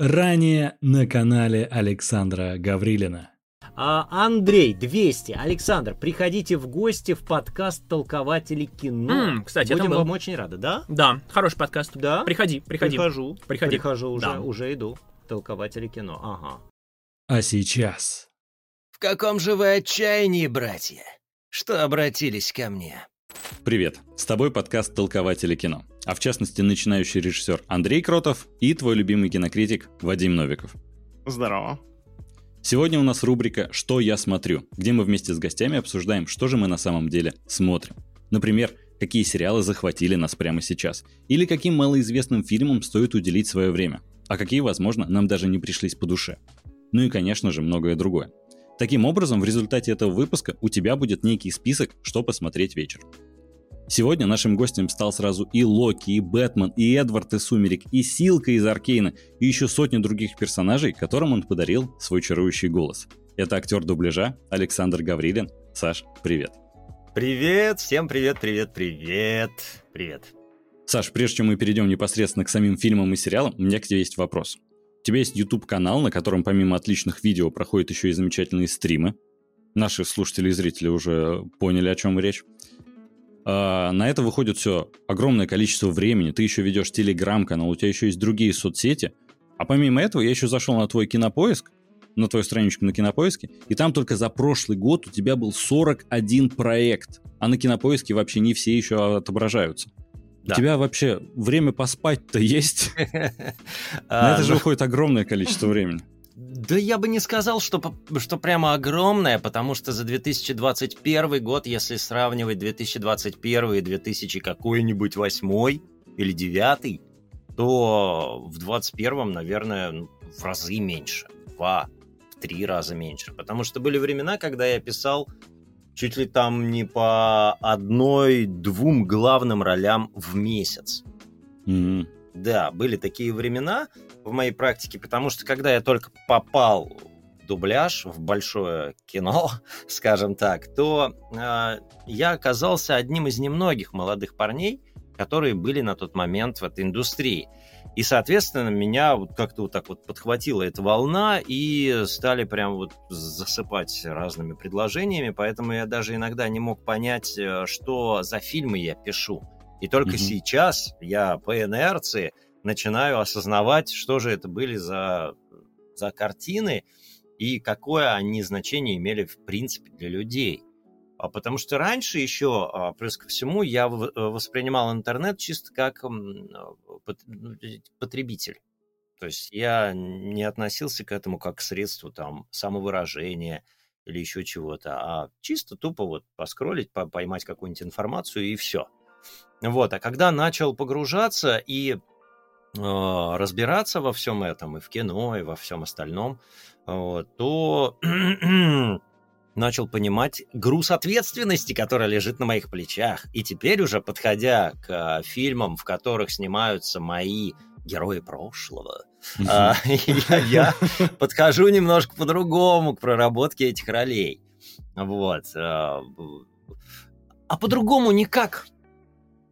Ранее на канале Александра Гаврилина. А, Андрей, 200. Александр, приходите в гости в подкаст «Толкователи кино». М, кстати, я Будем вам очень рады, да? Да, хороший подкаст. Да? Приходи, приходи. Прихожу. Приходи. Прихожу уже, Да. уже иду. «Толкователи кино», ага. А сейчас В каком же вы отчаянии, братья, что обратились ко мне? Привет, с тобой подкаст «Толкователи кино», а в частности начинающий режиссер Андрей Кротов и твой любимый кинокритик Вадим Новиков. Здорово. Сегодня у нас рубрика «Что я смотрю», где мы вместе с гостями обсуждаем, что же мы на самом деле смотрим. Например, какие сериалы захватили нас прямо сейчас, или каким малоизвестным фильмам стоит уделить свое время, а какие, возможно, нам даже не пришлись по душе. Ну и, конечно же, многое другое. Таким образом, в результате этого выпуска у тебя будет некий список, что посмотреть вечером. Сегодня нашим гостем стал сразу и Локи, и Бэтмен, и Эдвард из «Сумерек», и Силка из «Аркейна», и еще сотни других персонажей, которым он подарил свой чарующий голос. Это актер дубляжа Александр Гаврилин. Саш, привет. Привет, всем привет, привет, привет, привет. Саш, прежде чем мы перейдем непосредственно к самим фильмам и сериалам, у меня к тебе есть вопрос. У тебя есть YouTube-канал, на котором помимо отличных видео проходят еще и замечательные стримы. Наши слушатели и зрители уже поняли, о чем речь. А, на это выходит все огромное количество времени. Ты еще ведешь телеграм-канал, у тебя еще есть другие соцсети. А помимо этого я еще зашел на твой кинопоиск, на твою страничку на кинопоиске, и там только за прошлый год у тебя был 41 проект. А на кинопоиске вообще не все еще отображаются. Да. У тебя вообще время поспать-то есть? На А, это же ну, уходит огромное количество времени. Да я бы не сказал, что, что прямо огромное, потому что за 2021 год, если сравнивать 2021 и 2000 какой-нибудь восьмой или девятый, то в 21 наверное, ну, в разы меньше. В два, в три раза меньше. Потому что были времена, когда я писал чуть ли там не по одной-двум главным ролям в месяц. Мгм. Да, были такие времена в моей практике, потому что когда я только попал в дубляж, в большое кино, скажем так, то э, я оказался одним из немногих молодых парней, которые были на тот момент в этой индустрии. И, соответственно, меня вот как-то вот так вот подхватила эта волна, и стали прям вот засыпать разными предложениями, поэтому я даже иногда не мог понять, э, что за фильмы я пишу. И только Мгм. сейчас я по инерции начинаю осознавать, что же это были за, за картины и какое они значение имели в принципе для людей. А Потому что раньше еще, а, плюс ко всему, я э, воспринимал интернет чисто как э, ну, потребитель. То есть я не относился к этому как к средству там, самовыражения или еще чего-то, а чисто тупо вот поскролить, по- поймать какую-нибудь информацию и все. Вот, а когда начал погружаться и э, разбираться во всем этом, и в кино, и во всем остальном, вот, то начал понимать груз ответственности, который лежит на моих плечах. И теперь уже, подходя к э, фильмам, в которых снимаются мои герои прошлого, а, я, я подхожу немножко по-другому к проработке этих ролей. Вот. а, А по-другому никак.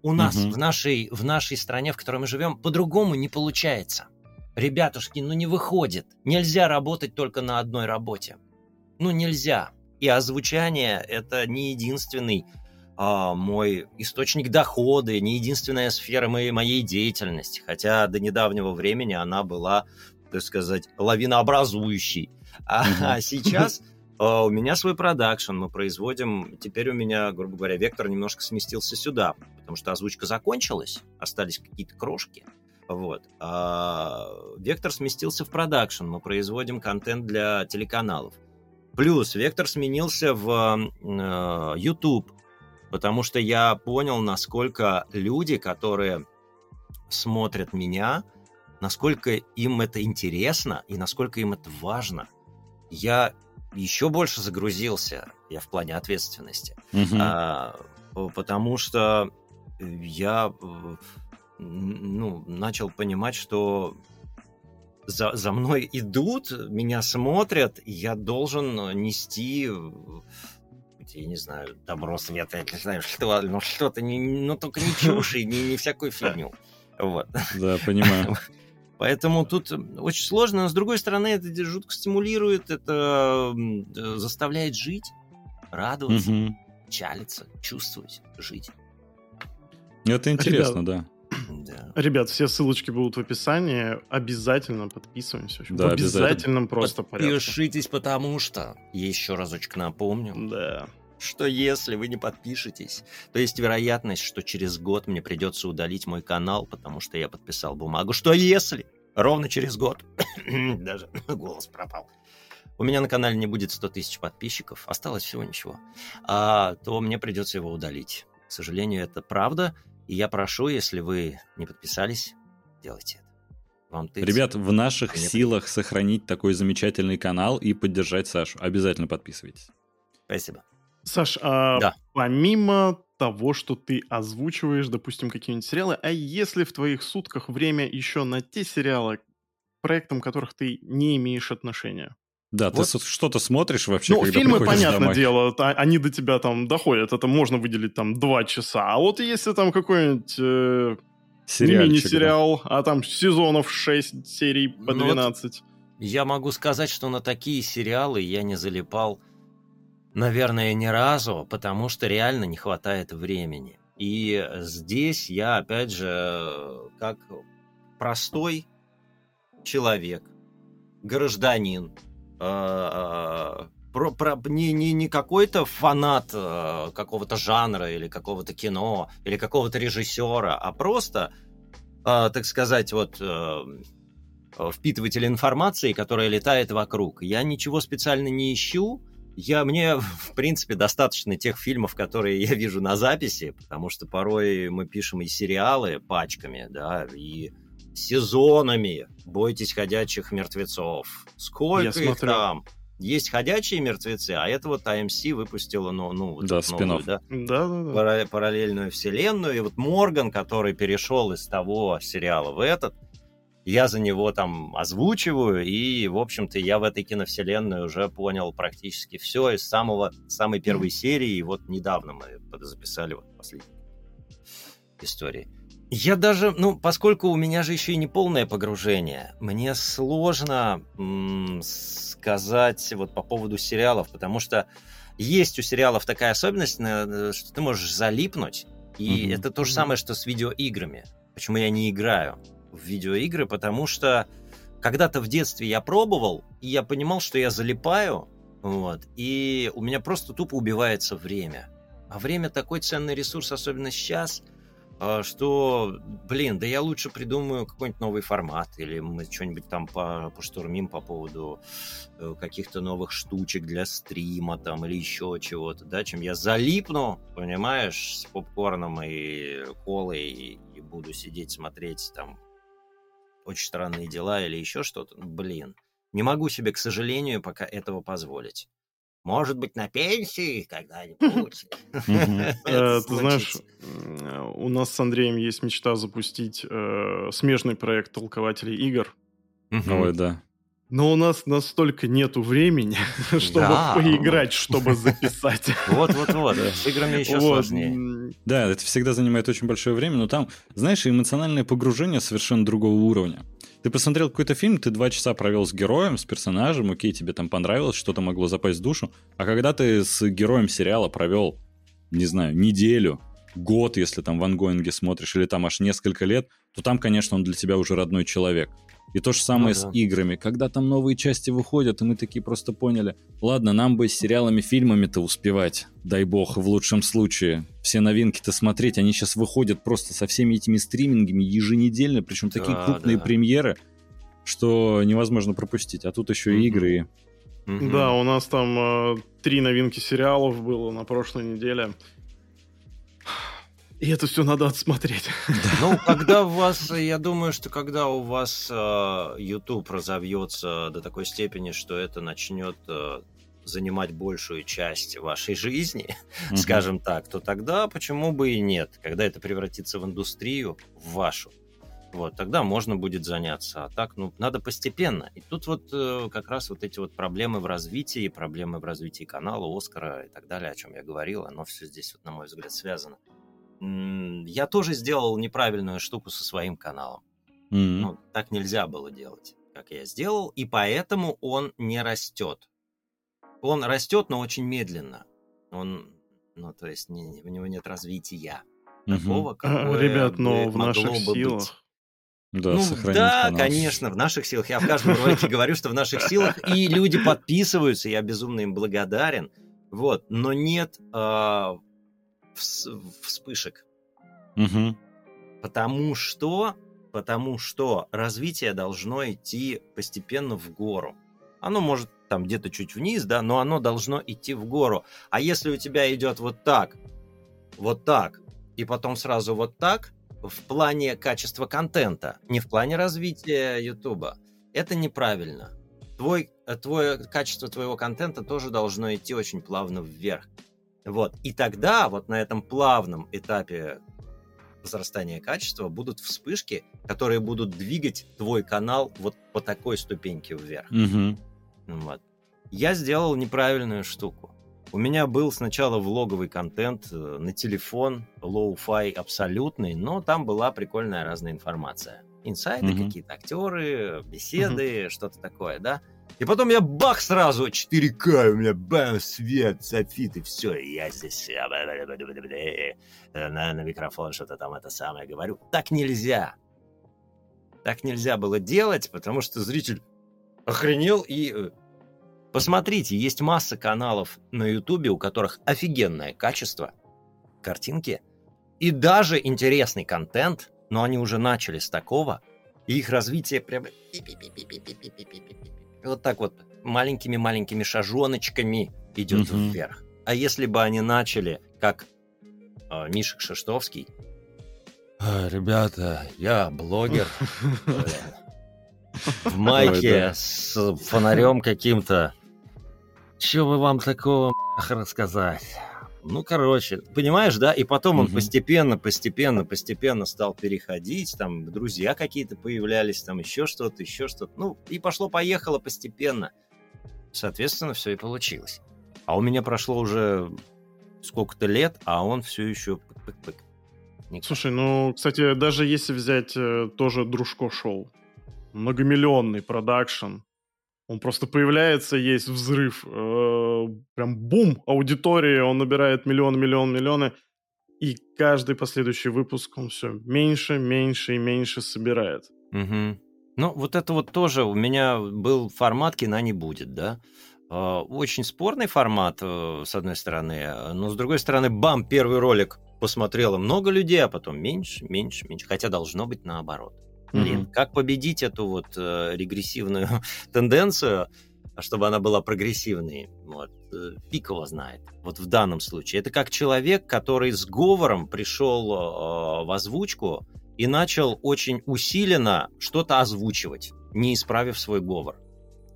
У нас, в, нашей, в нашей стране, в которой мы живем, по-другому не получается. Ребятушки, ну не выходит. Нельзя работать только на одной работе. Ну нельзя. И озвучание — это не единственный а, мой источник дохода, не единственная сфера моей, моей деятельности. Хотя до недавнего времени она была, так сказать, лавинообразующей. А, а сейчас а, у меня свой продакшн, мы производим... Теперь у меня, грубо говоря, вектор немножко сместился сюда, потому что озвучка закончилась, остались какие-то крошки. Вот. А вектор сместился в продакшн, мы производим контент для телеканалов. Плюс вектор сменился в э, YouTube, потому что я понял, насколько люди, которые смотрят меня, насколько им это интересно и насколько им это важно. Я еще больше загрузился, я в плане ответственности, Мгм. А, п- потому что я э, ну, начал понимать, что за, за мной идут, меня смотрят, и я должен нести, э, я не знаю, добро, свет, я не знаю, что, ну что-то, не, ну только не чушь и не, не всякую фигню. Вот. Да, понимаю. Поэтому тут очень сложно, но с другой стороны, это жутко стимулирует, это заставляет жить, радоваться, угу. чалиться, чувствовать, жить. Это интересно, Ребят, да. Да. Ребят, все ссылочки будут в описании. Обязательно подписываемся. Да, в обязательном просто порядке. Подпишитесь, потому что, еще разочек напомню, да. что если вы не подпишетесь, то есть вероятность, что через год мне придется удалить мой канал, потому что я подписал бумагу. Что если ровно через год, даже голос пропал, у меня на канале не будет 100 тысяч подписчиков, осталось всего ничего, а, то мне придется его удалить. К сожалению, это правда, и я прошу, если вы не подписались, делайте это. Вам тыц. Ребят, в наших Мне силах при... сохранить такой замечательный канал и поддержать Сашу. Обязательно подписывайтесь. Спасибо. Саш, а да. помимо того, что ты озвучиваешь, допустим, какие-нибудь сериалы, а если в твоих сутках время еще на те сериалы, проектам которых ты не имеешь отношения? Да, вот. ты что-то смотришь вообще, Ну, фильмы, понятное домой. дело, они до тебя там доходят, это можно выделить там два часа. А вот если там какой-нибудь э, мини-сериал, да. а там сезонов 6 серий по 12. Ну, вот я могу сказать, что на такие сериалы я не залипал, наверное, ни разу, потому что реально не хватает времени. И здесь я, опять же, как простой человек, гражданин, про, про, не, не, не какой-то фанат э, какого-то жанра или какого-то кино или какого-то режиссера, а просто, э, так сказать, вот э, впитыватель информации, которая летает вокруг. Я ничего специально не ищу. Я, мне, в принципе, достаточно тех фильмов, которые я вижу на записи, потому что порой мы пишем и сериалы пачками, да, и сезонами. Бойтесь ходячих мертвецов. Сколько Я их смотрю. там? Есть ходячие мертвецы, а это вот AMC выпустила, ну, ну вот да, новую, да? Да, да, да. параллельную вселенную. И вот Морган, который перешел из того сериала в этот, я за него там озвучиваю, и, в общем-то, я в этой киновселенной уже понял практически все из самого, самой первой серии, и вот недавно мы записали вот последнюю истории. Я даже, ну, поскольку у меня же еще и не полное погружение, мне сложно м- сказать вот по поводу сериалов, потому что есть у сериалов такая особенность, э, что ты можешь залипнуть, и mm-hmm. это то же самое, что с видеоиграми. Почему я не играю в видеоигры? Потому что когда-то в детстве я пробовал, и я понимал, что я залипаю, вот, и у меня просто тупо убивается время. А время такой ценный ресурс, особенно сейчас – что, блин, да я лучше придумаю какой-нибудь новый формат, или мы что-нибудь там по, поштурмим по поводу э, каких-то новых штучек для стрима там, или еще чего-то, да, чем я залипну, понимаешь, с попкорном и колой, и, и буду сидеть смотреть там очень странные дела или еще что-то, ну, блин. Не могу себе, к сожалению, пока этого позволить. Может быть, на пенсии когда-нибудь. Э, ты знаешь, у нас с Андреем есть мечта запустить э, смежный проект толкователей игр. Ой, да. Но у нас настолько нету времени, чтобы да. поиграть, чтобы записать. Вот-вот-вот, с играми еще вот. сложнее. Да, это всегда занимает очень большое время, но там, знаешь, эмоциональное погружение совершенно другого уровня. Ты посмотрел какой-то фильм, ты два часа провел с героем, с персонажем, окей, тебе там понравилось, что-то могло запасть в душу, а когда ты с героем сериала провел, не знаю, неделю, год, если там в ангоинге смотришь, или там аж несколько лет, то там, конечно, он для тебя уже родной человек. И то же самое ну, да. с играми. Когда там новые части выходят, и мы такие просто поняли, ладно, нам бы с сериалами, фильмами-то успевать, дай бог, в лучшем случае. Все новинки-то смотреть, они сейчас выходят просто со всеми этими стримингами еженедельно, причем да, такие крупные да. премьеры, что невозможно пропустить. А тут еще и игры. Да, у нас там э, три новинки сериалов было на прошлой неделе. И это все надо отсмотреть. Ну, когда у вас, я думаю, что когда у вас э, YouTube разовьется до такой степени, что это начнет э, занимать большую часть вашей жизни, mm-hmm. скажем так, то тогда почему бы и нет? Когда это превратится в индустрию, в вашу, вот, тогда можно будет заняться. А так, ну, надо постепенно. И тут вот э, как раз вот эти вот проблемы в развитии, проблемы в развитии канала, Оскара и так далее, о чем я говорил, оно все здесь, вот, на мой взгляд, связано я тоже сделал неправильную штуку со своим каналом. Mm-hmm. Ну, так нельзя было делать, как я сделал, и поэтому он не растет. Он растет, но очень медленно. Он, ну, то есть не, у него нет развития такого, какое Ребят, но в наших силах быть. Да, ну да, канал. конечно, в наших силах. Я в каждом ролике говорю, что в наших силах, и люди подписываются, я безумно им благодарен. Вот, но нет э, вспышек. Угу. Потому что, потому что развитие должно идти постепенно в гору. Оно может там где-то чуть вниз, да, но оно должно идти в гору. А если у тебя идет вот так, вот так, и потом сразу вот так, в плане качества контента, не в плане развития Ютуба, это неправильно. Твой, э, твое качество твоего контента тоже должно идти очень плавно вверх. Вот. И тогда вот на этом плавном этапе возрастания качества будут вспышки, которые будут двигать твой канал вот по такой ступеньке вверх. Угу. Вот. Я сделал неправильную штуку. У меня был сначала влоговый контент э, на телефон, lo-fi абсолютный, но там была прикольная разная информация. Инсайды, mm-hmm. какие-то актеры, беседы, mm-hmm. что-то такое, да. И потом я бах сразу 4К, у меня бам, свет, софит, и все, и я здесь э, на, на микрофон что-то там это самое говорю. Так нельзя. Так нельзя было делать, потому что зритель охренел и э, Посмотрите, есть масса каналов на Ютубе, у которых офигенное качество, картинки и даже интересный контент, но они уже начали с такого, и их развитие прям вот так вот маленькими-маленькими шажоночками идет угу. вверх. А если бы они начали, как э, Миша Кшиштовский, «А, ребята, я блогер, в майке с фонарем каким-то, что бы вам такого рассказать? Ну, короче, понимаешь, да? И потом он угу. постепенно, постепенно, постепенно стал переходить, там друзья какие-то появлялись, там еще что-то, еще что-то. Ну, и пошло-поехало постепенно. Соответственно, все и получилось. А у меня прошло уже сколько-то лет, а он все еще пык-пык-пык. Слушай, ну, кстати, даже если взять э, тоже Дружко-шоу, многомиллионный продакшн, он просто появляется, есть взрыв, э, прям бум аудитории, он набирает миллион, миллион, миллионы, и каждый последующий выпуск он все меньше, меньше и меньше собирает. Угу. Ну, вот это вот тоже у меня был формат «Кино не будет», да? Э, очень спорный формат, э, с одной стороны, но с другой стороны, бам, первый ролик посмотрело много людей, а потом меньше, меньше, меньше, хотя должно быть наоборот. Блин, mm-hmm. как победить эту вот э, регрессивную тенденцию, чтобы она была прогрессивной? Вот, э, фиг его знает. Вот в данном случае. Это как человек, который с говором пришел э, в озвучку и начал очень усиленно что-то озвучивать, не исправив свой говор.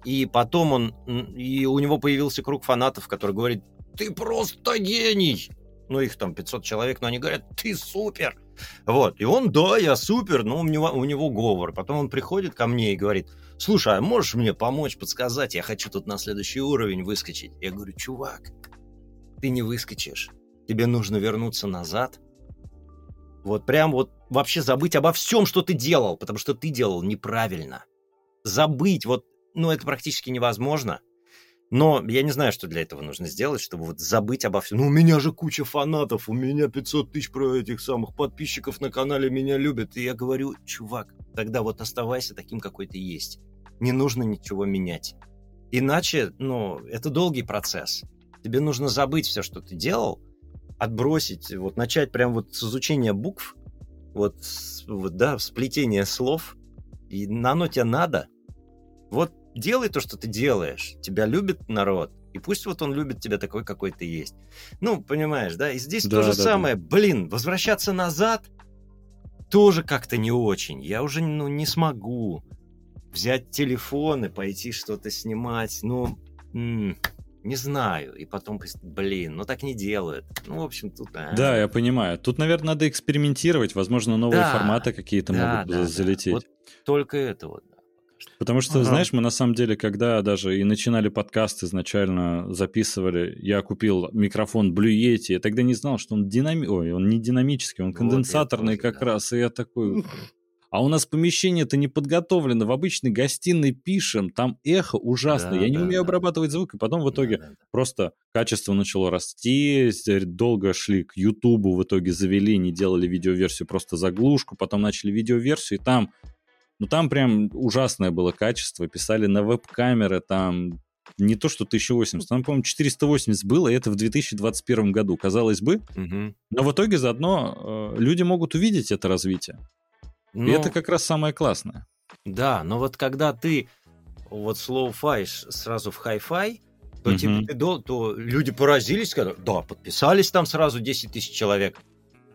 И потом он, и у него появился круг фанатов, который говорит, ты просто гений! Ну, их там 500 человек, но они говорят, ты супер! Вот, и он, да, я супер, но у него, у него говор. Потом он приходит ко мне и говорит, слушай, а можешь мне помочь, подсказать? Я хочу тут на следующий уровень выскочить. Я говорю, чувак, ты не выскочишь. Тебе нужно вернуться назад. Вот прям вот вообще забыть обо всем, что ты делал, потому что ты делал неправильно. Забыть, вот, ну, это практически невозможно. Но я не знаю, что для этого нужно сделать, чтобы вот забыть обо всем. Ну, у меня же куча фанатов, у меня 500 тысяч про этих самых подписчиков на канале меня любят. И я говорю, чувак, тогда вот оставайся таким, какой ты есть. Не нужно ничего менять. Иначе, ну, это долгий процесс. Тебе нужно забыть все, что ты делал, отбросить, вот начать прям вот с изучения букв, вот, вот да, сплетения слов, и на оно тебе надо. Вот делай то, что ты делаешь. Тебя любит народ. И пусть вот он любит тебя такой, какой ты есть. Ну, понимаешь, да? И здесь да, то же да, самое. Да. Блин, возвращаться назад тоже как-то не очень. Я уже ну, не смогу взять телефон и пойти что-то снимать. Ну, м- не знаю. И потом, блин, ну так не делают. Ну, в общем, тут... А... Да, я понимаю. Тут, наверное, надо экспериментировать. Возможно, новые да, форматы какие-то да, могут да, залететь. Да. Вот только это вот. Потому что, ага. знаешь, мы на самом деле, когда даже и начинали подкаст изначально записывали, я купил микрофон Blue Yeti, я тогда не знал, что он динами... Ой, он не динамический, он конденсаторный вот, как тоже, как да. раз, и я такой... а у нас помещение-то не подготовлено, в обычной гостиной пишем, там эхо ужасно, да, я не да, умею да. обрабатывать звук, и потом в итоге да, да. просто качество начало расти, долго шли к Ютубу, в итоге завели, не делали видеоверсию, просто заглушку, потом начали видеоверсию, и там, ну там прям ужасное было качество, писали на веб-камеры, там не то, что 1080, там, по-моему, 480 было, и это в 2021 году, казалось бы. Угу. Но в итоге заодно э, люди могут увидеть это развитие. Но... И это как раз самое классное. Да, но вот когда ты вот slow-fi сразу в hi-fi, то, угу. типа, ты, то люди поразились, когда, да, подписались там сразу 10 тысяч человек.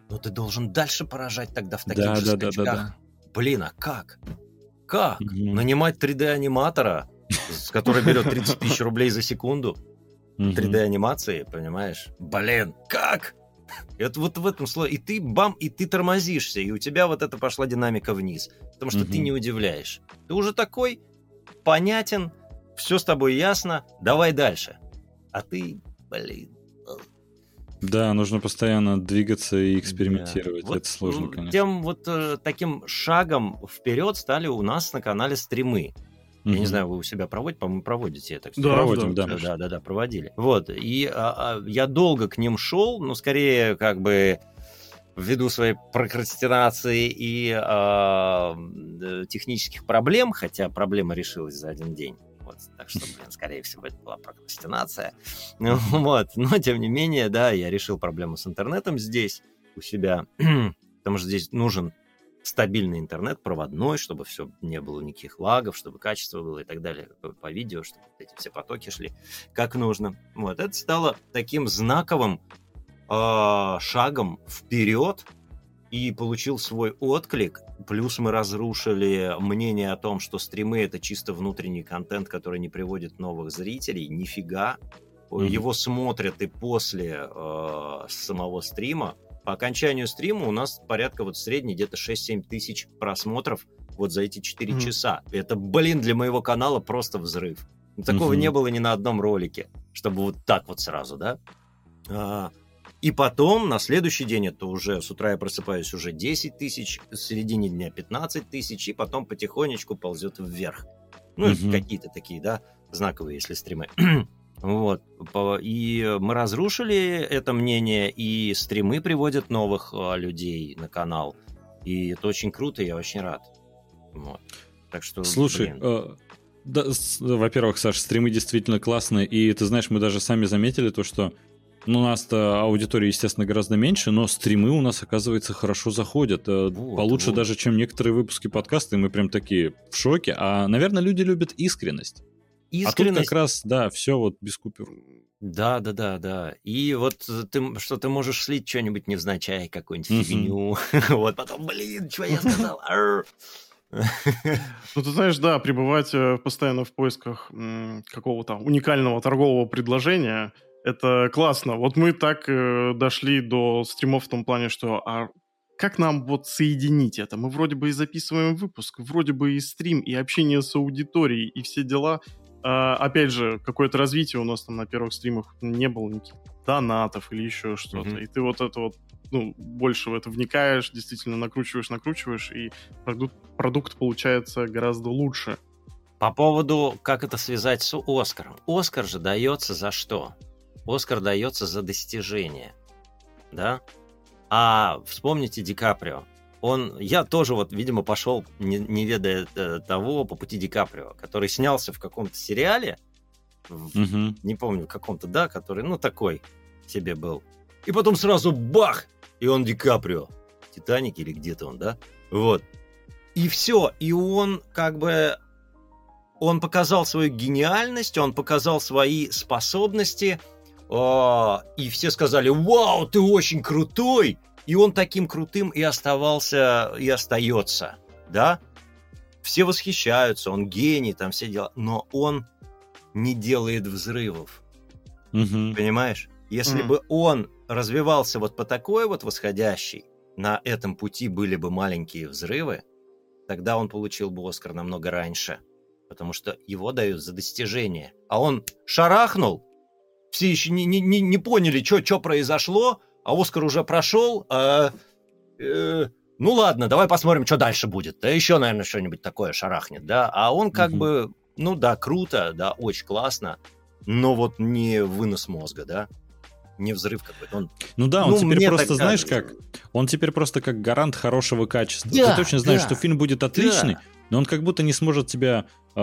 Но ты должен дальше поражать тогда в таких да, же да, скачках. Да, да, да. Блин, а как? Как? Угу. Нанимать 3D-аниматора, с который берет 30 тысяч рублей за секунду 3D-анимации, понимаешь? Блин, как? Это вот в этом слое. И ты бам, и ты тормозишься, и у тебя вот это пошла динамика вниз. Потому что угу. ты не удивляешь. Ты уже такой понятен, все с тобой ясно, давай дальше. А ты, блин. Да, нужно постоянно двигаться и экспериментировать. Да. Вот это сложно, конечно. Тем вот э, таким шагом вперед стали у нас на канале стримы. Я mm-hmm. не знаю, вы у себя проводите, по-моему, проводите это. Да, проводим, да. Да, да, да, да, проводили. Вот, и а, а, я долго к ним шел, но скорее как бы ввиду своей прокрастинации и а, технических проблем, хотя проблема решилась за один день. Вот, так что, блин, скорее всего, это была прокрастинация. Вот, но тем не менее, да, я решил проблему с интернетом здесь, у себя, потому что здесь нужен стабильный интернет, проводной, чтобы все не было никаких лагов, чтобы качество было и так далее по видео, чтобы эти все потоки шли как нужно. Вот это стало таким знаковым э, шагом вперед и получил свой отклик. Плюс мы разрушили мнение о том, что стримы это чисто внутренний контент, который не приводит новых зрителей. Нифига. Mm-hmm. Его смотрят и после э, самого стрима по окончанию стрима у нас порядка вот средний где-то 6-7 тысяч просмотров вот за эти 4 mm-hmm. часа. Это, блин, для моего канала просто взрыв. Такого mm-hmm. не было ни на одном ролике, чтобы вот так вот сразу, да? И потом, на следующий день, это уже с утра я просыпаюсь уже 10 тысяч, в середине дня 15 тысяч, и потом потихонечку ползет вверх. Ну, mm-hmm. какие-то такие, да, знаковые, если стримы. Вот. И мы разрушили это мнение, и стримы приводят новых а, людей на канал. И это очень круто, я очень рад. Вот. Так что, Слушай, э, да, во-первых, Саш, стримы действительно классные, и ты знаешь, мы даже сами заметили то, что ну, у нас-то аудитория, естественно, гораздо меньше, но стримы у нас, оказывается, хорошо заходят. Э, вот, Получше вот. даже, чем некоторые выпуски подкаста, и мы прям такие в шоке. А, наверное, люди любят искренность искренность. А тут как раз, да, все вот без купюр. Да, да, да, да. И вот ты, что ты можешь слить что-нибудь невзначай, какую-нибудь фигню. Вот потом, блин, что я сказал? Ну, ты знаешь, да, пребывать э, постоянно в поисках какого-то уникального торгового предложения, это классно. Вот мы так э, дошли до стримов в том плане, что а как нам вот соединить это? Мы вроде бы и записываем выпуск, вроде бы и стрим, и общение с аудиторией, и все дела. А, опять же, какое-то развитие у нас там на первых стримах не было никаких донатов или еще что-то. Mm-hmm. И ты вот это вот ну, больше в это вникаешь, действительно накручиваешь, накручиваешь, и продукт, продукт получается гораздо лучше. По поводу, как это связать с Оскаром. Оскар же дается за что? Оскар дается за достижение. Да? А вспомните Ди Каприо он, я тоже вот, видимо, пошел, не, не ведая э, того, по пути Ди Каприо, который снялся в каком-то сериале, угу. не помню, в каком-то, да, который, ну, такой себе был. И потом сразу бах! И он Ди Каприо. Титаник или где-то он, да? Вот. И все. И он как бы... Он показал свою гениальность, он показал свои способности, э, и все сказали, вау, ты очень крутой, и он таким крутым и оставался, и остается, да? Все восхищаются, он гений, там все дела, но он не делает взрывов. Угу. Понимаешь? Если угу. бы он развивался вот по такой вот восходящей, на этом пути были бы маленькие взрывы, тогда он получил бы Оскар намного раньше. Потому что его дают за достижение. А он шарахнул, все еще не, не, не поняли, что произошло, а Оскар уже прошел, а, э, ну ладно, давай посмотрим, что дальше будет. Да еще, наверное, что-нибудь такое шарахнет, да. А он как угу. бы, ну да, круто, да, очень классно, но вот не вынос мозга, да не взрыв какой-то. Он, ну да, он ну, теперь просто, знаешь как, он теперь просто как гарант хорошего качества. Да, Ты точно знаешь, да, что фильм будет отличный, да. Но он как будто не сможет тебя э,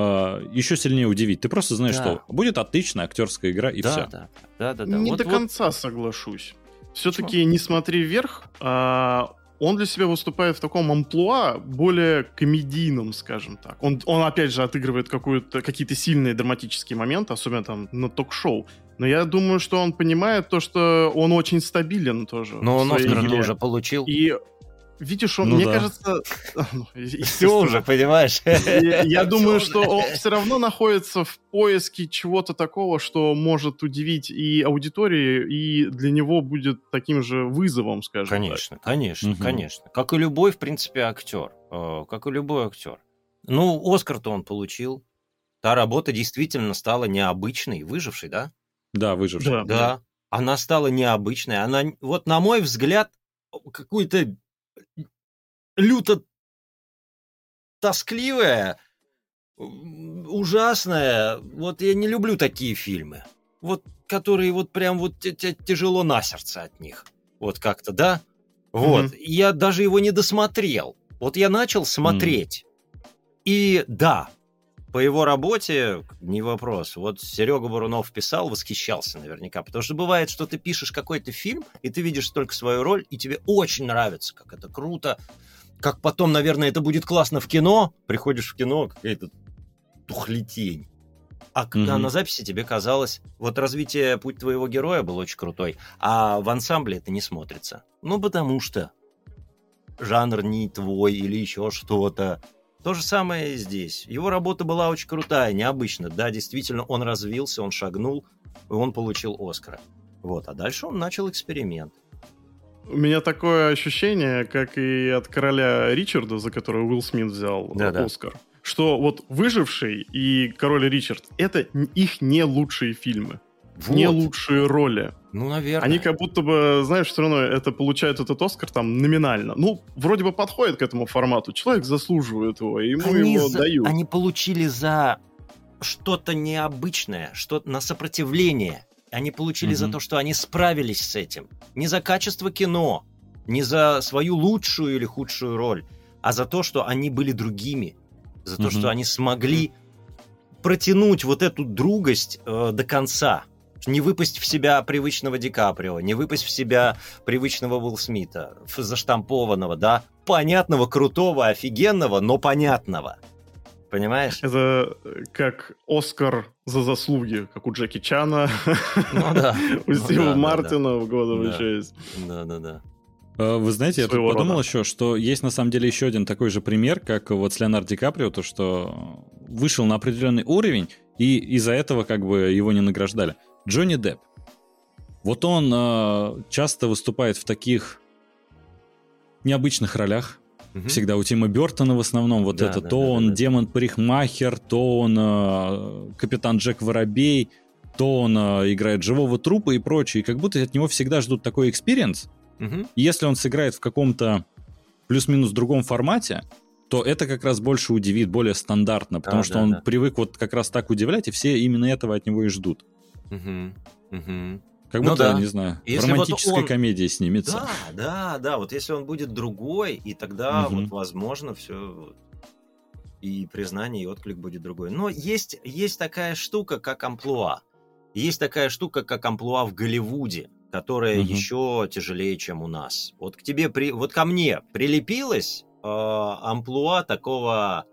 еще сильнее удивить. Ты просто знаешь, да. что будет отличная актерская игра и да, все. Да, да, да, да. Не вот, до вот... конца соглашусь. Все-таки не смотри вверх. А он для себя выступает в таком амплуа более комедийном, скажем так. Он, он опять же, отыгрывает какие-то сильные драматические моменты, особенно там на ток-шоу. Но я думаю, что он понимает то, что он очень стабилен тоже. Но он Оскар уже получил. И Видишь, он, ну, мне да. кажется... Ну, все уже, понимаешь? Я думаю, что он все равно находится в поиске чего-то такого, что может удивить и аудиторию, и для него будет таким же вызовом, скажем Конечно, конечно, конечно. Как и любой, в принципе, актер. Э, как и любой актер. Ну, Оскар-то он получил. Та работа действительно стала необычной, выжившей, да? Да, выжившей. Да, да. Она стала необычной. Она, вот на мой взгляд, какую-то люто тоскливая, ужасная. Вот я не люблю такие фильмы. Вот, которые вот прям вот тяжело на сердце от них. Вот как-то, да? Вот. Mm-hmm. Я даже его не досмотрел. Вот я начал смотреть. Mm-hmm. И да, по его работе не вопрос. Вот Серега Бурунов писал, восхищался наверняка. Потому что бывает, что ты пишешь какой-то фильм, и ты видишь только свою роль, и тебе очень нравится, как это круто, как потом, наверное, это будет классно в кино. Приходишь в кино, какая-то тухлетень. А когда mm-hmm. на записи тебе казалось, вот развитие путь твоего героя был очень крутой, а в ансамбле это не смотрится. Ну, потому что жанр не твой или еще что-то. То же самое и здесь. Его работа была очень крутая, необычная. Да, действительно, он развился, он шагнул, и он получил Оскара. Вот, а дальше он начал эксперимент. У меня такое ощущение, как и от короля Ричарда, за которого Уилл Смит взял да -да. Оскар, что вот «Выживший» и «Король Ричард» — это их не лучшие фильмы. Вот. Не лучшие роли. Ну, наверное. Они как будто бы, знаешь, все равно это получают этот Оскар там номинально. Ну, вроде бы подходит к этому формату. Человек заслуживает его, и ему они его за... дают. Они получили за что-то необычное, что на сопротивление. Они получили угу. за то, что они справились с этим. Не за качество кино, не за свою лучшую или худшую роль, а за то, что они были другими. За то, угу. что они смогли протянуть вот эту другость э, до конца не выпасть в себя привычного Ди Каприо, не выпасть в себя привычного Уилл Смита, заштампованного, да, понятного, крутого, офигенного, но понятного. Понимаешь? Это э, как Оскар за заслуги, как у Джеки Чана, ну, да. у ну Стива ну, Мартина в года да. еще есть. Да-да-да. Вы знаете, я тут подумал еще, что есть на самом деле еще один такой же пример, как вот с Леонардо Ди Каприо, то что вышел на определенный уровень, и из-за этого как бы его не награждали. Джонни Депп. Вот он э, часто выступает в таких необычных ролях. Угу. Всегда у Тима Бертона в основном вот да, это. Да, то да, он да, демон-парикмахер, то он э, капитан Джек Воробей, то он э, играет живого трупа и прочее. И как будто от него всегда ждут такой experience. Угу. И если он сыграет в каком-то плюс-минус другом формате, то это как раз больше удивит, более стандартно, потому а, что да, он да. привык вот как раз так удивлять, и все именно этого от него и ждут. Угу, угу. Как ну будто, ну, да. не знаю, если романтическая вот он... комедия снимется. Да, да, да. Вот если он будет другой, и тогда угу. вот возможно все и признание, и отклик будет другой. Но есть, есть такая штука, как амплуа. Есть такая штука, как амплуа в Голливуде, которая угу. еще тяжелее, чем у нас. Вот к тебе, при, вот ко мне прилепилась э, амплуа такого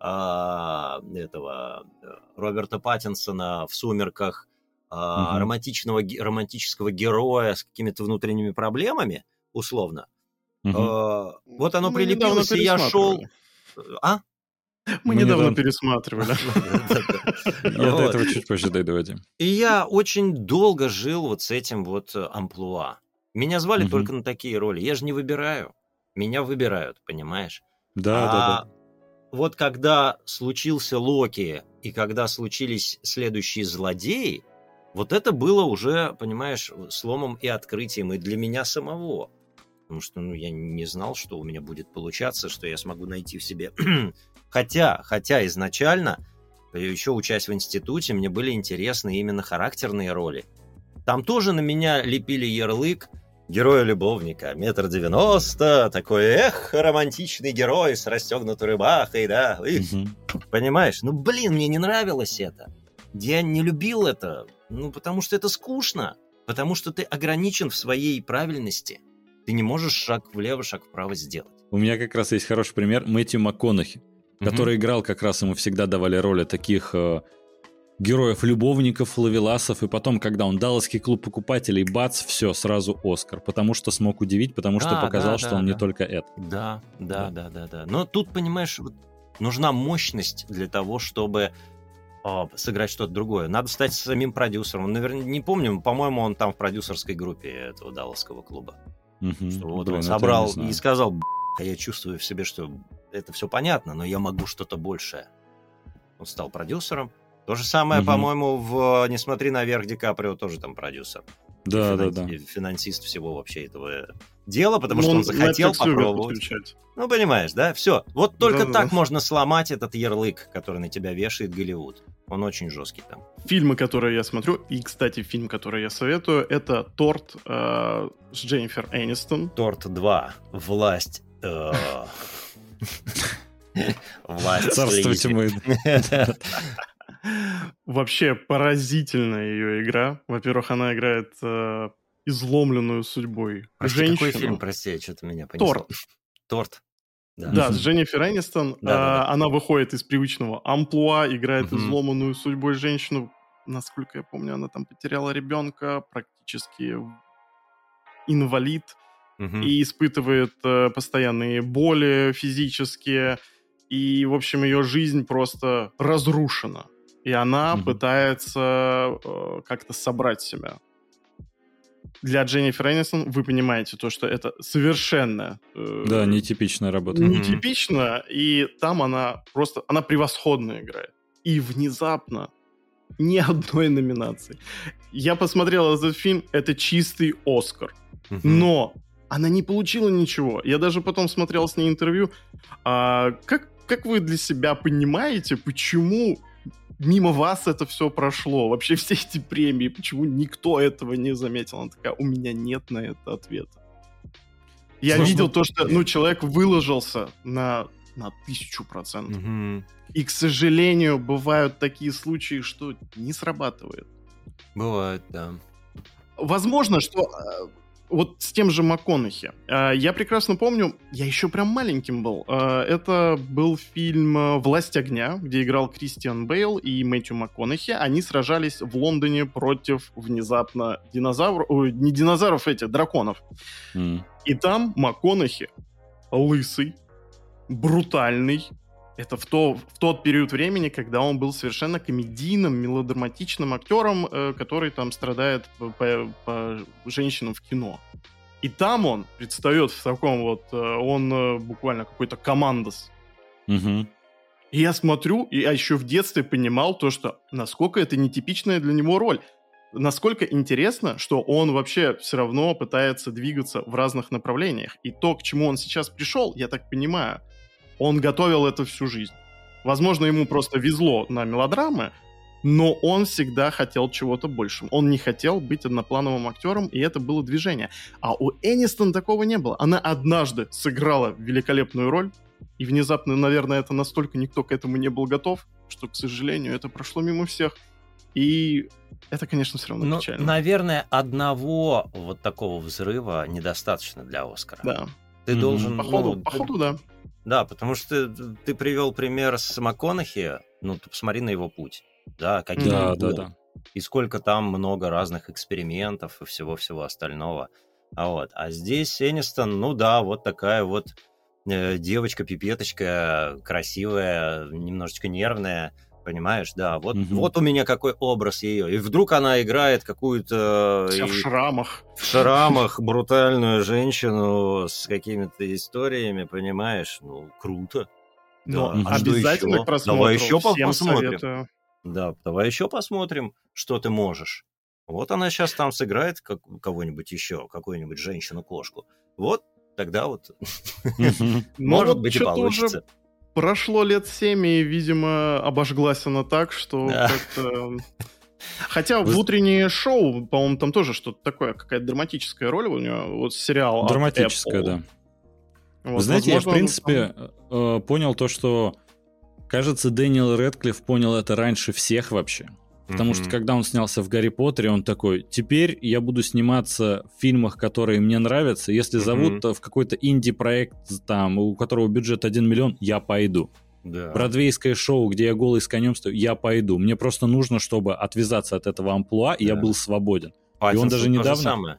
э, этого Роберта Паттинсона в «Сумерках», угу. романтичного, романтического героя с какими-то внутренними проблемами, условно. Угу. Э, вот оно Мы прилепилось, и я шел... А? Мы, Мы недавно, недавно пересматривали. Я до этого чуть позже дойду, И я очень долго жил вот с этим вот э, амплуа. Меня звали только на такие роли. Я же не выбираю. Меня выбирают, понимаешь? Да, да, да. А вот когда случился Локи и когда случились следующие злодеи, вот это было уже, понимаешь, сломом и открытием и для меня самого. Потому что, ну, я не знал, что у меня будет получаться, что я смогу найти в себе... хотя, хотя изначально, еще учась в институте, мне были интересны именно характерные роли. Там тоже на меня лепили ярлык героя-любовника, метр девяносто, такой, эх, романтичный герой с расстегнутой рыбахой, да, угу. понимаешь? Ну, блин, мне не нравилось это. Я не любил это, ну, потому что это скучно, потому что ты ограничен в своей правильности. Ты не можешь шаг влево, шаг вправо сделать. У меня как раз есть хороший пример Мэтью МакКонахи, угу. который играл как раз, ему всегда давали роли таких э, героев-любовников, лавеласов, и потом, когда он Далласский клуб покупателей, бац, все, сразу Оскар, потому что смог удивить, потому что показал, да, что он да. не только это. Да, да, да, да, да. Но тут, понимаешь, нужна мощность для того, чтобы сыграть что-то другое. Надо стать самим продюсером. Наверное, не помню, по-моему, он там в продюсерской группе этого Далласского клуба. Угу. Что вот Блин, он собрал и сказал, а я чувствую в себе, что это все понятно, но я могу что-то большее. Он стал продюсером, то же самое, угу. по-моему, в «Не смотри наверх» Ди Каприо тоже там продюсер. Да, да, да. Финансист всего вообще этого дела, потому ну, что он захотел попробовать. Ну, понимаешь, да? Все. Вот только да, так да. можно сломать этот ярлык, который на тебя вешает Голливуд. Он очень жесткий там. Фильмы, которые я смотрю, и, кстати, фильм, который я советую, это «Торт» э, с Дженнифер Энистон. «Торт 2. Власть». Э, власть. Царствуйте мы. Вообще поразительная ее игра. Во-первых, она играет э, изломленную судьбой Прости, женщину. какой фильм, прости, что-то меня понесло. Торт. Торт. Да, да с Дженнифер Энистон. Да, да, да. Она выходит из привычного амплуа, играет угу. изломанную судьбой женщину. Насколько я помню, она там потеряла ребенка, практически инвалид. Угу. И испытывает э, постоянные боли физические. И, в общем, ее жизнь просто разрушена и она пытается э, как-то собрать себя. Для Дженнифер Энистон вы понимаете то, что это совершенно... Э, да, нетипичная работа. Нетипично, mm-hmm. и там она просто... Она превосходно играет. И внезапно ни одной номинации. Я посмотрел этот фильм, это чистый Оскар. Mm-hmm. Но она не получила ничего. Я даже потом смотрел с ней интервью. А, как, как вы для себя понимаете, почему мимо вас это все прошло? Вообще все эти премии, почему никто этого не заметил? Она такая, у меня нет на это ответа. Я Слушай, видел ну... то, что ну, человек выложился на, на тысячу процентов. Угу. И, к сожалению, бывают такие случаи, что не срабатывает. Бывает, да. Возможно, что э, вот с тем же МакКонахи. А, я прекрасно помню, я еще прям маленьким был. А, это был фильм э, «Власть огня», где играл Кристиан Бейл и Мэтью МакКонахи. Они сражались в Лондоне против внезапно динозавров... Не динозавров этих, драконов. Mm. И там МакКонахи лысый, брутальный, это в, то, в тот период времени, когда он был совершенно комедийным, мелодраматичным актером, э, который там страдает по, по, по женщинам в кино. И там он предстает в таком вот, э, он э, буквально какой-то командос. Угу. И я смотрю, и я еще в детстве понимал то, что насколько это нетипичная для него роль. Насколько интересно, что он вообще все равно пытается двигаться в разных направлениях. И то, к чему он сейчас пришел, я так понимаю, он готовил это всю жизнь. Возможно, ему просто везло на мелодрамы, но он всегда хотел чего-то большего. Он не хотел быть одноплановым актером, и это было движение. А у Энистон такого не было. Она однажды сыграла великолепную роль, и внезапно, наверное, это настолько никто к этому не был готов, что, к сожалению, это прошло мимо всех. И это, конечно, все равно Но, печально. Наверное, одного вот такого взрыва недостаточно для Оскара. Да. Ты mm-hmm. должен... Походу, ну, походу, да. Да, потому что ты привел пример с МакКонахи, ну, ты посмотри на его путь, да, каким да, да, да. и сколько там много разных экспериментов и всего-всего остального. А вот, а здесь Энистон, ну да, вот такая вот э, девочка-пипеточка, красивая, немножечко нервная, понимаешь, да, вот, угу. вот у меня какой образ ее. И вдруг она играет какую-то... Вся в шрамах. В шрамах брутальную женщину с какими-то историями, понимаешь, ну, круто. Да. Ну, а обязательно еще? к просмотру. Давай еще Всем посмотрим. Советую. Да, давай еще посмотрим, что ты можешь. Вот она сейчас там сыграет как, кого-нибудь еще, какую-нибудь женщину-кошку. Вот тогда вот ну может быть и получится. Прошло лет семь, и, видимо, обожглась она так, что как-то... Хотя Вы... в утреннее шоу, по-моему, там тоже что-то такое, какая-то драматическая роль у него, вот сериал Драматическая, да. Вот, Вы знаете, я, в принципе, там... Э, понял то, что, кажется, Дэниел Редклифф понял это раньше всех вообще. Потому mm-hmm. что когда он снялся в Гарри Поттере, он такой: теперь я буду сниматься в фильмах, которые мне нравятся. Если зовут mm-hmm. в какой-то инди-проект, там, у которого бюджет 1 миллион, я пойду. Да. Бродвейское шоу, где я голый с конем стою, я пойду. Мне просто нужно, чтобы отвязаться от этого амплуа, и да. я был свободен. Паттинсон и он даже недавно... Самое.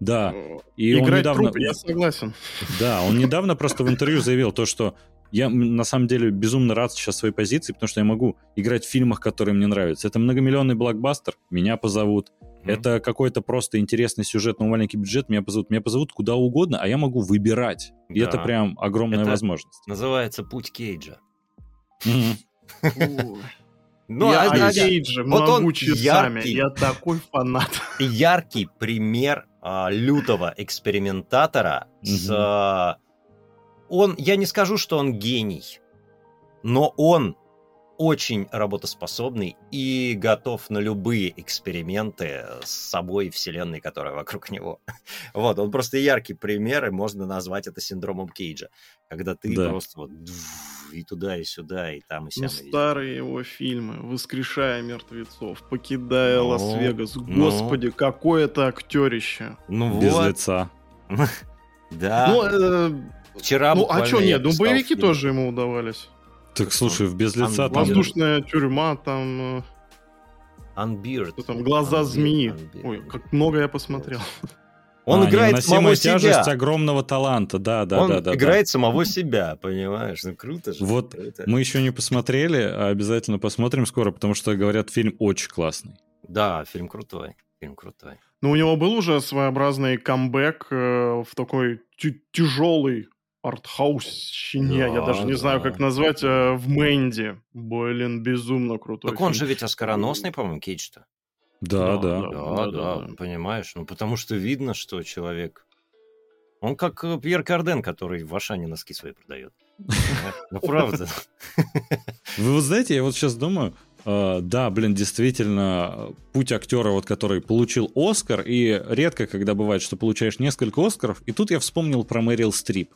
Да. И Играть он недавно... Труп, я согласен. Да, он недавно просто в интервью заявил то, что я на самом деле безумно рад сейчас своей позиции, потому что я могу играть в фильмах, которые мне нравятся. Это многомиллионный блокбастер, меня позовут. Mm-hmm. Это какой-то просто интересный сюжет, но маленький бюджет, меня позовут. Меня позовут куда угодно, а я могу выбирать. И это прям огромная это возможность. Называется «Путь Кейджа». Ну, я а, Кейджа вот он яркий, я такой фанат. Яркий пример а, лютого экспериментатора с он, я не скажу, что он гений, но он очень работоспособный и готов на любые эксперименты с собой и вселенной, которая вокруг него. Вот, он просто яркий пример, и можно назвать это синдромом Кейджа, когда ты да. просто вот и туда, и сюда, и там, и сям. Ну, старые его фильмы, «Воскрешая мертвецов», «Покидая ну, Лас-Вегас», ну. господи, ну, какое это актерище. Ну Без вот. лица. Да. Ну, э, Вчера Ну, а что нет? Ну, боевики тоже ему удавались. Так, слушай, в без лица там... Воздушная тюрьма, там... Э, Unbeard. Там глаза Unbeard, змеи. Unbeard. Ой, как много я посмотрел. Он а, играет самого себя. тяжесть огромного таланта, да, да, Он да, да. играет да. самого себя, понимаешь? Ну круто же. Вот круто. мы еще не посмотрели, а обязательно посмотрим скоро, потому что говорят, фильм очень классный. Да, фильм крутой, фильм крутой. Ну у него был уже своеобразный камбэк э, в такой тяжелый артхаусщине, да, я даже не да. знаю, как назвать, э, в Мэнди. Блин, безумно крутой Так фильм. он же ведь оскароносный, по-моему, Кейдж-то. Да да. Да, да, да, да, да, понимаешь? Ну, потому что видно, что человек... Он как э, Пьер Карден, который в Ашане носки свои продает. Ну, правда. Вы вот знаете, я вот сейчас думаю, Uh, да, блин, действительно, путь актера, вот который получил Оскар, и редко, когда бывает, что получаешь несколько Оскаров, и тут я вспомнил про Мэрил Стрип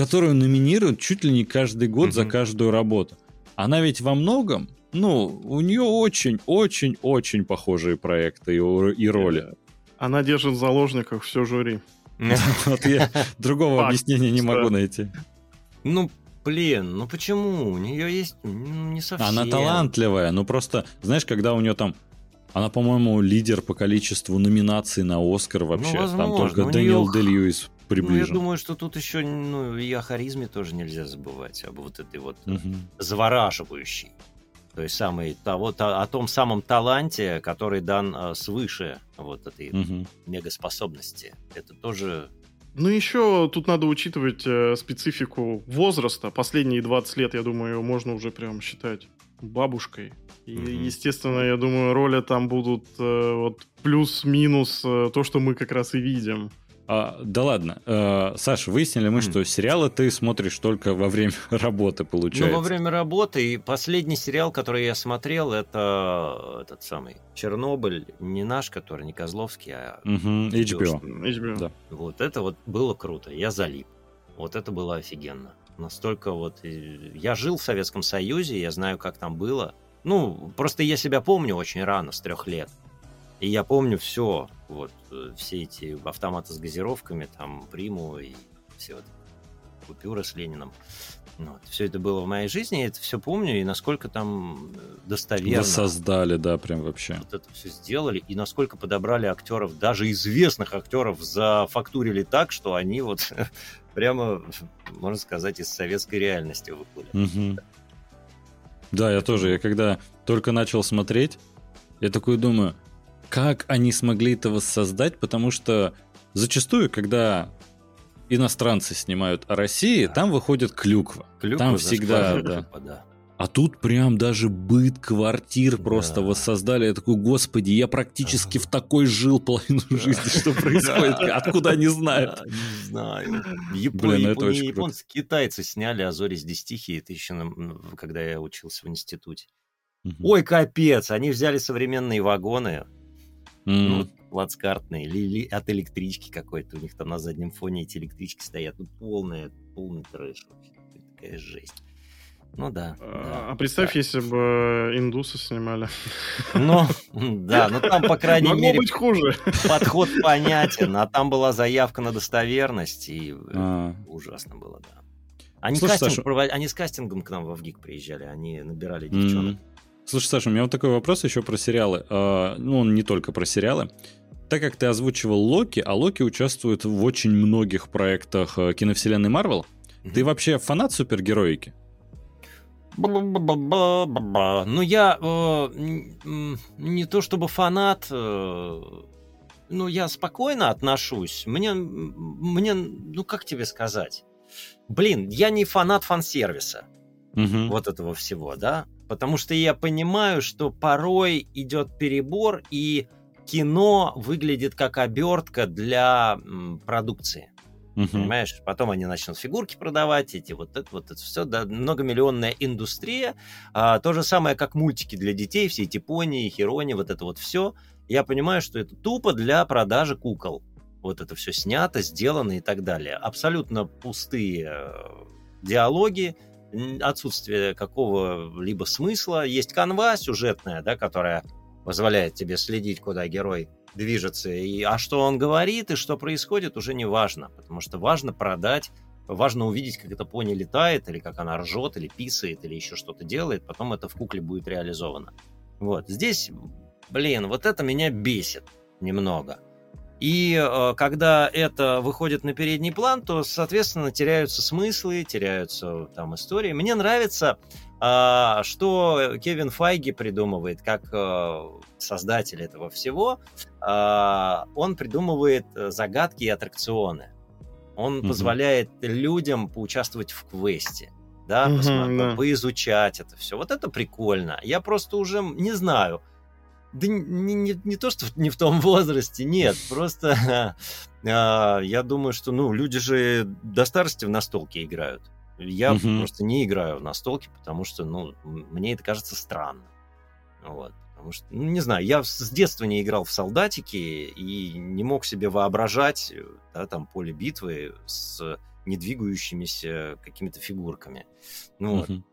которую номинируют чуть ли не каждый год mm-hmm. за каждую работу. Она ведь во многом, ну, у нее очень-очень-очень похожие проекты и, и роли. Она держит в заложниках все жюри. Вот я другого объяснения не могу найти. Ну, блин, ну почему? У нее есть ну, не совсем. Она талантливая, ну просто, знаешь, когда у нее там она, по-моему, лидер по количеству номинаций на Оскар вообще. Ну, возможно. Там только Дэниел Льюис приближен. Ну, я думаю, что тут еще ну, и о харизме тоже нельзя забывать, об вот этой вот угу. завораживающей. То есть самый, того, то, о том самом таланте, который дан э, свыше вот этой угу. мегаспособности. Это тоже ну, еще тут надо учитывать э, специфику возраста. Последние 20 лет, я думаю, можно уже прям считать бабушкой. И, mm-hmm. естественно, я думаю, роли там будут э, вот плюс-минус э, то, что мы как раз и видим. А, да ладно. А, Саша, выяснили мы, mm. что сериалы ты смотришь только во время работы, получается. Ну, во время работы. И последний сериал, который я смотрел, это этот самый Чернобыль. Не наш, который, не Козловский, а mm-hmm. HBO. HBO. Да. Вот это вот было круто. Я залип. Вот это было офигенно. Настолько вот... Я жил в Советском Союзе, я знаю, как там было. Ну, просто я себя помню очень рано, с трех лет. И я помню все, вот, э, все эти автоматы с газировками, там, приму и все вот купюры с Лениным. Ну вот. Все это было в моей жизни, я это все помню, и насколько там э, достоверно... создали, да, прям вообще. Вот это все сделали, и насколько подобрали актеров, даже известных актеров, зафактурили так, что они вот прямо, можно сказать, из советской реальности выплыли. Угу. Да, я тоже, я когда только начал смотреть, я такой думаю, как они смогли это воссоздать, потому что зачастую, когда иностранцы снимают о России, да. там выходит клюква. клюква там всегда, да. да. А тут прям даже быт квартир просто Да. воссоздали. Я такой, господи, я практически в такой жил половину жизни. Что происходит? Откуда они знают? Да, Не знаю. Блин, Япония, ну это очень круто. японцы, китайцы сняли «А зори здесь тихие», это еще на- когда я учился в институте. Мгм. Ой, капец, они взяли современные вагоны, М. ну, плацкартные, или, или от электрички какой-то, у них там на заднем фоне эти электрички стоят, ну, полная, полный трэш вообще, такая жесть. Ну да. А да, а представь, да. если бы индусы снимали. Ну, да, ну там, по крайней Могло мере, быть хуже. подход понятен, а там была заявка на достоверность, и э, А. ужасно было, да. Они, Слушай, кастинг Саша- провод- они с кастингом к нам в ВГИК приезжали, они набирали девчонок. Слушай, Саша, у меня вот такой вопрос еще про сериалы. А, Ну, он не только про сериалы. Так как ты озвучивал Локи, а Локи участвует в очень многих проектах э, киновселенной Марвел, ты вообще фанат супергероики? Ну, я э, не то чтобы фанат, э, ну, я спокойно отношусь. Мне, мне, ну, как тебе сказать? Блин, я не фанат фан-сервиса. Мгм. вот этого всего, да? Потому что я понимаю, что порой идет перебор, и кино выглядит как обертка для продукции. Мгм. Понимаешь? Потом они начнут фигурки продавать, эти вот это вот это все, да, многомиллионная индустрия. А, то же самое, как мультики для детей, все эти пони, херони, вот это вот все. Я понимаю, что это тупо для продажи кукол. Вот это все снято, сделано и так далее. Абсолютно пустые э, диалоги, отсутствие какого-либо смысла. Есть канва сюжетная, да, которая позволяет тебе следить, куда герой движется. И, а что он говорит и что происходит, уже не важно. Потому что важно продать, важно увидеть, как эта пони летает, или как она ржет, или писает, или еще что-то делает. Потом это в кукле будет реализовано. Вот. Здесь, блин, вот это меня бесит немного. И э, когда это выходит на передний план, то, соответственно, теряются смыслы, теряются там истории. Мне нравится, а, что Кевин Файги придумывает, как э, создатель этого всего. А, он придумывает э, загадки и аттракционы. Он Мгм. позволяет людям поучаствовать в квесте. Да, Мгм, посмотри- да. поизучать это все. Вот это прикольно. Я просто уже не знаю. Да не, не- не то, что не в том возрасте, нет, просто а, я думаю, что ну, люди же до старости в настолки играют. Я Мгм. просто не играю в настолки, потому что ну, мне это кажется странным. Вот. Потому что, ну, не знаю, я с детства не играл в солдатики и не мог себе воображать да, там, поле битвы с недвигающимися какими-то фигурками. Ну, вот. Мгм.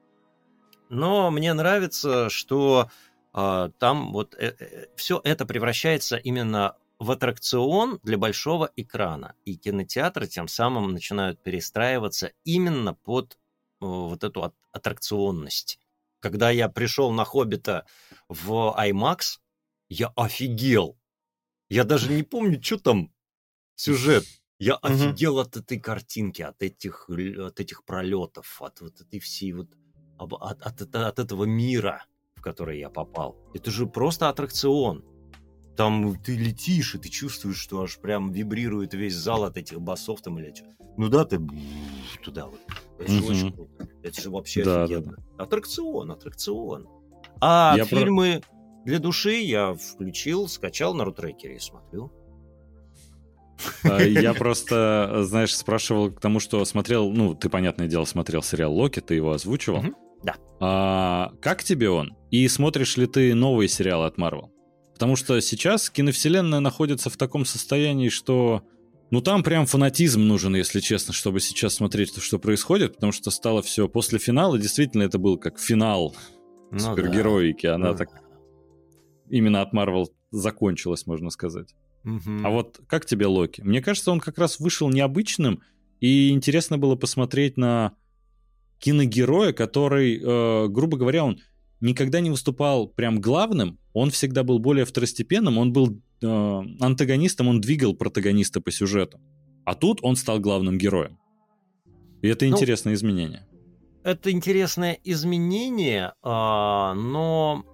Но мне нравится, что там вот все это превращается именно в аттракцион для большого экрана. И кинотеатры тем самым начинают перестраиваться именно под э, вот эту от- аттракционность. Когда я пришел на «Хоббита» в IMAX, я офигел. Я даже не помню, что там сюжет. Я офигел от этой картинки, от этих, от этих пролетов, от вот этой всей вот от, от это- от этого мира, который я попал. Это же просто аттракцион. Там ты летишь, и ты чувствуешь, что аж прям вибрирует весь зал от этих басов там или что. Ну да, ты туда вот. Это же Мгм. очень круто. Это же вообще Да, да, офигенно. Аттракцион, аттракцион. А Я про- фильмы для души я включил, скачал на рутрекере и смотрю. А, Я просто, знаешь, спрашивал к тому, что смотрел, ну, ты, понятное дело, смотрел сериал Локи, ты его озвучивал. Мгм, да. А как тебе он? И смотришь ли ты новые сериалы от Марвел? Потому что сейчас киновселенная находится в таком состоянии, что... Ну, там прям фанатизм нужен, если честно, чтобы сейчас смотреть, что происходит, потому что стало все после финала. Действительно, это был как финал Ну да. супергероики. Она Ну так да. именно от Марвел закончилась, можно сказать. Мгм. А вот как тебе Локи? Мне кажется, он как раз вышел необычным, и интересно было посмотреть на киногероя, который, э, грубо говоря, он никогда не выступал прям главным, он всегда был более второстепенным, он был э, антагонистом, он двигал протагониста по сюжету. А тут он стал главным героем. И это Ну, интересное изменение. Это интересное изменение, а, но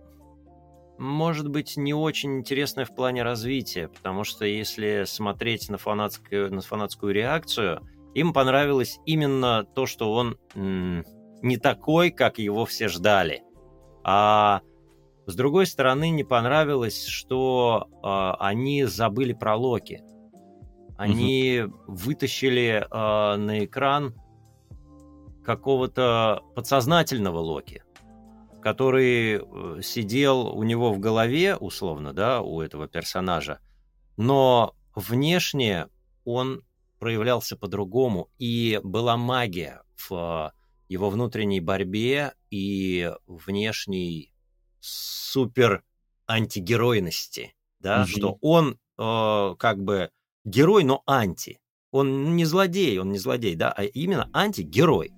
может быть не очень интересное в плане развития, потому что если смотреть на фанатскую, на фанатскую реакцию, им понравилось именно то, что он не такой, как его все ждали. А с другой стороны, не понравилось, что э, они забыли про Локи. Они угу. вытащили э, на экран какого-то подсознательного Локи, который э, сидел у него в голове, условно, да, у этого персонажа, но внешне он проявлялся по-другому, и была магия в его внутренней борьбе и внешней супер антигеройности, да, угу. что он э, как бы герой, но анти. Он не злодей, он не злодей, да, а именно антигерой.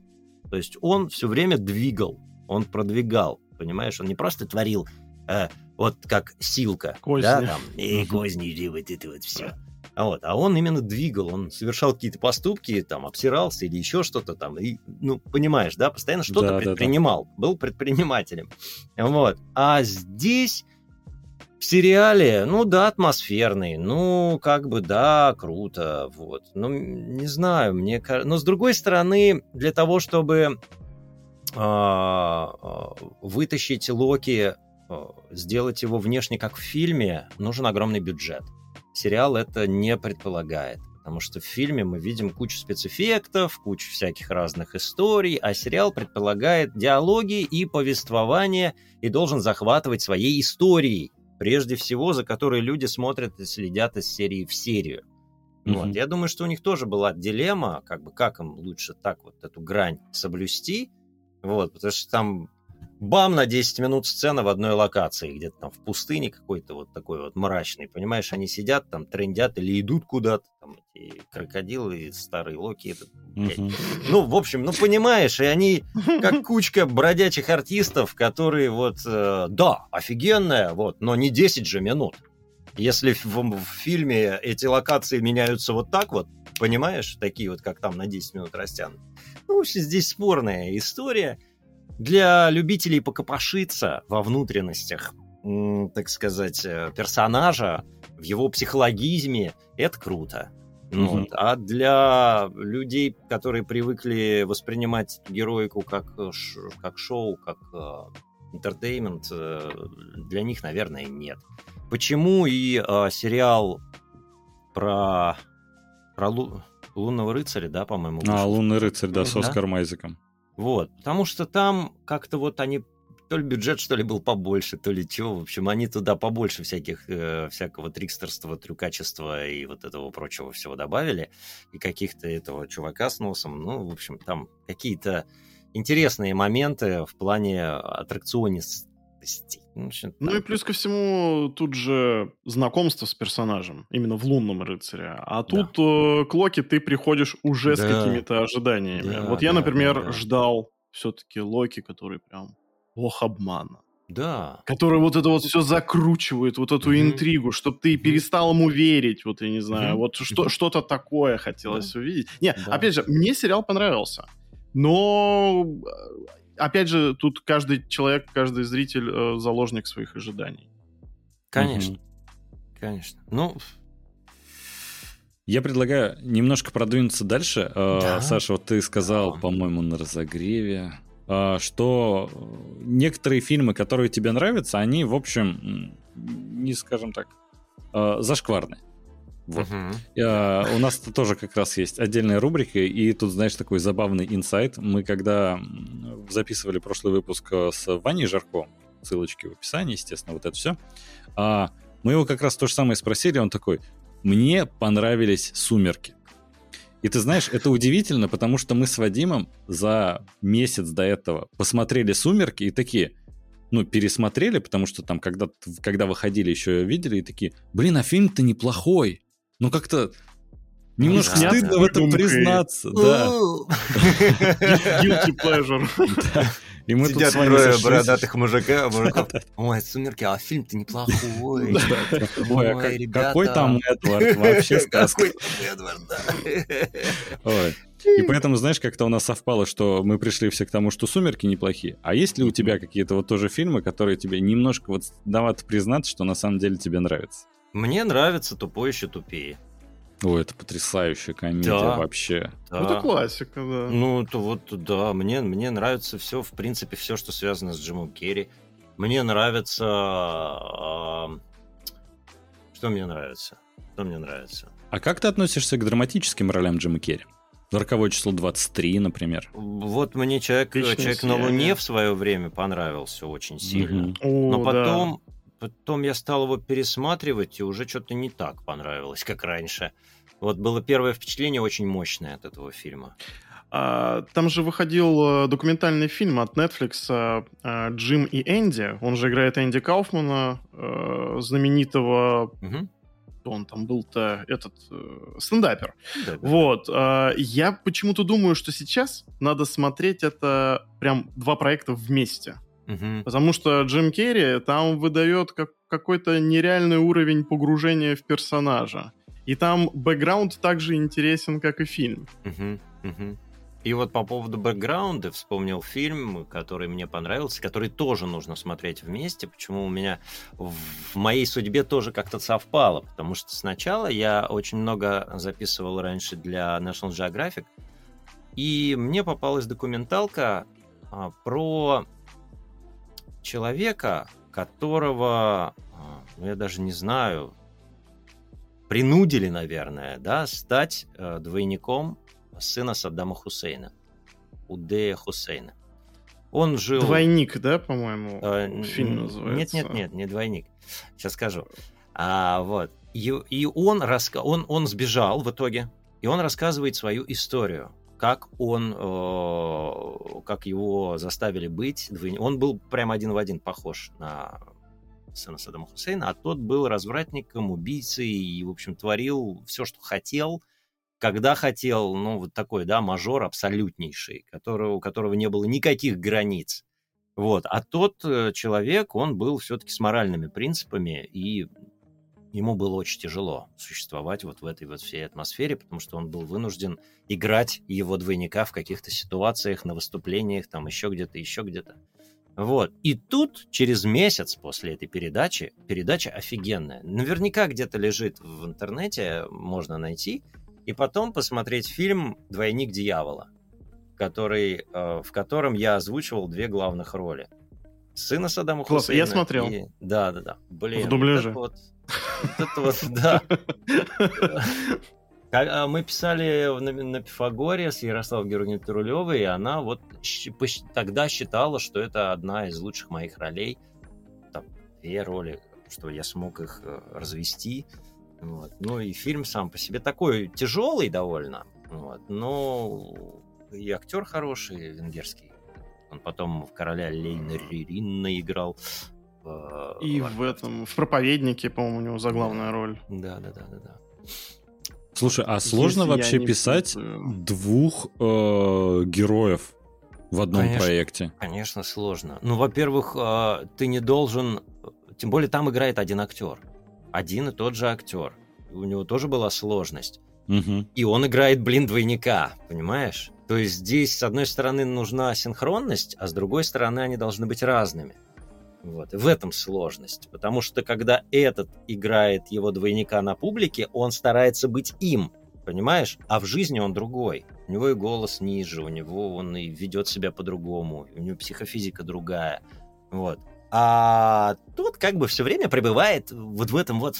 То есть он все время двигал, он продвигал, понимаешь? Он не просто творил э, вот как силка, козни. да, там, и козни, и вот это вот все. А, вот, а он именно двигал, он совершал какие-то поступки, там, обсирался или еще что-то там, и, ну, понимаешь, да, постоянно что-то да, предпринимал, да, да. был предпринимателем. Вот. А здесь в сериале, ну да, атмосферный, ну как бы да, круто, вот. Ну не знаю, мне кажется, но с другой стороны, для того, чтобы э, вытащить Локи, сделать его внешне как в фильме, нужен огромный бюджет. Сериал это не предполагает. Потому что в фильме мы видим кучу спецэффектов, кучу всяких разных историй, а сериал предполагает диалоги и повествование и должен захватывать своей историей прежде всего, за которой люди смотрят и следят из серии в серию. Mm-hmm. Вот. Я думаю, что у них тоже была дилемма, как бы как им лучше так вот эту грань соблюсти, вот, потому что там бам, на 10 минут сцена в одной локации, где-то там в пустыне какой-то вот такой вот мрачный, понимаешь, они сидят там, трендят или идут куда-то, там эти крокодилы, и старые локи, это, uh-huh. ну, в общем, ну, понимаешь, и они как кучка бродячих артистов, которые вот, э, да, офигенная, вот, но не 10 же минут. Если в, в фильме эти локации меняются вот так вот, понимаешь, такие вот, как там на 10 минут растянут. Ну, здесь спорная история для любителей покопошиться во внутренностях, так сказать, э, персонажа, в его психологизме, это круто. Mm-hmm. Вот. А для людей, которые привыкли воспринимать героику как, э, как шоу, как интертеймент, э, для них, наверное, нет. Почему и э, сериал про, про Лу, лунного рыцаря, да, по-моему? А, лунный рыцарь, да, с Оскаром? Айзеком. Вот, потому что там как-то вот они то ли бюджет, что ли, был побольше, то ли чего. В общем, они туда побольше всяких, э, всякого трикстерства, трюкачества и вот этого прочего всего добавили. И каких-то этого чувака с носом. Ну, в общем, там какие-то интересные моменты в плане аттракционистов личностей. Ну, ну и плюс ко всему, тут же знакомство с персонажем, именно в «Лунном рыцаре». А тут да. э, к Локи ты приходишь уже да. с какими-то ожиданиями. Да, вот я, да, например, да, да. ждал все-таки Локи, который прям ох обмана. Да. Который вот это вот все закручивает, вот эту mm-hmm. интригу, чтобы ты перестал ему верить, вот я не знаю, mm-hmm. вот что, что-то такое хотелось mm-hmm. увидеть. Не, да. опять же, мне сериал понравился, но опять же, тут каждый человек, каждый зритель э, заложник своих ожиданий. Конечно. Угу. Конечно. Ну, я предлагаю немножко продвинуться дальше. Э, да. Саша, вот ты сказал, да. по-моему, на разогреве, э, что некоторые фильмы, которые тебе нравятся, они, в общем, не скажем так, э, зашкварные. Вот. Uh-huh. у нас тоже как раз есть отдельная рубрика, и тут, знаешь, такой забавный инсайт. Мы когда записывали прошлый выпуск э, с Ваней Жарко, ссылочки в описании, естественно, вот это все, а, мы его как раз то же самое спросили, он такой, мне понравились «Сумерки». И ты знаешь, это удивительно, потому что мы с Вадимом за месяц до этого посмотрели «Сумерки» и такие, ну, пересмотрели, потому что там, когда, когда выходили, еще видели, и такие, блин, а фильм-то неплохой. Ну, как-то немножко да, стыдно в этом признаться. Да. Guilty pleasure. И мы Сидят тут трое бородатых мужика, мужиков. Ой, сумерки, а фильм-то неплохой. Ой, а какой там Эдвард? Вообще сказка. Эдвард, да. Ой. И поэтому, знаешь, как-то у нас совпало, что мы пришли все к тому, что «Сумерки» неплохие. А есть ли у тебя какие-то вот тоже фильмы, которые тебе немножко вот дават признаться, что на самом деле тебе нравятся? Мне нравится «Тупой еще тупее». О, это потрясающая комедия да. вообще. Да. Ну, это классика, да. Ну, это вот, да, мне, мне нравится все, в принципе, все, что связано с Джимом Керри. Мне нравится... Э, что мне нравится? Что мне нравится? А как ты относишься к драматическим ролям Джима Керри? Роковое число 23, например. Вот мне человек, человек на Луне в свое время понравился очень сильно. Угу. О, Но потом, да. Потом я стал его пересматривать, и уже что-то не так понравилось, как раньше. Вот было первое впечатление очень мощное от этого фильма. А, там же выходил э, документальный фильм от Netflix э, «Джим и Энди». Он же играет Энди Кауфмана, знаменитого угу он там был-то этот э, стендапер. Да, да. Вот. Э, я почему-то думаю, что сейчас надо смотреть это прям два проекта вместе. Угу. Потому что Джим Керри там выдает как, какой-то нереальный уровень погружения в персонажа. И там бэкграунд также интересен, как и фильм. Угу. Угу. И вот по поводу бэкграунда вспомнил фильм, который мне понравился, который тоже нужно смотреть вместе. Почему у меня в моей судьбе тоже как-то совпало? Потому что сначала я очень много записывал раньше для National Geographic, и мне попалась документалка а, про человека, которого, а, ну я даже не знаю, принудили, наверное, да, стать э, двойником сына Саддама Хусейна, Удея Хусейна. Он жил... Двойник, да, по-моему, э, фильм называется? Нет, нет, нет, не двойник. Сейчас скажу. А, вот. И, и он, раска... он, он сбежал в итоге, и он рассказывает свою историю, как он, э, как его заставили быть. Он был прямо один в один похож на сына Саддама Хусейна, а тот был развратником, убийцей и, в общем, творил все, что хотел – когда хотел, ну, вот такой, да, мажор абсолютнейший, которого, у которого не было никаких границ. Вот. А тот э, человек, он был все-таки с моральными принципами, и ему было очень тяжело существовать вот в этой вот всей атмосфере, потому что он был вынужден играть его двойника в каких-то ситуациях, на выступлениях, там еще где-то, еще где-то. Вот. И тут, через месяц после этой передачи, передача офигенная. Наверняка где-то лежит в интернете, можно найти и потом посмотреть фильм «Двойник дьявола», который, э, в котором я озвучивал две главных роли. Сына Саддама Класс, Хусейна. я смотрел. И... Да, да, да. Блин. В дубляже. Вот, это вот, да. А, мы писали на, на Пифагоре с Ярославом Георгиевной Турулевой, и она вот тогда считала, что это одна из лучших моих ролей. Там две роли, что я смог их э, развести. Вот. Ну и фильм сам по себе такой тяжелый довольно, вот. но и актер хороший, венгерский. Он потом в «Короля Лейнеририна» играл. В, и в, в этом, в «Проповеднике», по-моему, у него заглавная роль. Да, да, да, да, да. Слушай, а сложно Если вообще писать путаю. двух э, героев в одном конечно, проекте? Конечно, сложно. Ну, во-первых, э, ты не должен... Тем более там играет один актер один и тот же актер. У него тоже была сложность. Угу. И он играет, блин, двойника, понимаешь? То есть здесь, с одной стороны, нужна синхронность, а с другой стороны, они должны быть разными. Вот. И в этом сложность. Потому что когда этот играет его двойника на публике, он старается быть им, понимаешь? А в жизни он другой. У него и голос ниже, у него он и ведет себя по-другому, у него психофизика другая. Вот. А тут как бы все время пребывает вот в этом вот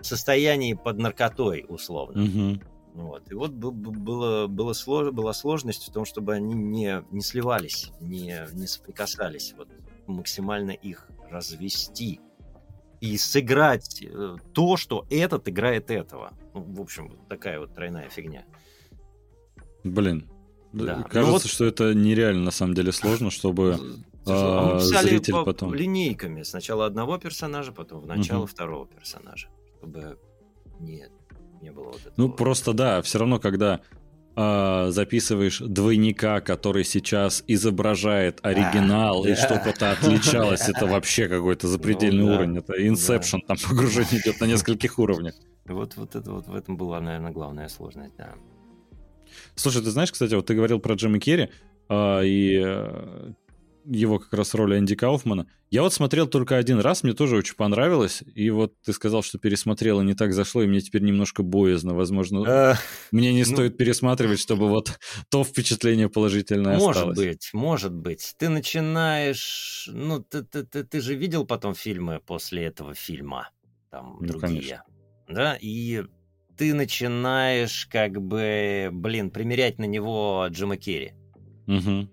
состоянии под наркотой, условно. Угу. Вот. И вот было, было слож, была сложность в том, чтобы они не, не сливались, не, не соприкасались. Вот, максимально их развести и сыграть э, то, что этот играет этого. Ну, в общем, такая вот тройная фигня. Блин. Да. Кажется, ну вот... что это нереально на самом деле сложно, чтобы а, мы писали зритель по, потом. линейками. Сначала одного персонажа, потом в начало угу. второго персонажа. Чтобы не, не было вот этого. Ну, просто да, все равно, когда э, записываешь двойника, который сейчас изображает оригинал, и что-то отличалось, это вообще какой-то запредельный ну уровень. Это Inception, там погружение идет на нескольких уровнях. Вот, вот это вот в этом была, наверное, главная сложность, да. Слушай, ты знаешь, кстати, вот ты говорил про Джима Керри, э, и его как раз роль Энди Кауфмана. Я вот смотрел только один раз, мне тоже очень понравилось. И вот ты сказал, что пересмотрел и не так зашло, и мне теперь немножко боязно. Возможно, э, мне не ну стоит пересматривать, чтобы вот то впечатление положительное может осталось. Может быть, может быть. Ты начинаешь... Ну, ты, ты, ты, ты же видел потом фильмы после этого фильма? Там ну, другие. Конечно. Да, и ты начинаешь как бы, блин, примерять на него Джима Керри. Угу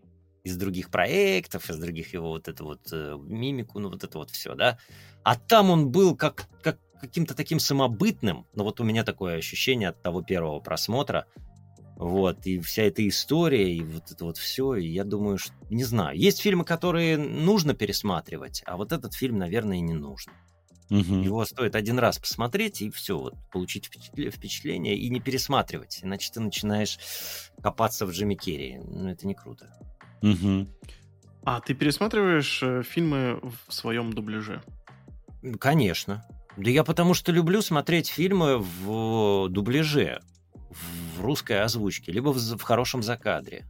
из других проектов, из других его вот это вот э, мимику, ну вот это вот все, да. А там он был как, как каким-то таким самобытным, но вот у меня такое ощущение от того первого просмотра, вот, и вся эта история, и вот это вот все, и я думаю, что, не знаю, есть фильмы, которые нужно пересматривать, а вот этот фильм, наверное, и не нужно. Угу. Его стоит один раз посмотреть и все, вот, получить впечатление и не пересматривать, иначе ты начинаешь копаться в Джимми Керри, ну это не круто. Угу. А ты пересматриваешь э, фильмы в своем дубляже? Конечно. Да я потому что люблю смотреть фильмы в дубляже, в русской озвучке, либо в, в хорошем закадре.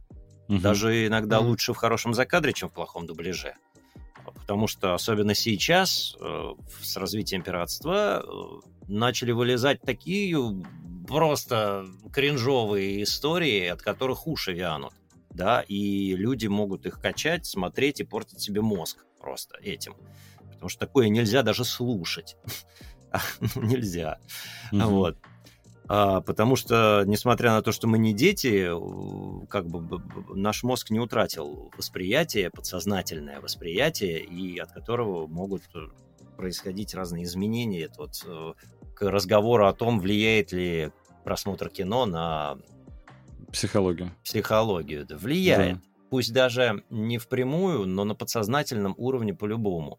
Угу. Даже иногда угу. лучше в хорошем закадре, чем в плохом дубляже. Потому что особенно сейчас, э, с развитием пиратства, э, начали вылезать такие просто кринжовые истории, от которых уши вянут да, и люди могут их качать, смотреть и портить себе мозг просто этим. Потому что такое нельзя даже слушать. Ну, нельзя. Вот. А, потому что, несмотря на то, что мы не дети, как бы наш мозг не утратил восприятие, подсознательное восприятие, и от которого могут происходить разные изменения. Это вот э, к разговору о том, влияет ли просмотр кино на Психологию. Психологию, да, влияет. Да. Пусть даже не впрямую, но на подсознательном уровне по-любому.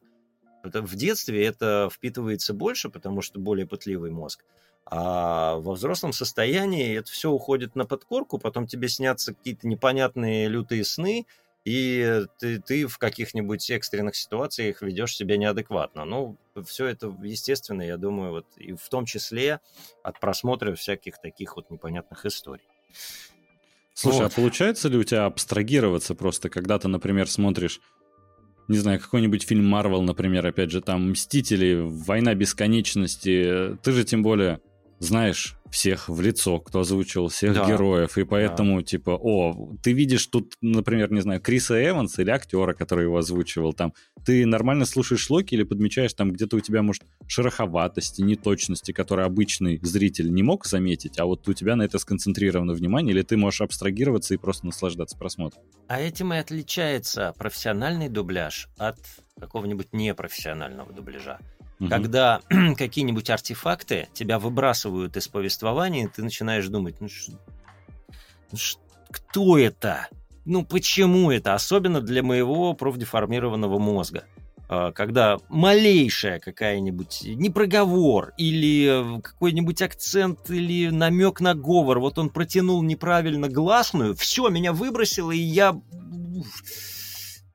В детстве это впитывается больше, потому что более пытливый мозг. А во взрослом состоянии это все уходит на подкорку, потом тебе снятся какие-то непонятные лютые сны, и ты, ты в каких-нибудь экстренных ситуациях ведешь себя неадекватно. Ну, все это естественно, я думаю, вот и в том числе от просмотра всяких таких вот непонятных историй. Слушай, вот. а получается ли у тебя абстрагироваться просто, когда ты, например, смотришь, не знаю, какой-нибудь фильм Марвел, например, опять же, там «Мстители», «Война бесконечности», ты же тем более знаешь всех в лицо, кто озвучивал всех да. героев, и поэтому, да. типа, о, ты видишь тут, например, не знаю, Криса Эванса или актера, который его озвучивал, там, ты нормально слушаешь Локи или подмечаешь там где-то у тебя, может, шероховатости, неточности, которые обычный зритель не мог заметить, а вот у тебя на это сконцентрировано внимание, или ты можешь абстрагироваться и просто наслаждаться просмотром. А этим и отличается профессиональный дубляж от какого-нибудь непрофессионального дубляжа угу. когда какие-нибудь артефакты тебя выбрасывают из повествования, и ты начинаешь думать, ну, ш... ну кто это? Ну почему это? Особенно для моего профдеформированного мозга а, когда малейшая какая-нибудь непроговор или какой-нибудь акцент или намек на говор, вот он протянул неправильно гласную, все, меня выбросило, и я...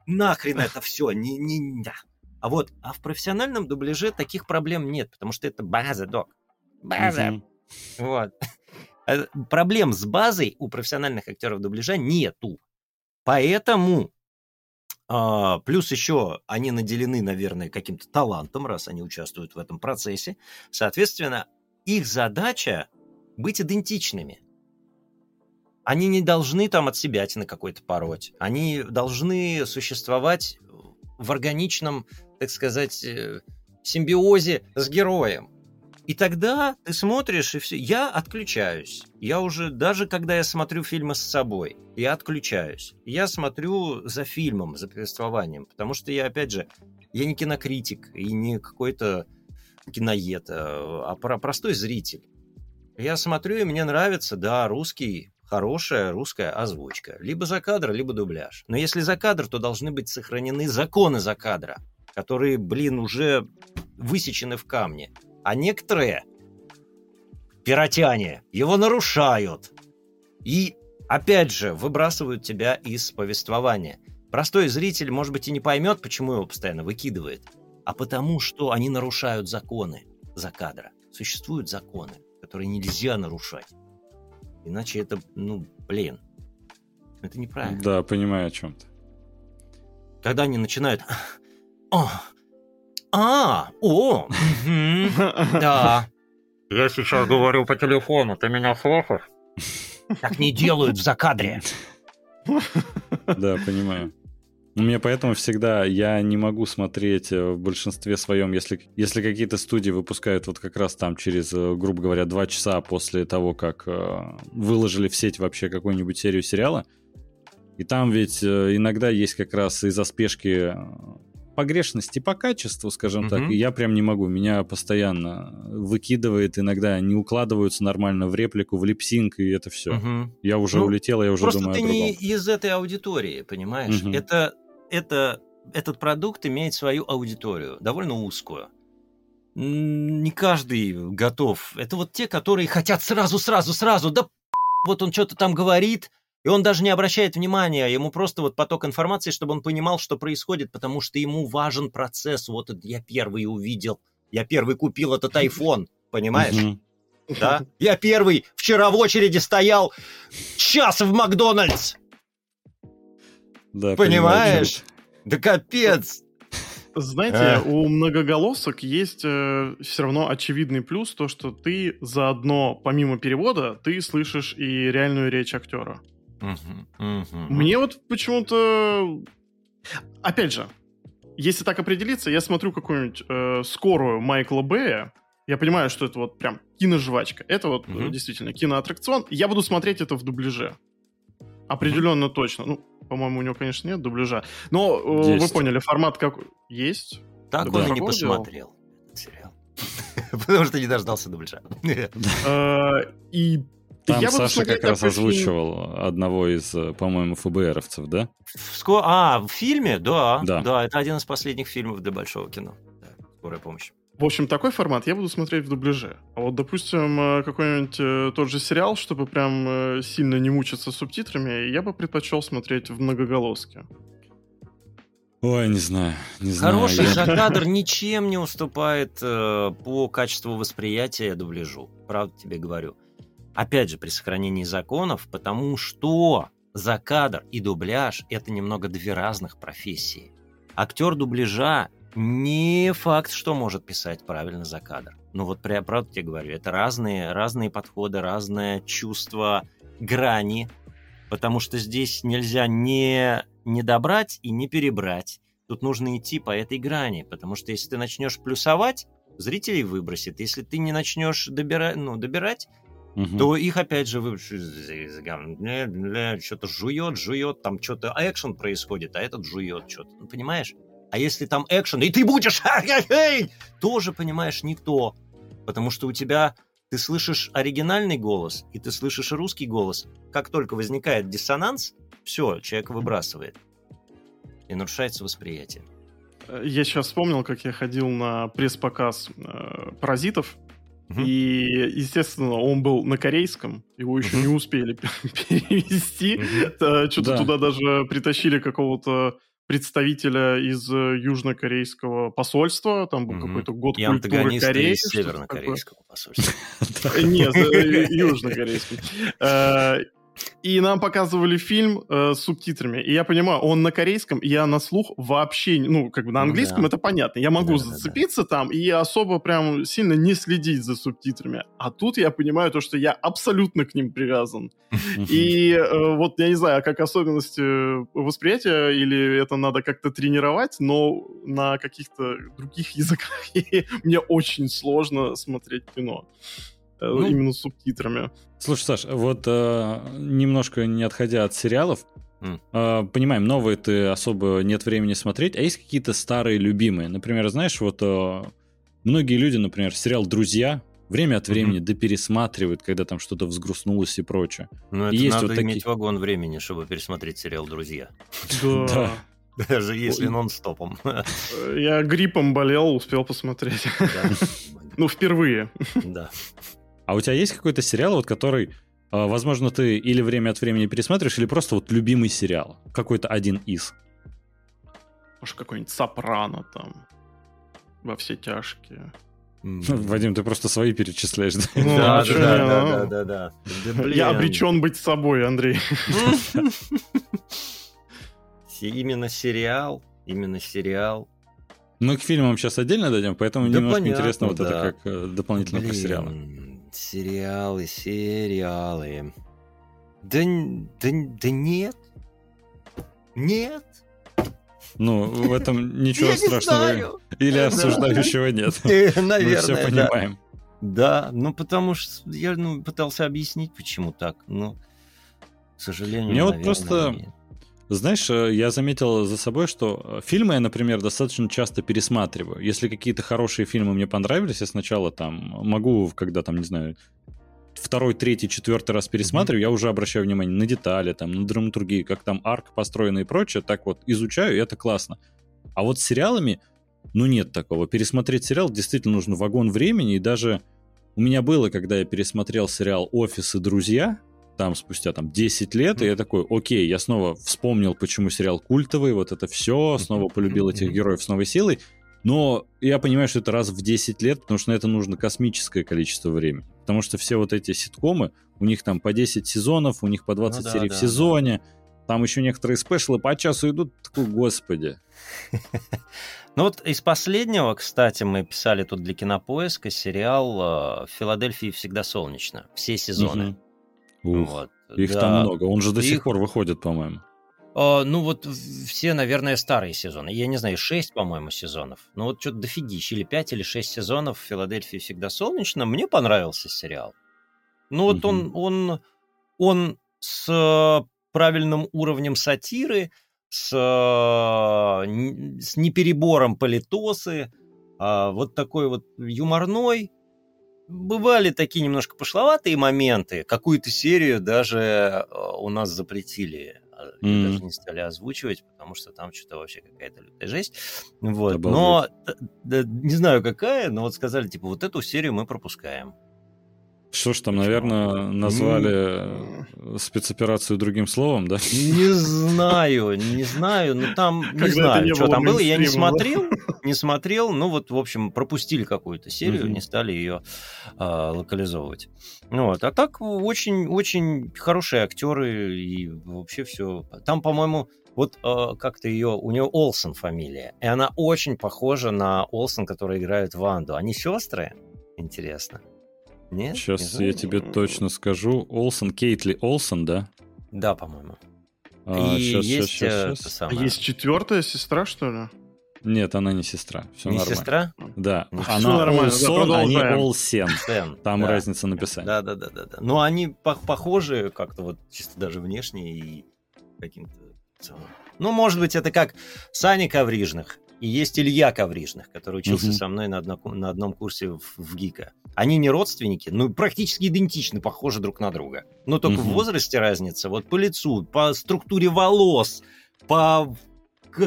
Нахрен это все, не, не, да. А вот, а в профессиональном дубляже таких проблем нет, потому что это база, док. База. Угу. Вот. А проблем с базой у профессиональных актеров дубляжа нету. Поэтому а, плюс еще они наделены, наверное, каким-то талантом, раз они участвуют в этом процессе. Соответственно, их задача быть идентичными. Они не должны там от себя на какой-то пороть. Они должны существовать в органичном так сказать, э, симбиозе с героем. И тогда ты смотришь, и все. Я отключаюсь. Я уже, даже когда я смотрю фильмы с собой, я отключаюсь. Я смотрю за фильмом, за повествованием. Потому что я, опять же, я не кинокритик и не какой-то киноед, а, а простой зритель. Я смотрю, и мне нравится, да, русский, хорошая русская озвучка. Либо за кадр, либо дубляж. Но если за кадр, то должны быть сохранены законы за кадра которые, блин, уже высечены в камне. А некоторые пиротяне его нарушают. И, опять же, выбрасывают тебя из повествования. Простой зритель, может быть, и не поймет, почему его постоянно выкидывает, а потому что они нарушают законы за кадра. Существуют законы, которые нельзя нарушать. Иначе это, ну, блин, это неправильно. Да, понимаю о чем то когда они начинают... О, а, о, да. Я сейчас говорю по телефону, ты меня слышишь? Так не делают в закадре. Да, понимаю. У меня поэтому всегда я не могу смотреть э, в большинстве своем, если, если какие-то студии выпускают вот как раз там через, э, грубо говоря, два часа после того, как э, выложили в сеть вообще какую-нибудь серию сериала. И там ведь э, иногда есть как раз из-за спешки э, погрешности по качеству, скажем Мгм. так, и я прям не могу. Меня постоянно выкидывает, иногда не укладываются нормально в реплику, в липсинг, и это все. Мгм. Я уже Ну, улетел, я уже Просто думаю ты о другом. не из этой аудитории, понимаешь? Мгм. Это, это, этот продукт имеет свою аудиторию, довольно узкую. Не каждый готов. Это вот те, которые хотят сразу, сразу, сразу. Да вот он что-то там говорит, и он даже не обращает внимания, ему просто вот поток информации, чтобы он понимал, что происходит, потому что ему важен процесс. Вот я первый увидел, я первый купил этот iPhone, понимаешь? Да? Я первый вчера в очереди стоял час в Макдональдс. Да, Понимаешь? Да капец. Знаете, А. у многоголосок есть все равно очевидный плюс, то, что ты заодно, помимо перевода, ты слышишь и реальную речь актера. Мне вот почему-то... Опять же, если так определиться, я смотрю какую-нибудь э, скорую Майкла Бэя, я понимаю, что это вот прям киножвачка. Это вот э, Мгм. действительно киноаттракцион. Я буду смотреть это в дубляже. Определенно точно. Ну, по-моему, у него, конечно, нет дубляжа. Но э, вы Есть. поняли, формат какой? Есть. Так Да. он и не посмотрел этот сериал. Потому что не дождался дубляжа. Э, И Там я Саша как раз фильм. озвучивал одного из, э, по-моему, ФБРовцев, да? В ско- А, в фильме? Да. Да. Да, это один из последних фильмов для большого кино. Да, Скорая помощь. В общем, такой формат я буду смотреть в дубляже. А вот, допустим, э, какой-нибудь э, тот же сериал, чтобы прям э, сильно не мучиться с субтитрами, я бы предпочел смотреть в многоголоске. Ой, не знаю, не знаю. Хороший я- закадр ничем не уступает э, по качеству восприятия дубляжу. Правда тебе говорю. Опять же, при сохранении законов, потому что закадр и дубляж — это немного две разных профессии. Актер дубляжа не факт, что может писать правильно закадр. Ну вот правда тебе говорю, это разные, разные подходы, разное чувство грани, потому что здесь нельзя не, не добрать и не перебрать. Тут нужно идти по этой грани, потому что если ты начнешь плюсовать, зрителей выбросит. Если ты не начнешь добира... ну, добирать, Мгм. то их опять же выбросит. Что-то жует, жует, там что-то экшен происходит, а этот жует что-то. Ну, понимаешь? А если там экшен, и ты будешь, тоже, понимаешь, не то. Потому что у тебя, ты слышишь оригинальный голос, и ты слышишь русский голос. Как только возникает диссонанс, все, человек выбрасывает. И нарушается восприятие. Э, Я сейчас вспомнил, как я ходил на пресс-показ э, «Паразитов», и, естественно, он был на корейском, его еще не успели перевести. Что-то Да. туда даже притащили какого-то представителя из э, южнокорейского посольства, там был Мгм. какой-то год И культуры Кореи. из севернокорейского посольства. Нет, э, южнокорейский. Э, И нам показывали фильм э, с субтитрами. И я понимаю, он на корейском, я на слух вообще... Ну, как бы на Ну английском да. это понятно. Я могу Да-да-да. зацепиться там и особо прям сильно не следить за субтитрами. А тут я понимаю то, что я абсолютно к ним привязан. И э, вот я не знаю, как особенности восприятия, или это надо как-то тренировать, но на каких-то других языках мне очень сложно смотреть кино. Э, Ну, именно с субтитрами. Слушай, Саш, вот э, немножко не отходя от сериалов, М. э, понимаем, новые ты особо нет времени смотреть, а есть какие-то старые любимые? Например, знаешь, вот э, многие люди, например, сериал «Друзья» время от времени допересматривают, когда там что-то взгрустнулось и прочее. Ну, это Есть надо вот иметь такие- вагон времени, чтобы пересмотреть сериал «Друзья». Да. Да. Даже если нон-стопом. Я гриппом болел, успел посмотреть. Ну, впервые. Да. А у тебя есть какой-то сериал, вот который, э, возможно, ты или время от времени пересматриваешь, или просто вот любимый сериал? Какой-то один из. Может, какой-нибудь Сопрано там. Во все тяжкие. Вадим, ты просто свои перечисляешь, да? Ну, Да, а да, да, ну? да, да, да. Да, блин. Я обречен быть собой, Андрей. Именно сериал. именно сериал. Мы к фильмам сейчас отдельно дойдем, поэтому да немножко интересно вот да. это как э, дополнительно Блин, про сериалы. Сериалы. Да, да, да нет. Нет. Ну, в этом ничего страшного. Или обсуждающего нет. Наверное, Мы все понимаем. Да, ну потому что я ну, пытался объяснить, почему так. Ну, к сожалению, Мне вот просто... Нет. Знаешь, э, я заметил за собой, что э, фильмы я, например, достаточно часто пересматриваю. Если какие-то хорошие фильмы мне понравились, я сначала там могу, когда там, не знаю, второй, третий, четвертый раз пересматриваю, mm-hmm. я уже обращаю внимание на детали, там, на драматургию, как там арк построена и прочее, так вот изучаю, и это классно. А вот с сериалами, ну нет такого. Пересмотреть сериал действительно нужно вагон времени, и даже у меня было, когда я пересмотрел сериал «Офис и друзья», там спустя там 10 лет, и я такой, окей, я снова вспомнил, почему сериал культовый, вот это все, снова полюбил этих героев с новой силой, но я понимаю, что это раз в 10 лет, потому что на это нужно космическое количество времени. Потому что все вот эти ситкомы, у них там по 10 сезонов, у них по 20 ну, да, серий да, в сезоне, да. там еще некоторые спешлы по часу идут, такой, господи. Ну вот из последнего, кстати, мы писали тут для Кинопоиска сериал э, «В Филадельфии всегда солнечно». Все сезоны. Ух, вот. Их да. там много. Он же до их... сих пор выходит, по-моему. Uh, ну вот все, наверное, старые сезоны. Я не знаю, 6, по-моему, сезонов. Ну вот что-то дофигища. Или 5, или 6 сезонов в Филадельфии всегда солнечно. Мне понравился сериал. Ну вот угу. он, он, он с правильным уровнем сатиры, с, с неперебором политосы, а вот такой вот юморной, бывали такие немножко пошловатые моменты. Какую-то серию даже э, у нас запретили. Mm. Даже не стали озвучивать, потому что там что-то вообще какая-то лютая жесть. Вот. Но да, не знаю какая, но вот сказали, типа, вот эту серию мы пропускаем. Что ж там, наверное, назвали спецоперацию другим словом, да? Не знаю, не знаю, ну там, не знаю, что там было, я не смотрел, не смотрел, ну вот, в общем, пропустили какую-то серию, не стали ее а, локализовывать. Вот, а так очень-очень хорошие актеры и вообще все. Там, по-моему, вот э, как-то ее, у нее Олсен фамилия, и она очень похожа на Олсен, которая играет Ванду. Они сестры? Интересно. Нет? Сейчас не я тебе точно скажу. Олсон, Кейтли Олсон, да? Да, по-моему. А, и сейчас, есть, сейчас, сейчас. А есть четвертая сестра, что ли? Нет, она не сестра. Все не нормально. сестра? Да. Ну, она нормально. Олсон, а не Олсен. Там да. разница написания. Да, да, да, да, да. Но они похожи как-то вот чисто даже внешне и каким-то ну, может быть, это как Саня Коврижных и есть Илья Коврижных, который учился угу. со мной на, одно, на одном курсе в, в ГИКа. Они не родственники, но практически идентичны, похожи друг на друга. Но только угу. в возрасте разница. Вот по лицу, по структуре волос, по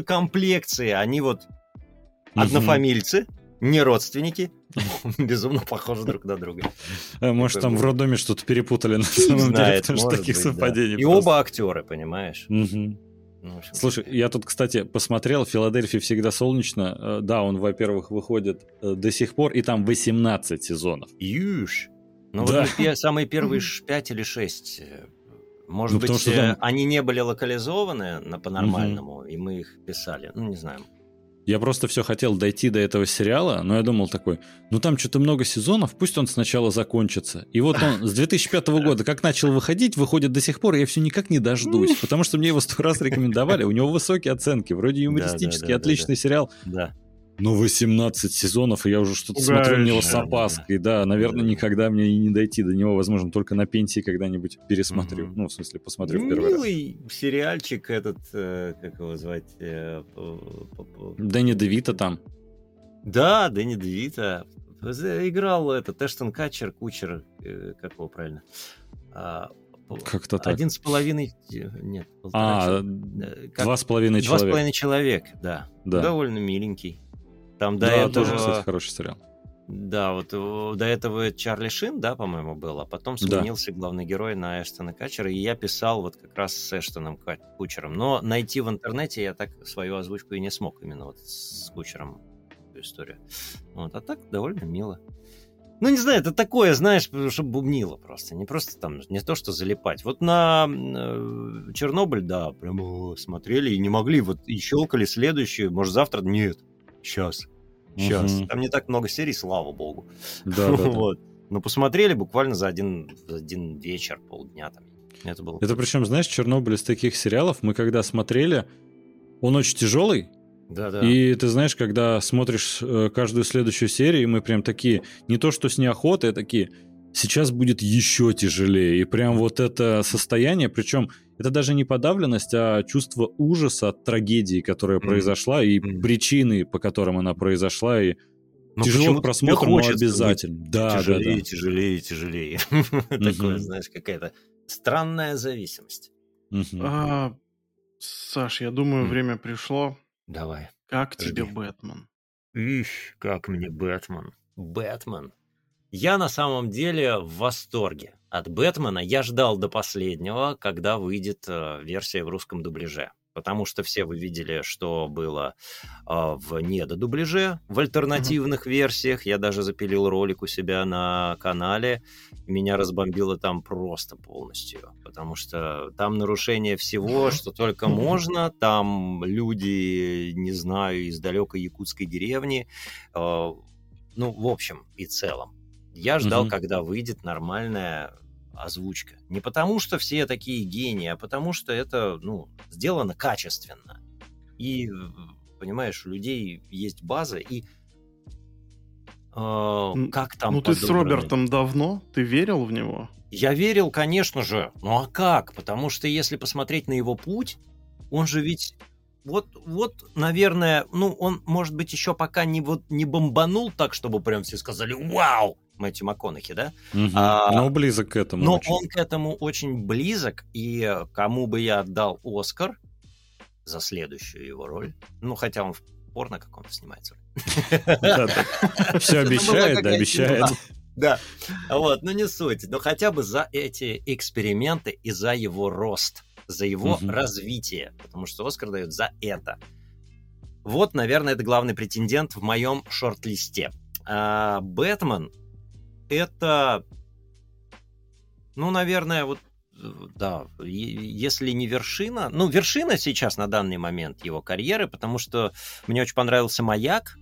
комплекции. Они вот угу. однофамильцы, не родственники, безумно похожи друг на друга. А, может, там в роддоме что-то перепутали на самом деле, потому что таких совпадений. И оба актеры, понимаешь? Ну, общем, Слушай, я тут, кстати, посмотрел, Филадельфия всегда солнечно. Э, да, он, во-первых, выходит э, до сих пор, и там 18 сезонов. Юж! Ну, да. вот самые первые 5 или 6. Э, может ну, быть, там... они не были локализованы на по-нормальному, угу. и мы их писали. Ну, не знаю. Я просто все хотел дойти до этого сериала, но я думал такой, ну там что-то много сезонов, пусть он сначала закончится. И вот он с 2005 года, как начал выходить, выходит до сих пор, я все никак не дождусь, потому что мне его сто раз рекомендовали, у него высокие оценки, вроде юмористический, отличный сериал. Да. Ну, 18 сезонов, и я уже что-то смотрю на него с опаской. Да, наверное, никогда мне и не дойти до него. Возможно, только на пенсии когда-нибудь пересмотрю. Угу. Ну, в смысле, посмотрю в первый Милый раз. сериальчик этот, э, как его звать? Э, Дэнни Девита там. Да, Дэнни Девита. Играл этот Эштон Качер, Кучер, э, как его правильно? А, как-то так. Один с половиной... Нет, полтора... А, как... два с половиной человек. Два с половиной человек, да. да. Довольно миленький. Там до да, этого... тоже, кстати, хороший сериал. Да, вот э, до этого Чарли Шин, да, по-моему, был, а потом сменился да. главный герой на Эштона Качера, и я писал вот как раз с Эштоном Кучером. Но найти в интернете я так свою озвучку и не смог именно вот с Кучером эту историю. Вот, а так довольно мило. Ну, не знаю, это такое, знаешь, чтобы бубнило просто. Не просто там, не то, что залипать. Вот на э, Чернобыль, да, прям смотрели и не могли. Вот и щелкали следующую. Может, завтра? Нет. Сейчас. Сейчас. Угу. Там не так много серий, слава богу. Да, да, вот. Да. Но посмотрели буквально за один, за один вечер, полдня там. Это было. Это причем, знаешь, Чернобыль из таких сериалов, мы когда смотрели, он очень тяжелый, да, да. И ты знаешь, когда смотришь э, каждую следующую серию, мы прям такие, не то что с неохотой, а такие, сейчас будет еще тяжелее. И прям вот это состояние, причем это даже не подавленность, а чувство ужаса от трагедии, которая mm-hmm. произошла, и mm-hmm. причины, по которым она произошла, и но тяжело к просмотру, но обязательно. Да, тяжелее, да, да. тяжелее, тяжелее. Такое, знаешь, какая-то странная зависимость. А, Саш, я думаю, время пришло Давай. Как тебе Бэтмен? Ишь, как мне Бэтмен. Бэтмен. Я на самом деле в восторге от Бэтмена. Я ждал до последнего, когда выйдет э, версия в русском дубляже потому что все вы видели, что было э, в недодубляже, в альтернативных mm-hmm. версиях. Я даже запилил ролик у себя на канале. Меня разбомбило там просто полностью, потому что там нарушение всего, что только можно. Там люди, не знаю, из далекой якутской деревни. Э, ну, в общем и целом. Я ждал, mm-hmm. когда выйдет нормальная озвучка. Не потому, что все такие гении, а потому, что это, ну, сделано качественно. И, понимаешь, у людей есть база, и э, как там Ну, ты с Робертом давно? Ты верил в него? Я верил, конечно же. Ну, а как? Потому что если посмотреть на его путь, он же ведь вот, вот, наверное, ну, он, может быть, еще пока не, вот, не бомбанул так, чтобы прям все сказали «Вау!», Мэтью МакКонахи, да? Угу. А, но близок к этому. Но очень. он к этому очень близок, и кому бы я отдал Оскар за следующую его роль, ну, хотя он в порно каком-то снимается. Все обещает, да, обещает. Да, вот, ну не суть, но хотя бы за эти эксперименты и за его рост, за его развитие, потому что Оскар дает за это. Вот, наверное, это главный претендент в моем шорт-листе. А, Бэтмен это, ну, наверное, вот да, если не вершина, ну, вершина сейчас на данный момент его карьеры, потому что мне очень понравился «Маяк»,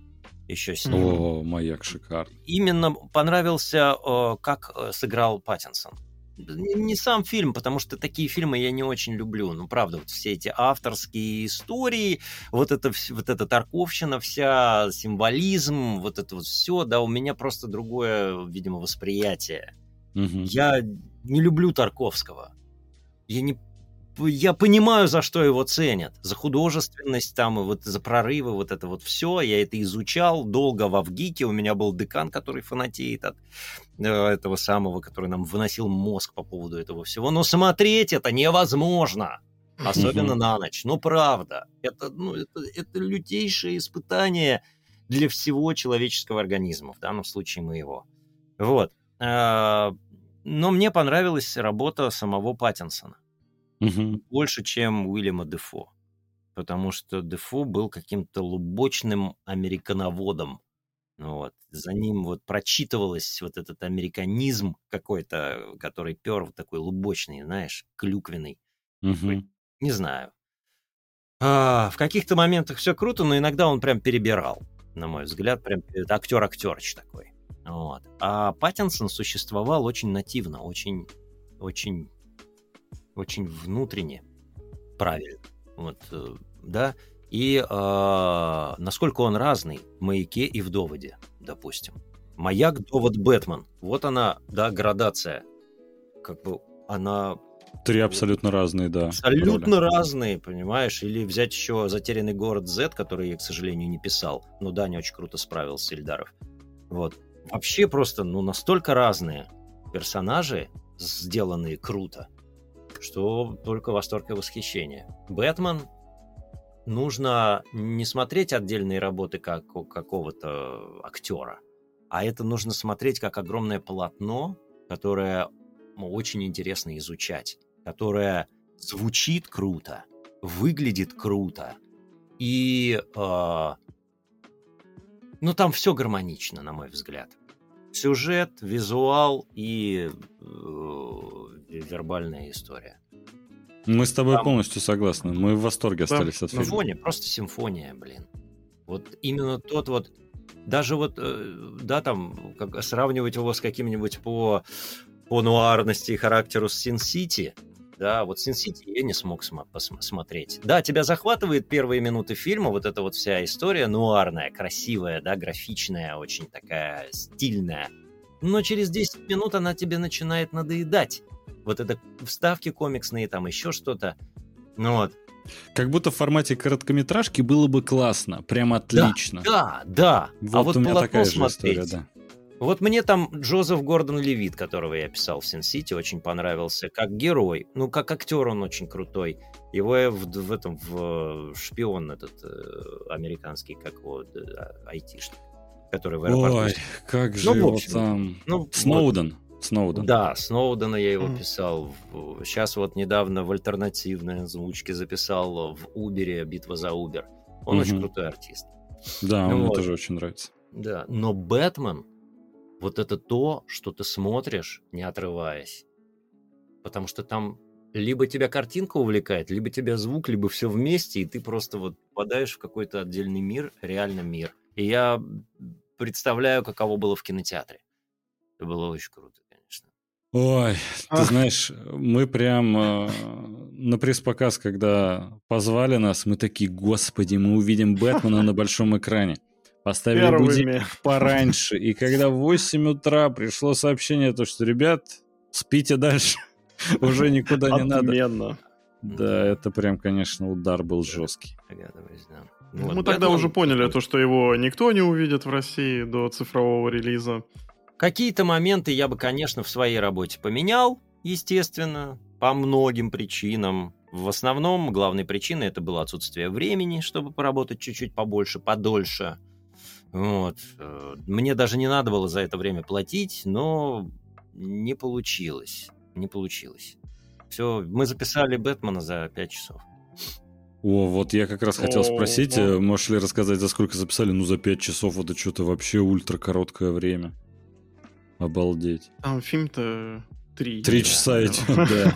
еще с ним. О, «Маяк» шикарный. Именно понравился, как э, сыграл Паттинсон не сам фильм, потому что такие фильмы я не очень люблю. Ну, правда, вот все эти авторские истории, вот это вот эта Тарковщина вся, символизм, вот это вот все, да, у меня просто другое, видимо, восприятие. Угу. Я не люблю Тарковского. Я не я понимаю, за что его ценят. За художественность там, и вот за прорывы, вот это вот все. Я это изучал долго в Авгике. У меня был декан, который фанатеет от э, этого самого, который нам выносил мозг по поводу этого всего. Но смотреть это невозможно. Особенно на ночь. Ну, правда. Это, ну, это, это лютейшее испытание для всего человеческого организма, в данном случае моего. Вот. А, но мне понравилась работа самого Паттинсона угу. больше, чем Уильяма Дефо. Потому что Дефо был каким-то лубочным американоводом. Ну вот. За ним вот прочитывалось вот этот американизм какой-то, который пер такой лубочный, знаешь, клюквенный. Угу. Не знаю. А, в каких-то моментах все круто, но иногда он прям перебирал, на мой взгляд, прям актер-актерыч такой. Вот. А Паттинсон существовал очень нативно, очень, очень очень внутренне правильно. Вот, э, да. И э, насколько он разный в «Маяке» и в «Доводе», допустим. «Маяк», «Довод», «Бэтмен». Вот она, да, градация. Как бы она... Три абсолютно разные, да. Абсолютно роли. разные, понимаешь? Или взять еще «Затерянный город Z», который я, к сожалению, не писал. Но да, не очень круто справился Ильдаров. Вот. Вообще просто, ну, настолько разные персонажи, сделанные круто что только восторг и восхищение. Бэтмен нужно не смотреть отдельные работы как какого-то актера, а это нужно смотреть как огромное полотно, которое ну, очень интересно изучать, которое звучит круто, выглядит круто, и э, ну там все гармонично, на мой взгляд. Сюжет, визуал и э, вербальная история. Мы с тобой Там... полностью согласны. Мы в восторге да, остались от фильма. Симфония, просто симфония, блин. Вот именно тот вот даже вот, э, да, там, как, сравнивать его с каким-нибудь по, по нуарности и характеру с Син-Сити, да, вот Син-Сити я не смог см- посмотреть. Да, тебя захватывает первые минуты фильма, вот эта вот вся история нуарная, красивая, да, графичная, очень такая стильная. Но через 10 минут она тебе начинает надоедать. Вот это вставки комиксные, там еще что-то. Ну вот. Как будто в формате короткометражки было бы классно, прям отлично. Да, да, да. Вот а вот у меня такая же смотреть. история, да. Вот мне там Джозеф Гордон Левит, которого я писал в Син-Сити, очень понравился как герой. Ну, как актер он очень крутой. Его я в, в этом, в шпион этот э, американский, как его, э, айтишник, который в аэропорту. Ой, как ну, же ну, его там... Ну, Сноуден. Вот. Сноуден. Да, Сноудена я его mm. писал. Сейчас вот недавно в альтернативной озвучке записал в Убере «Битва за Убер». Он mm-hmm. очень крутой артист. Да, ну, он вот. мне тоже очень нравится. Да, но Бэтмен, вот это то, что ты смотришь, не отрываясь. Потому что там либо тебя картинка увлекает, либо тебя звук, либо все вместе, и ты просто вот попадаешь в какой-то отдельный мир, реально мир. И я представляю, каково было в кинотеатре. Это было очень круто. Ой, ты знаешь, мы прям э, на пресс-показ, когда позвали нас, мы такие, господи, мы увидим Бэтмена на большом экране. Поставили Первыми. будильник пораньше, и когда в 8 утра пришло сообщение, то что, ребят, спите дальше, уже никуда не надо. Да, это прям, конечно, удар был жесткий. Ну, мы тогда уже поняли то, что его никто не увидит в России до цифрового релиза. Какие-то моменты я бы, конечно, в своей работе поменял, естественно, по многим причинам. В основном главной причиной это было отсутствие времени, чтобы поработать чуть-чуть побольше, подольше. Вот. Э, мне даже не надо было за это время платить, но не получилось. Не получилось. Все, мы записали Бэтмена за 5 часов. О, вот я как раз хотел спросить, э, можешь ли рассказать, за сколько записали? Ну, за 5 часов это что-то вообще ультра короткое время. Обалдеть. Там фильм-то три. Три часа идет, да.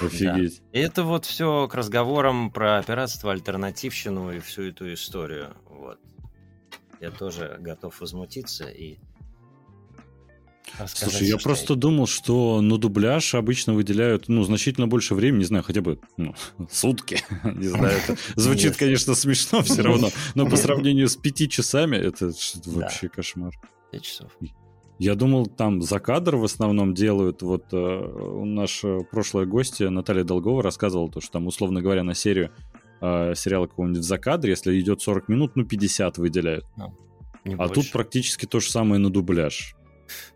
Офигеть. И это вот все к разговорам про пиратство, альтернативщину и всю эту историю. Вот. Я тоже готов возмутиться и Слушай, я просто думал, что на дубляж обычно выделяют, ну, значительно больше времени, не знаю, хотя бы, ну, сутки, не знаю, это звучит, конечно, смешно все равно, но по сравнению с пяти часами, это вообще кошмар. Пять часов. Я думал, там за кадр в основном делают. Вот э, наша прошлая гостья Наталья Долгова рассказывала, то, что там, условно говоря, на серию э, сериала какого-нибудь за кадр, если идет 40 минут, ну, 50 выделяют. А больше. тут практически то же самое на дубляж.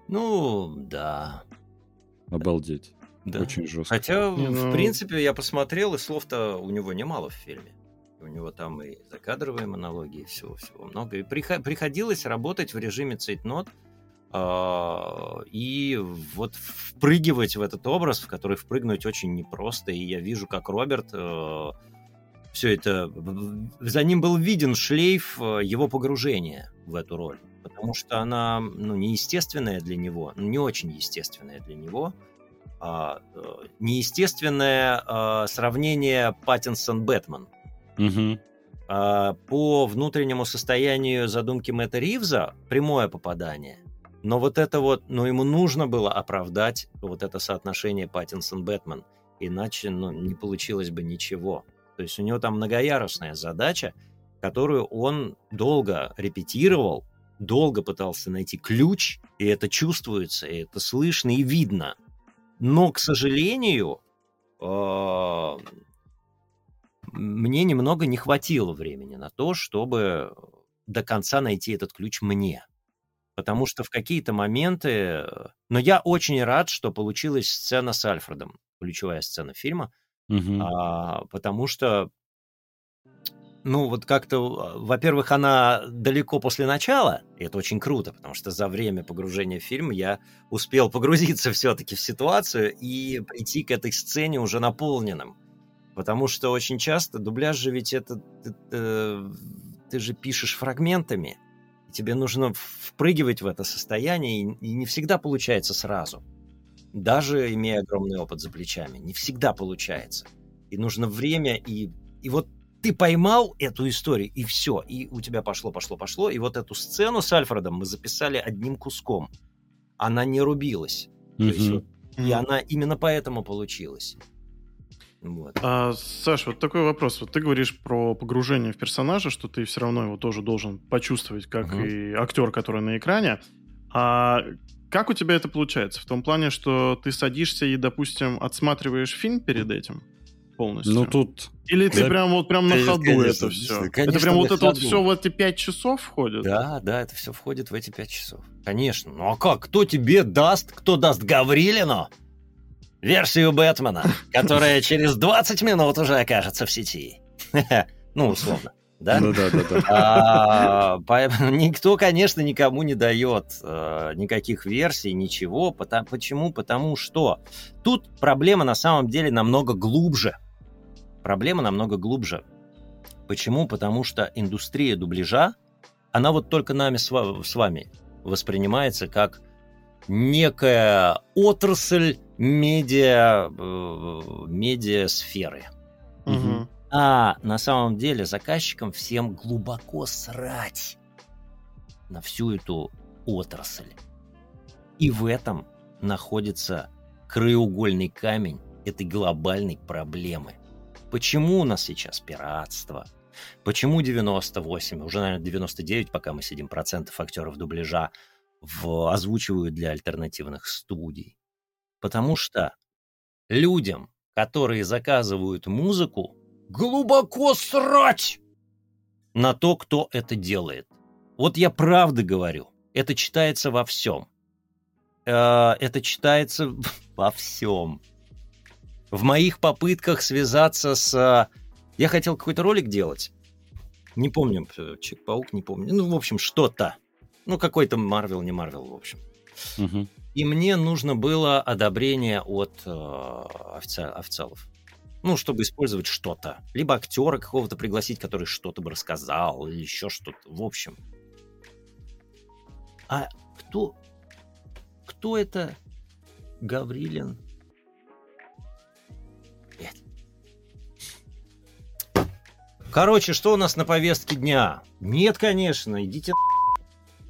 Ну, да. Обалдеть. Да. Очень жестко. Хотя, Не, ну... в принципе, я посмотрел, и слов-то у него немало в фильме. У него там и закадровые монологи, и всего-всего много. И приходилось работать в режиме цейтнот, а, и вот впрыгивать в этот образ, в который впрыгнуть очень непросто. И я вижу, как Роберт э, все это... За ним был виден шлейф э, его погружения в эту роль. Потому что она ну, неестественная для него, не очень естественная для него. А, э, неестественное а, сравнение Паттинсон-Бэтмен. Угу. А, по внутреннему состоянию задумки Мэтта Ривза прямое попадание. Но вот это вот, ну, ему нужно было оправдать вот это соотношение Паттинсон-Бэтмен, иначе, ну, не получилось бы ничего. То есть у него там многоярусная задача, которую он долго репетировал, долго пытался найти ключ, и это чувствуется, и это слышно и видно. Но, к сожалению, а, мне немного не хватило времени на то, чтобы до конца найти этот ключ мне потому что в какие-то моменты... Но я очень рад, что получилась сцена с Альфредом, ключевая сцена фильма, угу. а, потому что, ну вот как-то, а, во-первых, она далеко после начала, и это очень круто, потому что за время погружения в фильм я успел погрузиться все-таки в ситуацию и прийти к этой сцене уже наполненным. Потому что очень часто дубляж же ведь это... Ты, ты, ты же пишешь фрагментами, тебе нужно впрыгивать в это состояние, и не всегда получается сразу. Даже имея огромный опыт за плечами, не всегда получается. И нужно время, и, и вот ты поймал эту историю, и все, и у тебя пошло, пошло, пошло, и вот эту сцену с Альфредом мы записали одним куском. Она не рубилась. Mm-hmm. есть, вот, и она именно поэтому получилась. Вот. А, Саш, вот такой вопрос. Вот ты говоришь про погружение в персонажа, что ты все равно его тоже должен почувствовать, как угу. и актер, который на экране. А как у тебя это получается? В том плане, что ты садишься и, допустим, отсматриваешь фильм перед этим полностью? Ну тут... Или ты прям вот прям на ходу конечно, это все? Конечно, это прям вот это вот все в эти пять часов входит? Да, да, это все входит в эти пять часов. Конечно. Ну а как? Кто тебе даст? Кто даст Гаврилину? версию Бэтмена, которая через 20 минут уже окажется в сети. Ну, условно. Да? Ну да, да, да. А, никто, конечно, никому не дает а, никаких версий, ничего. Потому, почему? Потому что тут проблема на самом деле намного глубже. Проблема намного глубже. Почему? Потому что индустрия дубляжа, она вот только нами с, с вами воспринимается как некая отрасль медиа, э, медиасферы. Угу. А на самом деле заказчикам всем глубоко срать на всю эту отрасль. И в этом находится краеугольный камень этой глобальной проблемы. Почему у нас сейчас пиратство? Почему 98, уже, наверное, 99, пока мы сидим, процентов актеров дубляжа в, озвучивают для альтернативных студий. Потому что людям, которые заказывают музыку, глубоко срать на то, кто это делает. Вот я правда говорю, это читается во всем. Э, это читается во всем. В моих попытках связаться с... Я хотел какой-то ролик делать. Не помню, э, Человек-паук, не помню. Ну, в общем, что-то. Ну, какой-то Марвел, не Марвел, в общем. Угу. И мне нужно было одобрение от э, офици- официалов. Ну, чтобы использовать что-то. Либо актера какого-то пригласить, который что-то бы рассказал, или еще что-то. В общем. А кто... Кто это Гаврилин? Блядь. Короче, что у нас на повестке дня? Нет, конечно, идите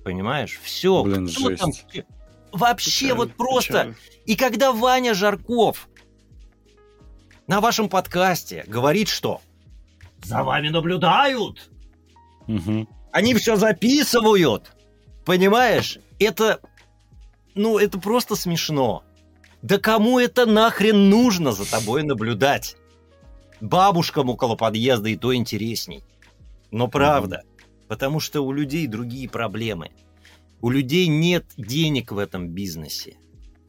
понимаешь? Все. Блин, Кто жесть. Там? Вообще печаль, вот просто. Печаль. И когда Ваня Жарков на вашем подкасте говорит, что за вами наблюдают, угу. они все записывают, понимаешь? Это, ну, это просто смешно. Да кому это нахрен нужно за тобой наблюдать? Бабушкам около подъезда и то интересней. Но правда. Угу. Потому что у людей другие проблемы. У людей нет денег в этом бизнесе.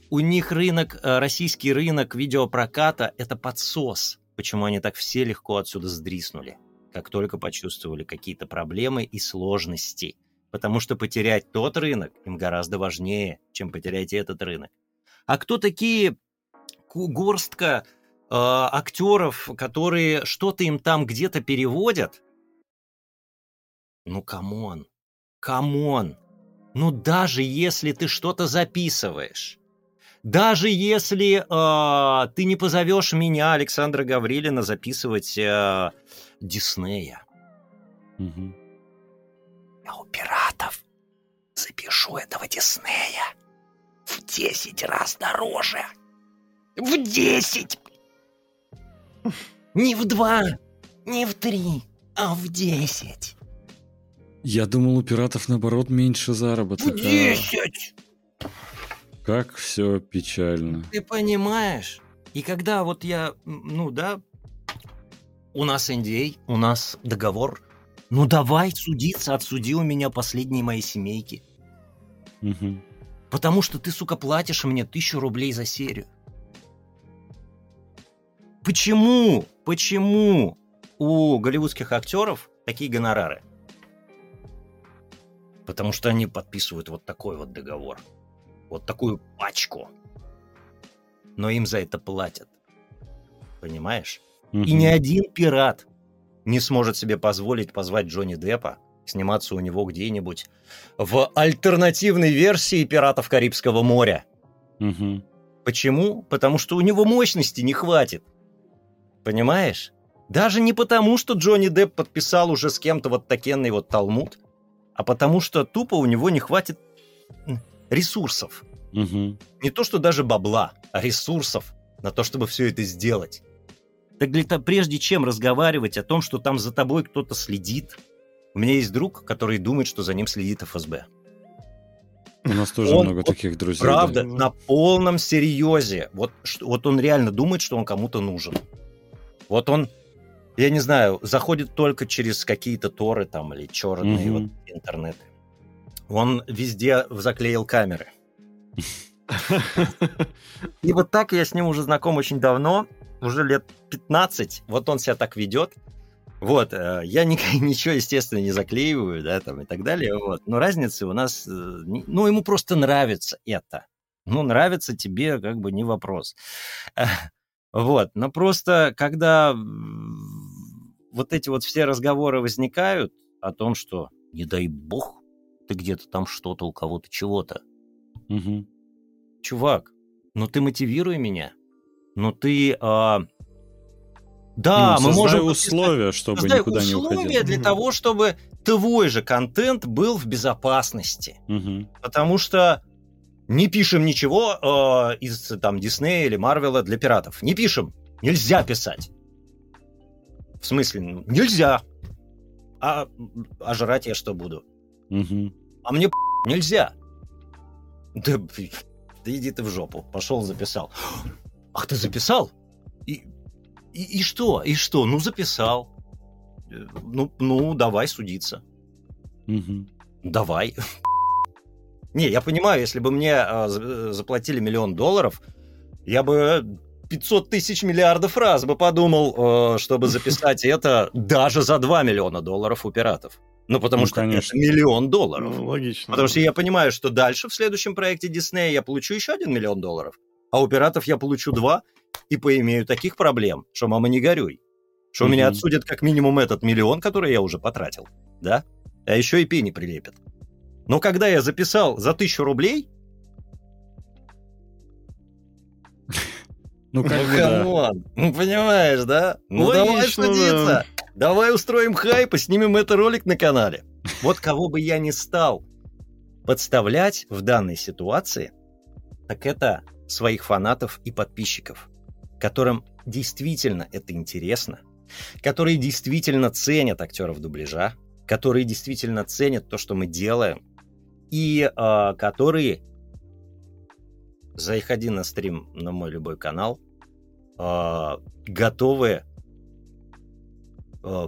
У них рынок, э, российский рынок видеопроката – это подсос. Почему они так все легко отсюда сдриснули, как только почувствовали какие-то проблемы и сложности. Потому что потерять тот рынок им гораздо важнее, чем потерять этот рынок. А кто такие горстка э, актеров, которые что-то им там где-то переводят, ну, come on, come on. Ну, даже если ты что-то записываешь, даже если э, ты не позовешь меня, Александра Гаврилина, записывать э, Диснея. Угу. Я у пиратов запишу этого Диснея в 10 раз дороже. В 10! Не в два, не в три, а в 10. Я думал, у пиратов, наоборот, меньше заработок. В 10! А... Как все печально. Ты понимаешь? И когда вот я, ну да, у нас NDA, у нас договор, ну давай судиться, отсуди у меня последние мои семейки. Угу. Потому что ты, сука, платишь мне тысячу рублей за серию. Почему? Почему у голливудских актеров такие гонорары? Потому что они подписывают вот такой вот договор. Вот такую пачку. Но им за это платят. Понимаешь? Угу. И ни один пират не сможет себе позволить позвать Джонни Деппа сниматься у него где-нибудь в альтернативной версии «Пиратов Карибского моря». Угу. Почему? Потому что у него мощности не хватит. Понимаешь? Даже не потому, что Джонни Депп подписал уже с кем-то вот такенный вот талмуд, а потому что тупо у него не хватит ресурсов. Угу. Не то, что даже бабла, а ресурсов на то, чтобы все это сделать. Так для того, прежде чем разговаривать о том, что там за тобой кто-то следит, у меня есть друг, который думает, что за ним следит ФСБ. У нас тоже Он- много таких друзей. Правда, да. на полном серьезе. Вот, вот он реально думает, что он кому-то нужен. Вот он, я не знаю, заходит только через какие-то торы там или черные Мгм. вот интернеты. Он везде заклеил камеры. И вот так я с ним уже знаком очень давно, уже лет 15. Вот он себя так ведет. Вот, э, я ни- ничего, естественно, не заклеиваю, да, там и так далее, вот. Но разницы у нас, э, ну, ему просто нравится это. Ну, нравится тебе, как бы, не вопрос. Вот, но просто, когда вот эти вот все разговоры возникают о том, что, не дай бог, ты где-то там что-то у кого-то чего-то, Мгм. чувак, ну ты мотивируй меня. Ну ты... а, Да, Ну, мы можем... условия, чтобы создай никуда не условия уходил. для Мгм. того, чтобы твой же контент был в безопасности. Мгм. Потому что не пишем ничего э, из там Диснея или Марвела для пиратов. Не пишем. Нельзя писать. В смысле, нельзя. А, а жрать я что буду? Мгм. А мне нельзя. Да, да иди ты в жопу. Пошел, записал. Ах, ты записал? И, и, и что? И что? Ну, записал. Э, Ну, ну, давай судиться. Мгм. Давай. Не, я понимаю, если бы мне а, за- заплатили миллион долларов, я бы 500 тысяч миллиардов раз бы подумал, э, чтобы записать это даже за 2 миллиона долларов у пиратов. Ну, потому Ну, что конечно. это миллион долларов. Ну, логично. Потому что я понимаю, что дальше в следующем проекте Диснея я получу еще один миллион долларов, а у пиратов я получу два и поимею таких проблем, что мама не горюй. Что у меня отсудят как минимум этот миллион, который я уже потратил, да? А еще и пени прилепят. Но когда я записал за тысячу рублей, Ну, как бы, да. ну, понимаешь, да? Ну, давай судиться. Да. Давай устроим хайп и снимем это ролик на канале. Вот кого бы я не стал подставлять в данной ситуации, так это своих фанатов и подписчиков, которым действительно это интересно, которые действительно ценят актеров дубляжа, которые действительно ценят то, что мы делаем, и а, которые заходи на стрим на мой любой канал, а, готовы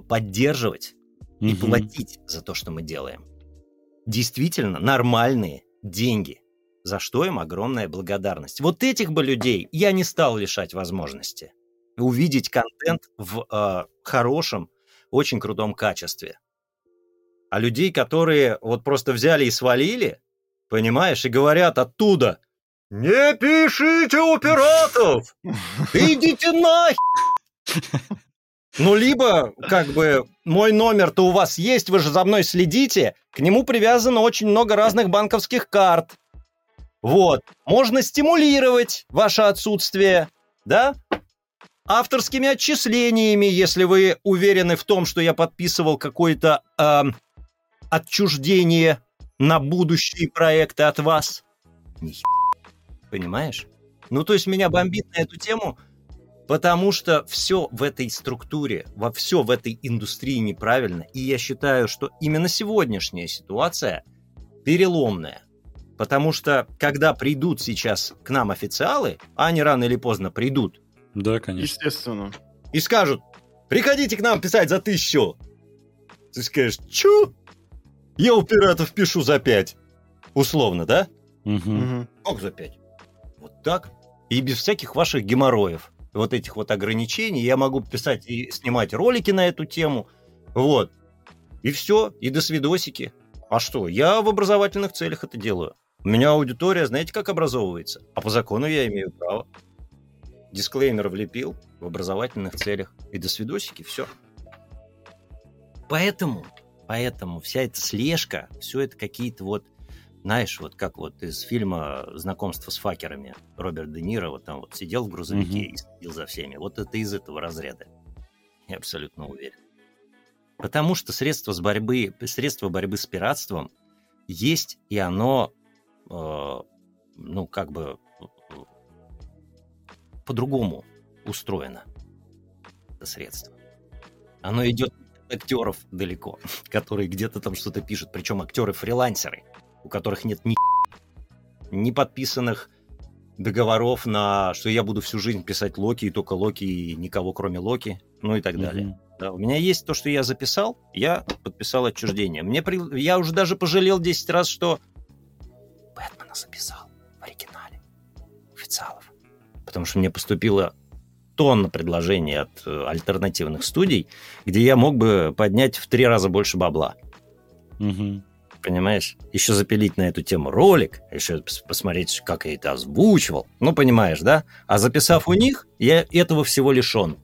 поддерживать и Мгм. платить за то, что мы делаем. Действительно нормальные деньги, за что им огромная благодарность. Вот этих бы людей я не стал лишать возможности увидеть контент в э, хорошем, очень крутом качестве. А людей, которые вот просто взяли и свалили, понимаешь, и говорят оттуда, не пишите у пиратов! Идите нахер! Ну, либо, как бы, мой номер-то у вас есть, вы же за мной следите, к нему привязано очень много разных банковских карт. Вот. Можно стимулировать ваше отсутствие, да? Авторскими отчислениями, если вы уверены в том, что я подписывал какое-то эм, отчуждение на будущие проекты от вас. Понимаешь? Ну, то есть меня бомбит на эту тему, потому что все в этой структуре, во все в этой индустрии неправильно. И я считаю, что именно сегодняшняя ситуация переломная. Потому что, когда придут сейчас к нам официалы, а они рано или поздно придут, Да, конечно. Естественно. и скажут, приходите к нам писать за тысячу. Ты скажешь, чё? Я у пиратов пишу за пять. Условно, да? Мгм. Как за пять? Вот так. И без всяких ваших геморроев. Вот этих вот ограничений. Я могу писать и снимать ролики на эту тему. Вот. И все. И до свидосики. А что? Я в образовательных целях это делаю. У меня аудитория, знаете, как образовывается? А по закону я имею право. Дисклеймер влепил в образовательных целях. И до свидосики, все. Поэтому Поэтому вся эта слежка, все это какие-то вот, знаешь, вот как вот из фильма «Знакомство с факерами» Роберт Де Ниро вот там вот сидел в грузовике mm-hmm. и следил за всеми. Вот это из этого разряда. Я абсолютно уверен. Потому что средства, с борьбы, средства борьбы с пиратством есть, и оно, э, ну, как бы по-другому устроено, это средство. Оно идет от актеров далеко, которые где-то там что-то пишут, причем актеры-фрилансеры, у которых нет ни, ни подписанных договоров на, что я буду всю жизнь писать Локи, и только Локи, и никого кроме Локи, ну и так mm-hmm. далее. Да, у меня есть то, что я записал, я подписал отчуждение. Мне при... Я уже даже пожалел 10 раз, что Бэтмена записал в оригинале, официалов. Потому что мне поступило тонна предложений от э, альтернативных студий, где я мог бы поднять в три раза больше бабла. Угу понимаешь? Еще запилить на эту тему ролик, еще посмотреть, как я это озвучивал. Ну, понимаешь, да? А записав у них, я этого всего лишен.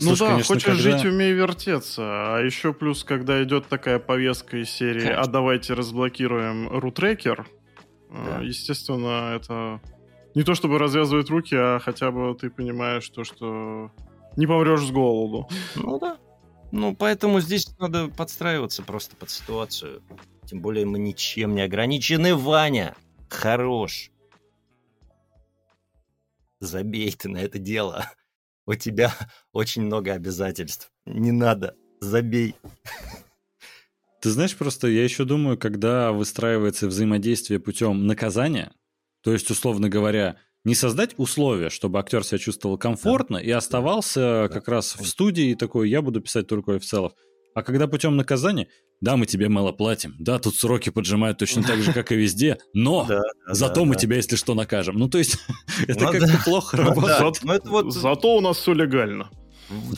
Ну Слушай, да, конечно, хочешь когда... жить, умей вертеться. А еще плюс, когда идет такая повестка из серии конечно. «А давайте разблокируем рутрекер», да. естественно, это не то чтобы развязывает руки, а хотя бы ты понимаешь то, что не помрешь с голоду. Ну да. Ну, поэтому здесь надо подстраиваться просто под ситуацию. Тем более мы ничем не ограничены, Ваня. Хорош. Забей ты на это дело. У тебя очень много обязательств. Не надо. Забей. Ты знаешь, просто я еще думаю, когда выстраивается взаимодействие путем наказания, то есть, условно говоря, не создать условия, чтобы актер себя чувствовал комфортно да. и оставался да. как раз в студии и такой, я буду писать только официалов. А когда путем наказания, да, мы тебе мало платим, да, тут сроки поджимают точно так же, как и везде, но да, да, зато да, мы да. тебя, если что, накажем. Ну, то есть, это ну, как-то да. плохо ну работает. Да. Зато, вот... зато у нас все легально.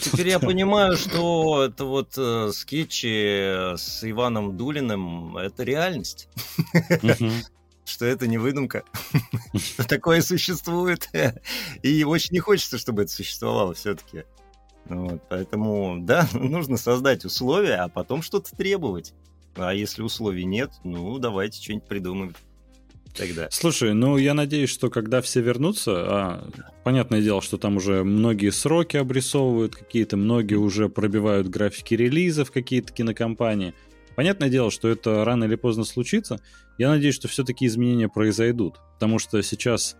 Теперь я понимаю, что это вот э, скетчи с Иваном Дулиным это реальность что это не выдумка, что такое существует. И очень не хочется, чтобы это существовало все-таки. Вот, поэтому, да, нужно создать условия, а потом что-то требовать. А если условий нет, ну, давайте что-нибудь придумаем тогда. Слушай, ну я надеюсь, что когда все вернутся, а, понятное дело, что там уже многие сроки обрисовывают какие-то, многие уже пробивают графики релизов какие-то кинокомпании. Понятное дело, что это рано или поздно случится. Я надеюсь, что все-таки изменения произойдут, потому что сейчас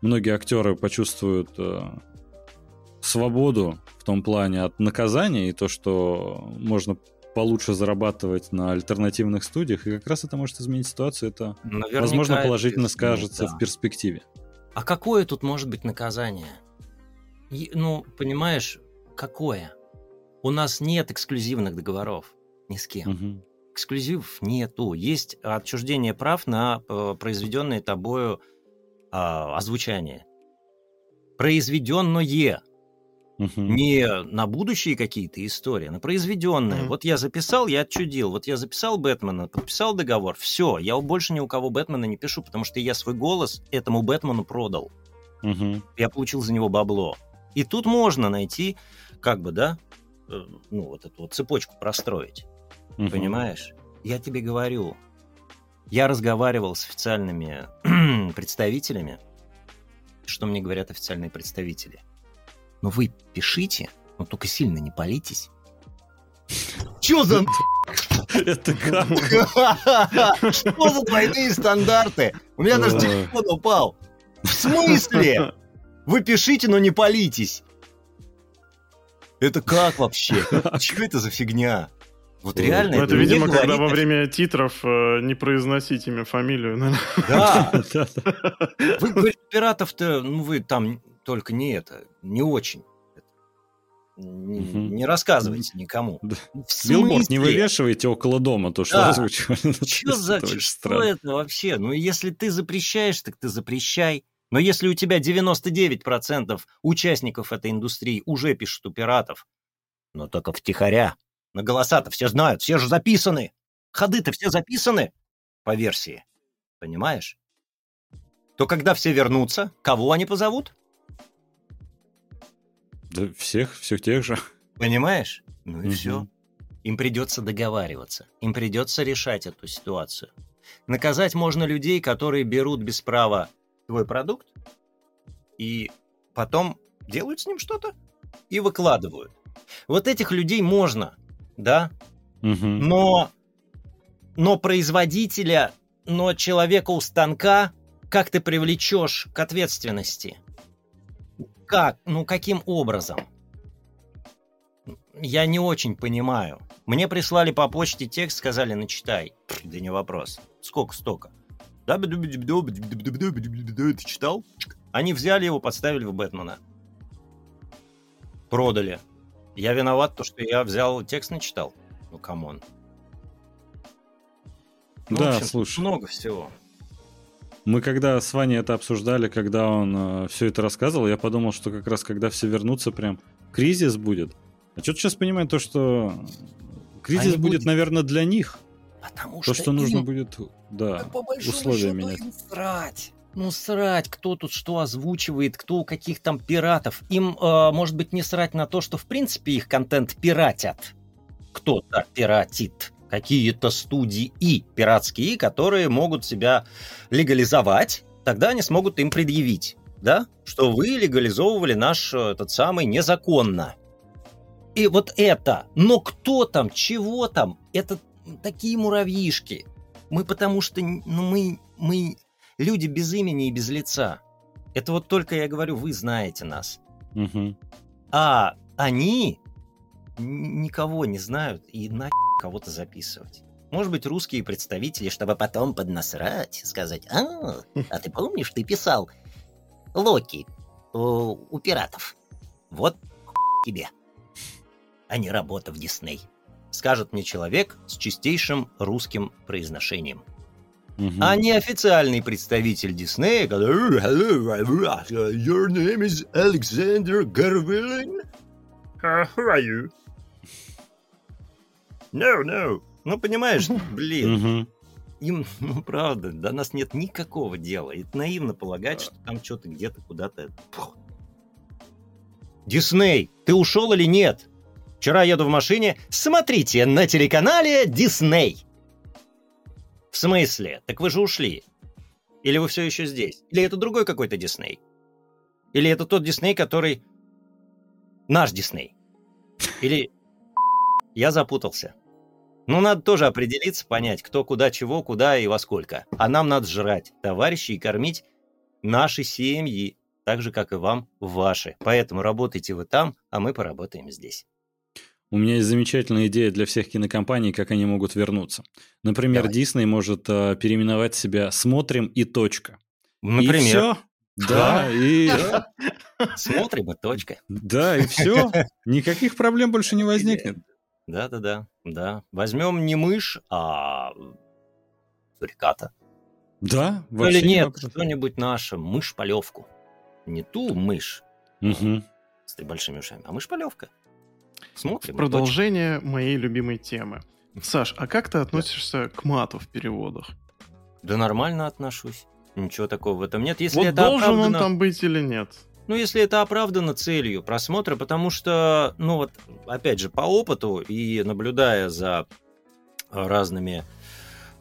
многие актеры почувствуют э, свободу в том плане от наказания и то, что можно получше зарабатывать на альтернативных студиях, и как раз это может изменить ситуацию. Это, Наверняка возможно, положительно скажется да. в перспективе. А какое тут может быть наказание? И, ну, понимаешь, какое? У нас нет эксклюзивных договоров. Ни с кем. Угу. Эксклюзивов нету. Есть отчуждение прав на э, произведенное тобою э, озвучание. Произведенное. Угу. Не на будущие какие-то истории, на произведенные. Угу. Вот я записал, я отчудил. Вот я записал Бэтмена, подписал договор. Все, я больше ни у кого Бэтмена не пишу, потому что я свой голос этому Бэтмену продал. Угу. Я получил за него бабло. И тут можно найти, как бы, да, э, ну, вот эту вот цепочку простроить. Угу. Понимаешь? Я тебе говорю, я разговаривал с официальными представителями. Что мне говорят официальные представители? Ну вы пишите, но только сильно не палитесь. Чё за... Это как? Что за двойные стандарты? У меня даже телефон упал. В смысле? Вы пишите, но не палитесь. Это как вообще? Что это за фигня? Вот реально. Ну, это, видимо, когда во время титров э, не произносить имя, фамилию. Да. Вы, говорите, пиратов-то, ну вы там только не это, не очень. Не, угу. не рассказывайте никому. Да. Билборд не вывешивайте около дома то, что да. озвучивали. Что за это что это вообще? Ну, если ты запрещаешь, так ты запрещай. Но если у тебя 99% участников этой индустрии уже пишут у пиратов, но только втихаря, на голоса-то все знают, все же записаны. Ходы-то все записаны по версии. Понимаешь? То когда все вернутся, кого они позовут? Да всех, всех тех же. Понимаешь? Ну и угу. все. Им придется договариваться, им придется решать эту ситуацию. Наказать можно людей, которые берут без права твой продукт и потом делают с ним что-то и выкладывают. Вот этих людей можно, да, Угу. но, но производителя, но человека у станка, как ты привлечешь к ответственности? Как? Ну, каким образом? Я не очень понимаю. Мне прислали по почте текст, сказали, начитай. Да не вопрос. Сколько столько? Да, Ты читал? Они взяли его, подставили в Бэтмена. Продали. Я виноват, то, что я взял текст, начитал. Ну, come on. Ну, в Да, общем, слушай. Много всего. Мы когда с Ваней это обсуждали, когда он все это рассказывал, я подумал, что как раз когда все вернутся, прям кризис будет. А что-то сейчас понимаю то, что кризис А будет, будет. наверное, для них. Потому То, что нужно им, будет, да, условия менять. им срать. Ну, срать, кто тут что озвучивает, кто у каких там пиратов. Им, э, может быть, не срать на то, что, в принципе, их контент пиратят. Кто-то пиратит. Какие-то студии и пиратские, которые могут себя легализовать. Тогда они смогут им предъявить, да, что вы легализовывали наш э, этот самый незаконно. И вот это, но кто там, чего там, это такие муравьишки. Мы потому что, ну, мы, мы люди без имени и без лица. Это вот только я говорю, вы знаете нас. Мгм. А они никого не знают и на кого-то записывать. Может быть, русские представители, чтобы потом поднасрать, сказать, а, а ты помнишь, ты писал Локи у, у пиратов. Вот тебе. А не работа в Дисней. Скажет мне человек с чистейшим русским произношением. Мгм. А не официальный представитель Диснея, который Hello, your name is Alexander Garvin? How are you? No, no. Ну, понимаешь, блин, Мгм. им, ну, правда, до нас нет никакого дела. И наивно полагать, что там что-то где-то куда-то... Дисней, ты ушел или нет? Вчера еду в машине. Смотрите на телеканале Дисней. В смысле? Так вы же ушли. Или вы все еще здесь? Или это другой какой-то Дисней? Или это тот Дисней, который... Наш Дисней? Или... Я запутался. Ну, надо тоже определиться, понять, кто куда чего, куда и во сколько. А нам надо жрать, товарищи, и кормить наши семьи, так же, как и вам ваши. Поэтому работайте вы там, а мы поработаем здесь. У меня есть замечательная идея для всех кинокомпаний, как они могут вернуться. Например. Дисней может э, переименовать себя «Смотрим» и «Точка». Например, И все. Да, и... смотрим и точка. Да, и все. Никаких проблем больше не возникнет. Да-да-да, да. Возьмем не мышь, а суриката. Да, Ну вообще или не нет, что-нибудь наше, мышь-полевку. Не ту мышь Мгм. с большими ушами, а мышь-полевка. Смотрим. Продолжение моей любимой темы. Саш, а как ты относишься к мату в переводах? Да нормально отношусь. Ничего такого в этом нет. Если вот это должен он оправдано... там быть или нет? Ну, если это оправдано целью просмотра, потому что, ну вот, опять же, по опыту и наблюдая за разными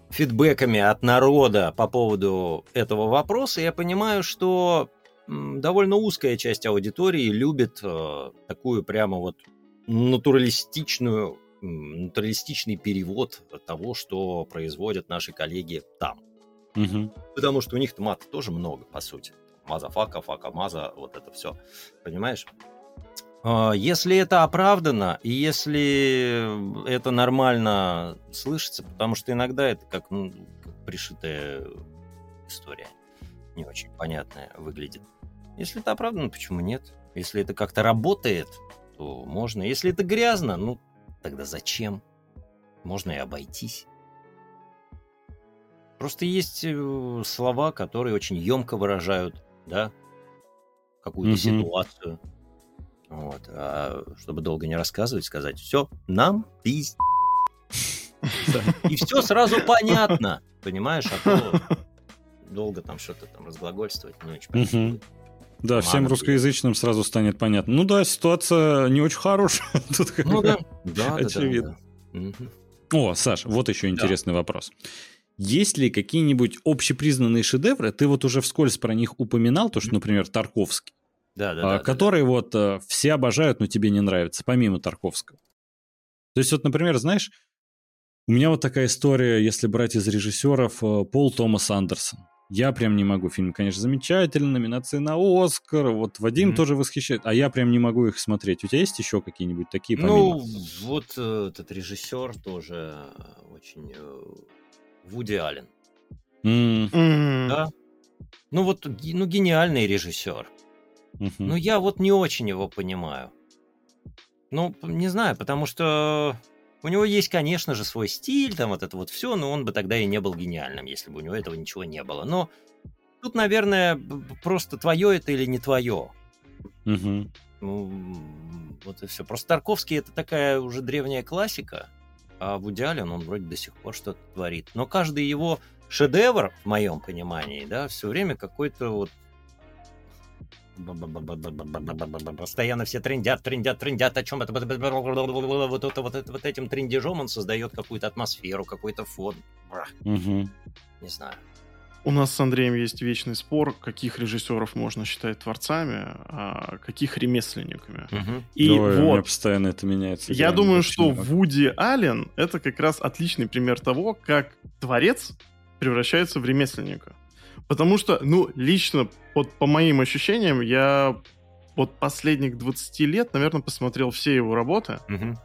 фидбэками от народа по поводу этого вопроса, я понимаю, что довольно узкая часть аудитории любит э, такую прямо вот натуралистичную, натуралистичный перевод того, что производят наши коллеги там. Мгм. Потому что у них мата тоже много, по сути. Маза фака, фака маза, вот это все. Понимаешь? А, Если это оправдано, и если это нормально слышится, потому что иногда это как, ну, как пришитая история, не очень понятная выглядит. Если это оправдано, почему нет? Если это как-то работает, то можно. Если это грязно, ну, тогда зачем? Можно и обойтись. Просто есть э, слова, которые очень емко выражают, да, какую-то Мгм. ситуацию. Вот. А чтобы долго не рассказывать, сказать, все, нам пиздец. И все сразу понятно, понимаешь, а то долго там что-то там разглагольствовать не очень понятно. Да, всем Ладно. русскоязычным сразу станет понятно. Ну да, ситуация не очень хорошая. Тут как Ну да, да, да, да, Очевидно. да. О, Саш, вот еще интересный да. вопрос. Есть ли какие-нибудь общепризнанные шедевры? Ты вот уже вскользь про них упоминал, то, что, например, Тарковский. Да, да, а, да, которые да, вот а, все обожают, но тебе не нравится, помимо Тарковского. То есть вот, например, знаешь, у меня вот такая история, если брать из режиссеров, э, Пол Томас Андерсон. Я прям не могу. Фильм, конечно, замечательный, номинации на Оскар. Вот Вадим mm-hmm. тоже восхищает, а я прям не могу их смотреть. У тебя есть еще какие-нибудь такие помимо? Ну, вот э, этот режиссер тоже очень... Э, Вуди Аллен. Mm-hmm. Да? Ну вот, ну гениальный режиссер. Mm-hmm. Но я вот не очень его понимаю. Ну, не знаю, потому что у него есть, конечно же, свой стиль, там вот это вот все, но он бы тогда и не был гениальным, если бы у него этого ничего не было. Но тут, наверное, просто твое это или не твое. Угу. Ну, вот и все. Просто Тарковский это такая уже древняя классика, а в идеале он вроде до сих пор что-то творит. Но каждый его шедевр, в моем понимании, да, все время какой-то вот Постоянно все трендят, трендят, трендят, о чем это, вот это, вот, это, вот этим трендежом он создает какую-то атмосферу, какой-то фон. Угу. Не знаю. У нас с Андреем есть вечный спор, каких режиссеров можно считать творцами, а каких ремесленниками. Угу. И Ой, вот, у меня постоянно это меняется. Я думаю, что Вуди Аллен это как раз отличный пример того, как творец превращается в ремесленника. Потому что, ну, лично, вот по моим ощущениям, я вот последних 20 лет, наверное, посмотрел все его работы. Угу.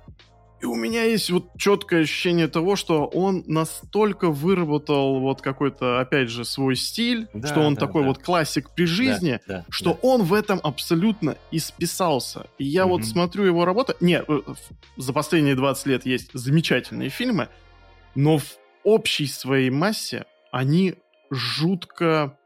И у меня есть вот четкое ощущение того, что он настолько выработал вот какой-то, опять же, свой стиль, да, что он да, такой да. вот классик при жизни, да, да, что да. он в этом абсолютно исписался. И я угу. вот смотрю его работу... Нет, э, за последние 20 лет есть замечательные фильмы, но в общей своей массе они жутко...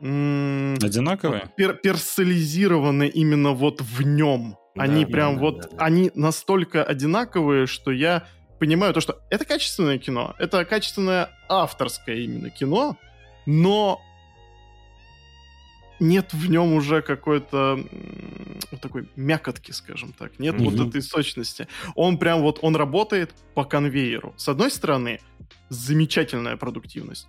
Одинаковые? Пер персонализированы именно вот в нем. Да, они да, прям да, вот... Да, да. Они настолько одинаковые, что я понимаю то, что это качественное кино. Это качественное авторское именно кино, но нет в нем уже какой-то вот такой мякотки, скажем так. Нет mm-hmm. вот этой сочности. Он прям вот, он работает по конвейеру. С одной стороны, замечательная продуктивность.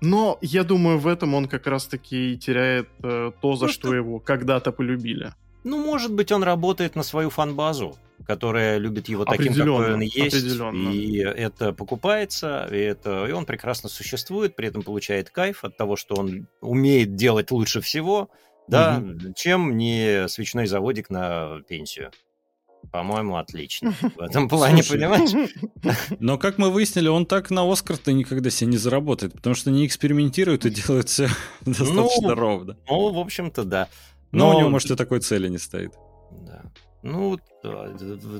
Но я думаю, в этом он как раз-таки теряет э, то, за ну, что, что его когда-то полюбили. Ну, может быть, он работает на свою фан-базу, которая любит его таким, какой он есть. И это покупается, и, это, и он прекрасно существует, при этом получает кайф от того, что он умеет делать лучше всего, да, угу. чем не свечной заводик на пенсию. По-моему, отлично. В этом плане, понимаешь? Но, как мы выяснили, он так на Оскар-то никогда себе не заработает, потому что не экспериментирует и делает все достаточно ну, ровно. Ну, в общем-то, да. Но, Но у него, может, и такой цели не стоит. Да. Ну,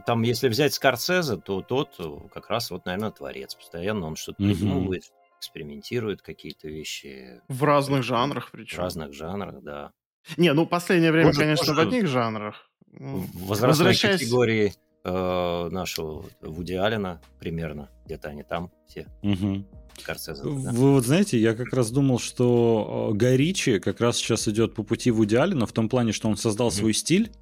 там, если взять Скорсезе, то тот как раз вот, наверное, творец. Постоянно он что-то придумывает, экспериментирует какие-то вещи. В разных жанрах причем. В разных жанрах, да. Не, ну, последнее время, Может, конечно, тоже... в одних жанрах. Возрастной Возвращаясь... категории э, нашего Вуди Алина примерно. Где-то они там все. Угу. Скорсезе, да? Вы вот знаете, я как раз думал, что э, Гай Ричи как раз сейчас идет по пути Вуди Алина в том плане, что он создал mm-hmm. свой стиль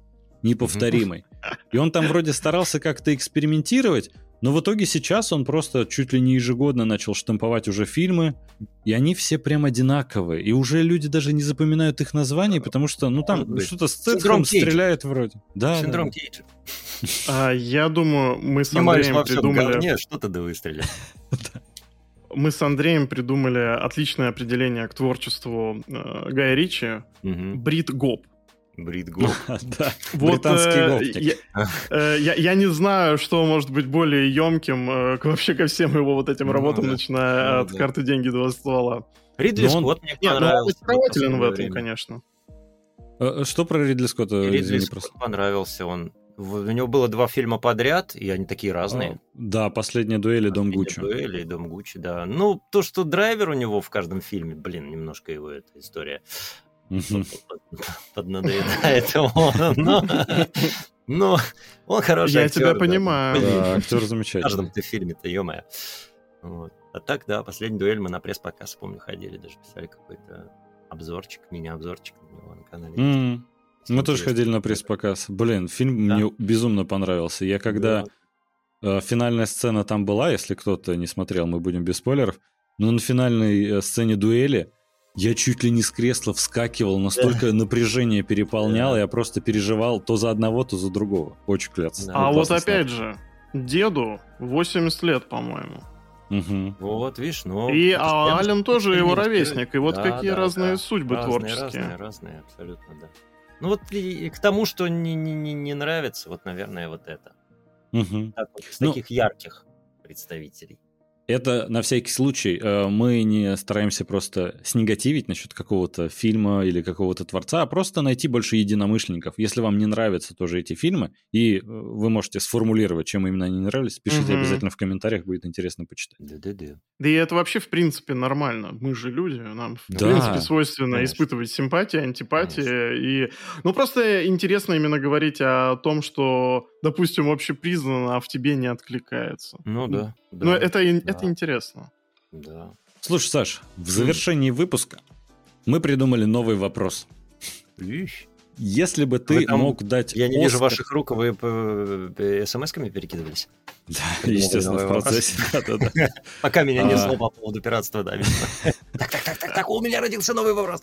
неповторимый. И он там вроде старался как-то экспериментировать, но в итоге сейчас он просто чуть ли не ежегодно начал штамповать уже фильмы, и они все прям одинаковые. И уже люди даже не запоминают их названий, потому что, ну там что-то с Синдром стреляет вроде. Да, Синдром да. Кейджа. А, я думаю, мы с Андреем придумали... Нет, что-то да выстрелил. Мы с Андреем придумали отличное определение к творчеству э, Гая Ричи. Брит Гоп. Брит да, вот, британский э, гопник. Э, я, не знаю, что может быть более емким э, вообще ко всем его вот этим ну, работам, начиная ну, от карты «Деньги» до ствола. Ридли Но Скотт мне понравился. Нет, он в этом, конечно. Что про Ридли Скотта? Ридли Скотт понравился, он у него было два фильма подряд, и они такие разные. А, да, «Последняя дуэль» и «Дом Гуччи». дуэль и «Дом Гуччи», да. Ну, то, что драйвер у него в каждом фильме, блин, немножко его эта история поднадоедает ему. Но он хороший Я тебя понимаю. Да, актер замечательный. В каждом ты фильме-то, ё А так, да, последний дуэль мы на пресс-показ, помню, ходили, даже писали какой-то обзорчик, мини-обзорчик на него на канале. Мы тоже ходили на пресс-показ. Блин, фильм мне безумно понравился. Я когда э, финальная сцена там была, если кто-то не смотрел, мы будем без спойлеров, но на финальной э, сцене дуэли я чуть ли не с кресла вскакивал, настолько да. напряжение переполняло, да. я просто переживал то за одного, то за другого. Очень клятся. Да. А вот опять же, деду 80 лет, по-моему. Угу. Вот, видишь, ну... И а Ален тоже его ровесник, и вот да, какие да, разные да. судьбы разные, творческие. Разные, разные, абсолютно, да. Ну вот и, и к тому, что не, не, не, не нравится, вот, наверное, вот это. Угу. Так вот, из ну, таких ярких представителей. Это на всякий случай. Э, мы не стараемся просто снегативить насчет какого-то фильма или какого-то творца, а просто найти больше единомышленников. Если вам не нравятся тоже эти фильмы, и э, вы можете сформулировать, чем именно они не нравились, пишите угу. обязательно в комментариях, будет интересно почитать. Да-да-да. Да и это вообще, в принципе, нормально. Мы же люди, нам, в да, принципе, свойственно конечно. испытывать симпатии, антипатии. Конечно. И... Ну, просто интересно именно говорить о том, что, допустим, общепризнанно, а в тебе не откликается. Ну да. Да, Но это, да. Это интересно. Да. Слушай, Саш, в завершении выпуска мы придумали новый вопрос. Ищ. Если бы ты там, мог дать Я не Оскар... вижу ваших рук, вы смс-ками перекидывались? Да, естественно, в процессе. Пока меня не зло по поводу пиратства, да, Так, так, так, так, так, у меня родился новый вопрос.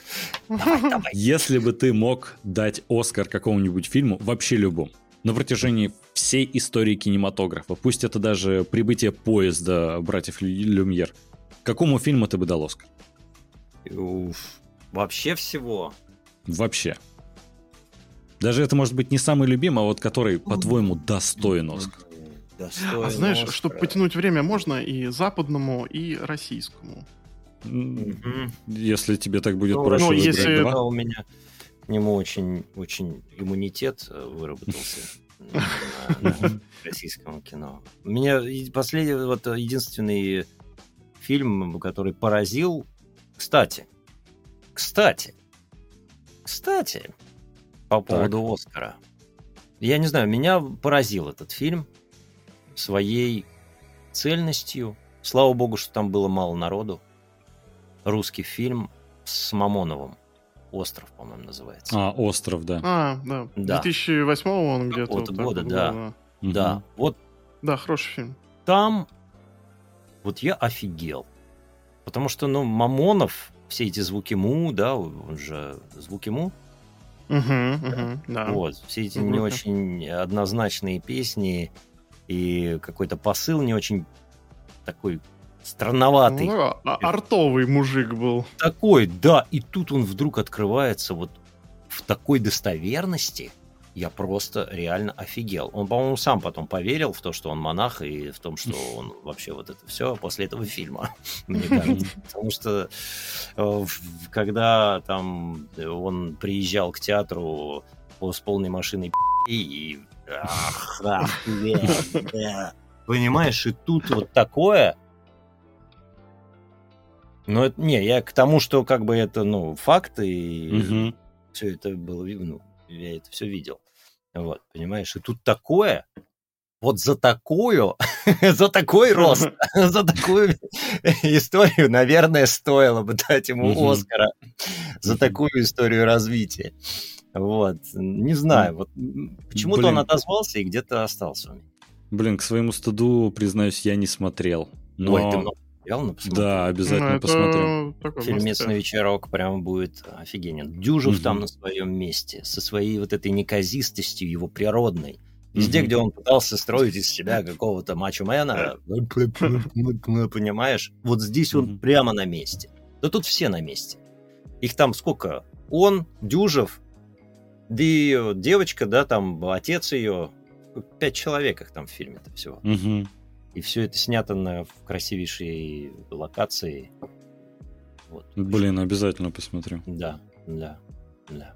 Если бы ты мог дать Оскар какому-нибудь фильму, вообще любому, на протяжении всей истории кинематографа. Пусть это даже прибытие поезда братьев Люмьер. Какому фильму ты бы дал Оскар? Уф, вообще всего. Вообще. Даже это может быть не самый любимый, а вот который, по-твоему, достоин Оскар. Достоин а знаешь, Оскара. чтобы потянуть время, можно и западному, и российскому. Если тебе так будет ну, проще ну, если... два. у меня нему очень, очень иммунитет э, выработался на российском кино. Меня последний, вот единственный фильм, который поразил, кстати, кстати, кстати, по поводу так. Оскара. Я не знаю, меня поразил этот фильм своей цельностью. Слава богу, что там было мало народу. Русский фильм с Мамоновым. Остров, по-моему, называется. А, Остров, да. А, да. да. 2008 он где-то. Вот года, да. Да. Угу. Вот. Да, хороший фильм. Там вот я офигел. Потому что, ну, Мамонов, все эти звуки му, да, он же звуки му. Угу, угу, да. Вот, все эти не очень однозначные песни и какой-то посыл не очень такой странноватый. Ну, а, артовый мужик был. Такой, да. И тут он вдруг открывается вот в такой достоверности. Я просто реально офигел. Он, по-моему, сам потом поверил в то, что он монах, и в том, что он вообще вот это все после этого фильма, мне кажется. Потому что э, когда там он приезжал к театру с полной машиной и понимаешь, и тут вот такое, но не, я к тому, что как бы это, ну, факты, и угу. все это было, ну, я это все видел. Вот, понимаешь, и тут такое, вот за такую, за такой рост, за такую историю, наверное, стоило бы дать ему Оскара за такую историю развития. Вот, не знаю, вот почему-то он отозвался и где-то остался. Блин, к своему стыду, признаюсь, я не смотрел. Но... Ой, ты много Явно посмотрю. Да, обязательно ну, посмотрим. Фильмец на вечерок прям будет офигенен. Дюжев угу. там на своем месте, со своей вот этой неказистостью его природной. Везде, угу. где он пытался строить из себя какого-то мачо-мена, понимаешь, вот здесь он прямо на месте. Да тут все на месте. Их там сколько? Он, Дюжев, да и девочка, да, там отец ее. Пять человек их там в фильме-то всего. Угу. И все это снято на красивейшей локации. Вот. Блин, обязательно посмотрю. Да, да, да.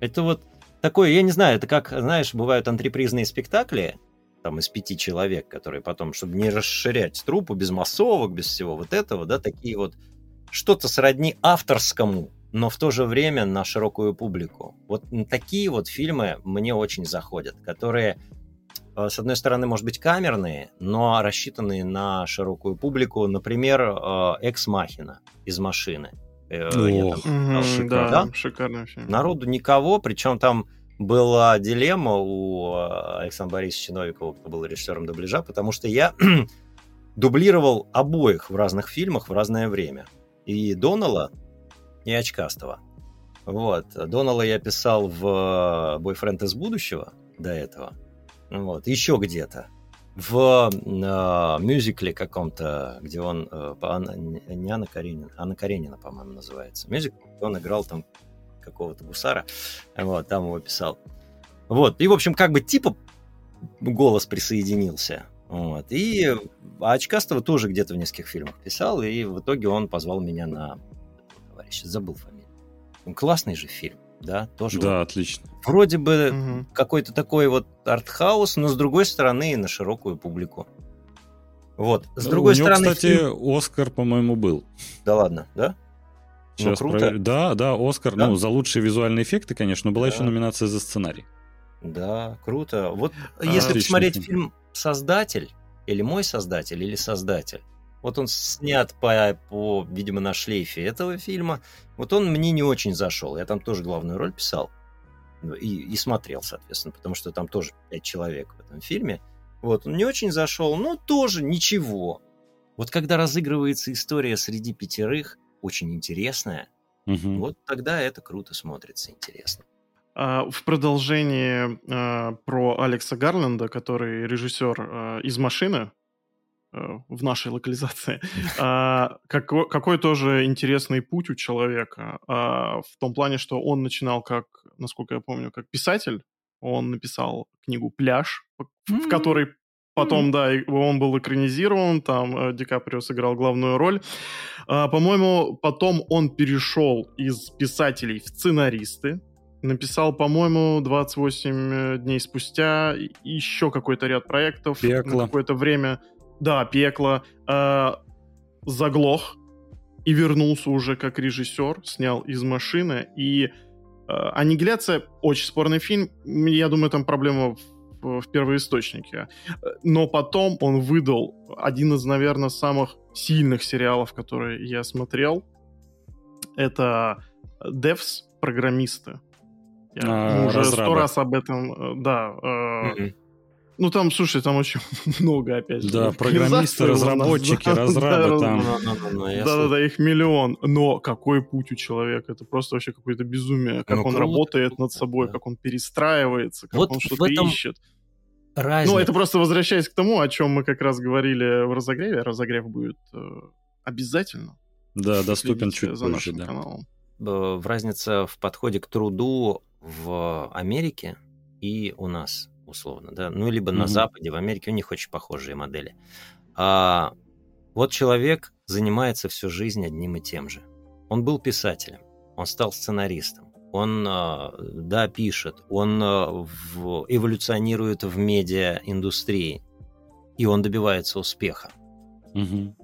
Это вот такое, я не знаю, это как, знаешь, бывают антрепризные спектакли, там из пяти человек, которые потом, чтобы не расширять трупу без массовок, без всего вот этого, да, такие вот что-то сродни авторскому, но в то же время на широкую публику. Вот такие вот фильмы мне очень заходят, которые с одной стороны, может быть, камерные, но рассчитанные на широкую публику. Например, э, «Экс Махина» из машины. Э, О, там, шикарно. Да, шикарный фильм. Народу никого, причем там была дилемма у э, Александра Борисовича Новикова, кто был режиссером дубляжа, потому что я дублировал обоих в разных фильмах в разное время. И Донала, и Очкастова. Вот. Донала я писал в «Бойфренд из будущего» до этого. Вот. Еще где-то. В э, мюзикле каком-то, где он... Э, Анна, не Анна Каренина, Анна Каренина, по-моему, называется. Мюзикл, он играл там какого-то гусара. Вот, там его писал. Вот. И, в общем, как бы типа голос присоединился. Вот. И Очкастова тоже где-то в нескольких фильмах писал, и в итоге он позвал меня на... Товарищ, забыл фамилию. Классный же фильм, да? Тоже да, вот. отлично. Вроде бы угу. какой-то такой вот артхаус, но с другой стороны на широкую публику. Вот. С ну, другой у него, стороны... кстати, фильм... Оскар, по-моему, был. Да ладно, да? Сейчас ну, круто. Проверю. Да, да, Оскар. Да? Ну, за лучшие визуальные эффекты, конечно, но была да. еще номинация за сценарий. Да, круто. Вот а, если посмотреть фильм «Создатель», или «Мой создатель», или «Создатель», вот он снят по, по, видимо, на шлейфе этого фильма. Вот он мне не очень зашел. Я там тоже главную роль писал. Ну, и, и смотрел, соответственно, потому что там тоже пять человек в этом фильме. Вот, он не очень зашел, но тоже ничего. Вот когда разыгрывается история среди пятерых, очень интересная, угу. вот тогда это круто смотрится, интересно. А, в продолжении а, про Алекса Гарленда, который режиссер а, из машины в нашей локализации, какой, какой тоже интересный путь у человека в том плане, что он начинал как, насколько я помню, как писатель. Он написал книгу «Пляж», в которой Потом, да, он был экранизирован, там э, Ди Каприо сыграл главную роль. А, по-моему, потом он перешел из писателей в сценаристы. Написал, по-моему, 28 э, дней спустя еще какой-то ряд проектов. Пекло. Какое-то время. Да, пекло. А, заглох и вернулся уже как режиссер, снял из машины. И а, Аннигиляция очень спорный фильм. Я думаю, там проблема в в первоисточнике. Но потом он выдал один из, наверное, самых сильных сериалов, которые я смотрел. Это Devs, программисты. Я а, уже сто раз об этом, э, да. mm-hmm. Ну, там, слушай, там очень много, опять же. Да, программисты, разработчики, разрабы да, там. Да-да-да, их миллион. Но какой путь у человека? Это просто вообще какое-то безумие. Как ну, он работает над собой, как он перестраивается, как он что-то ищет. Разница. Ну, это просто возвращаясь к тому, о чем мы как раз говорили в разогреве. Разогрев будет э, обязательно. Да, доступен чуть за позже, да. каналом. В разница в подходе к труду в Америке и у нас, условно, да, ну, либо mm-hmm. на Западе, в Америке у них очень похожие модели. А вот человек занимается всю жизнь одним и тем же. Он был писателем, он стал сценаристом, он, а, да, пишет, он а, в, эволюционирует в медиа-индустрии, и он добивается успеха. Угу.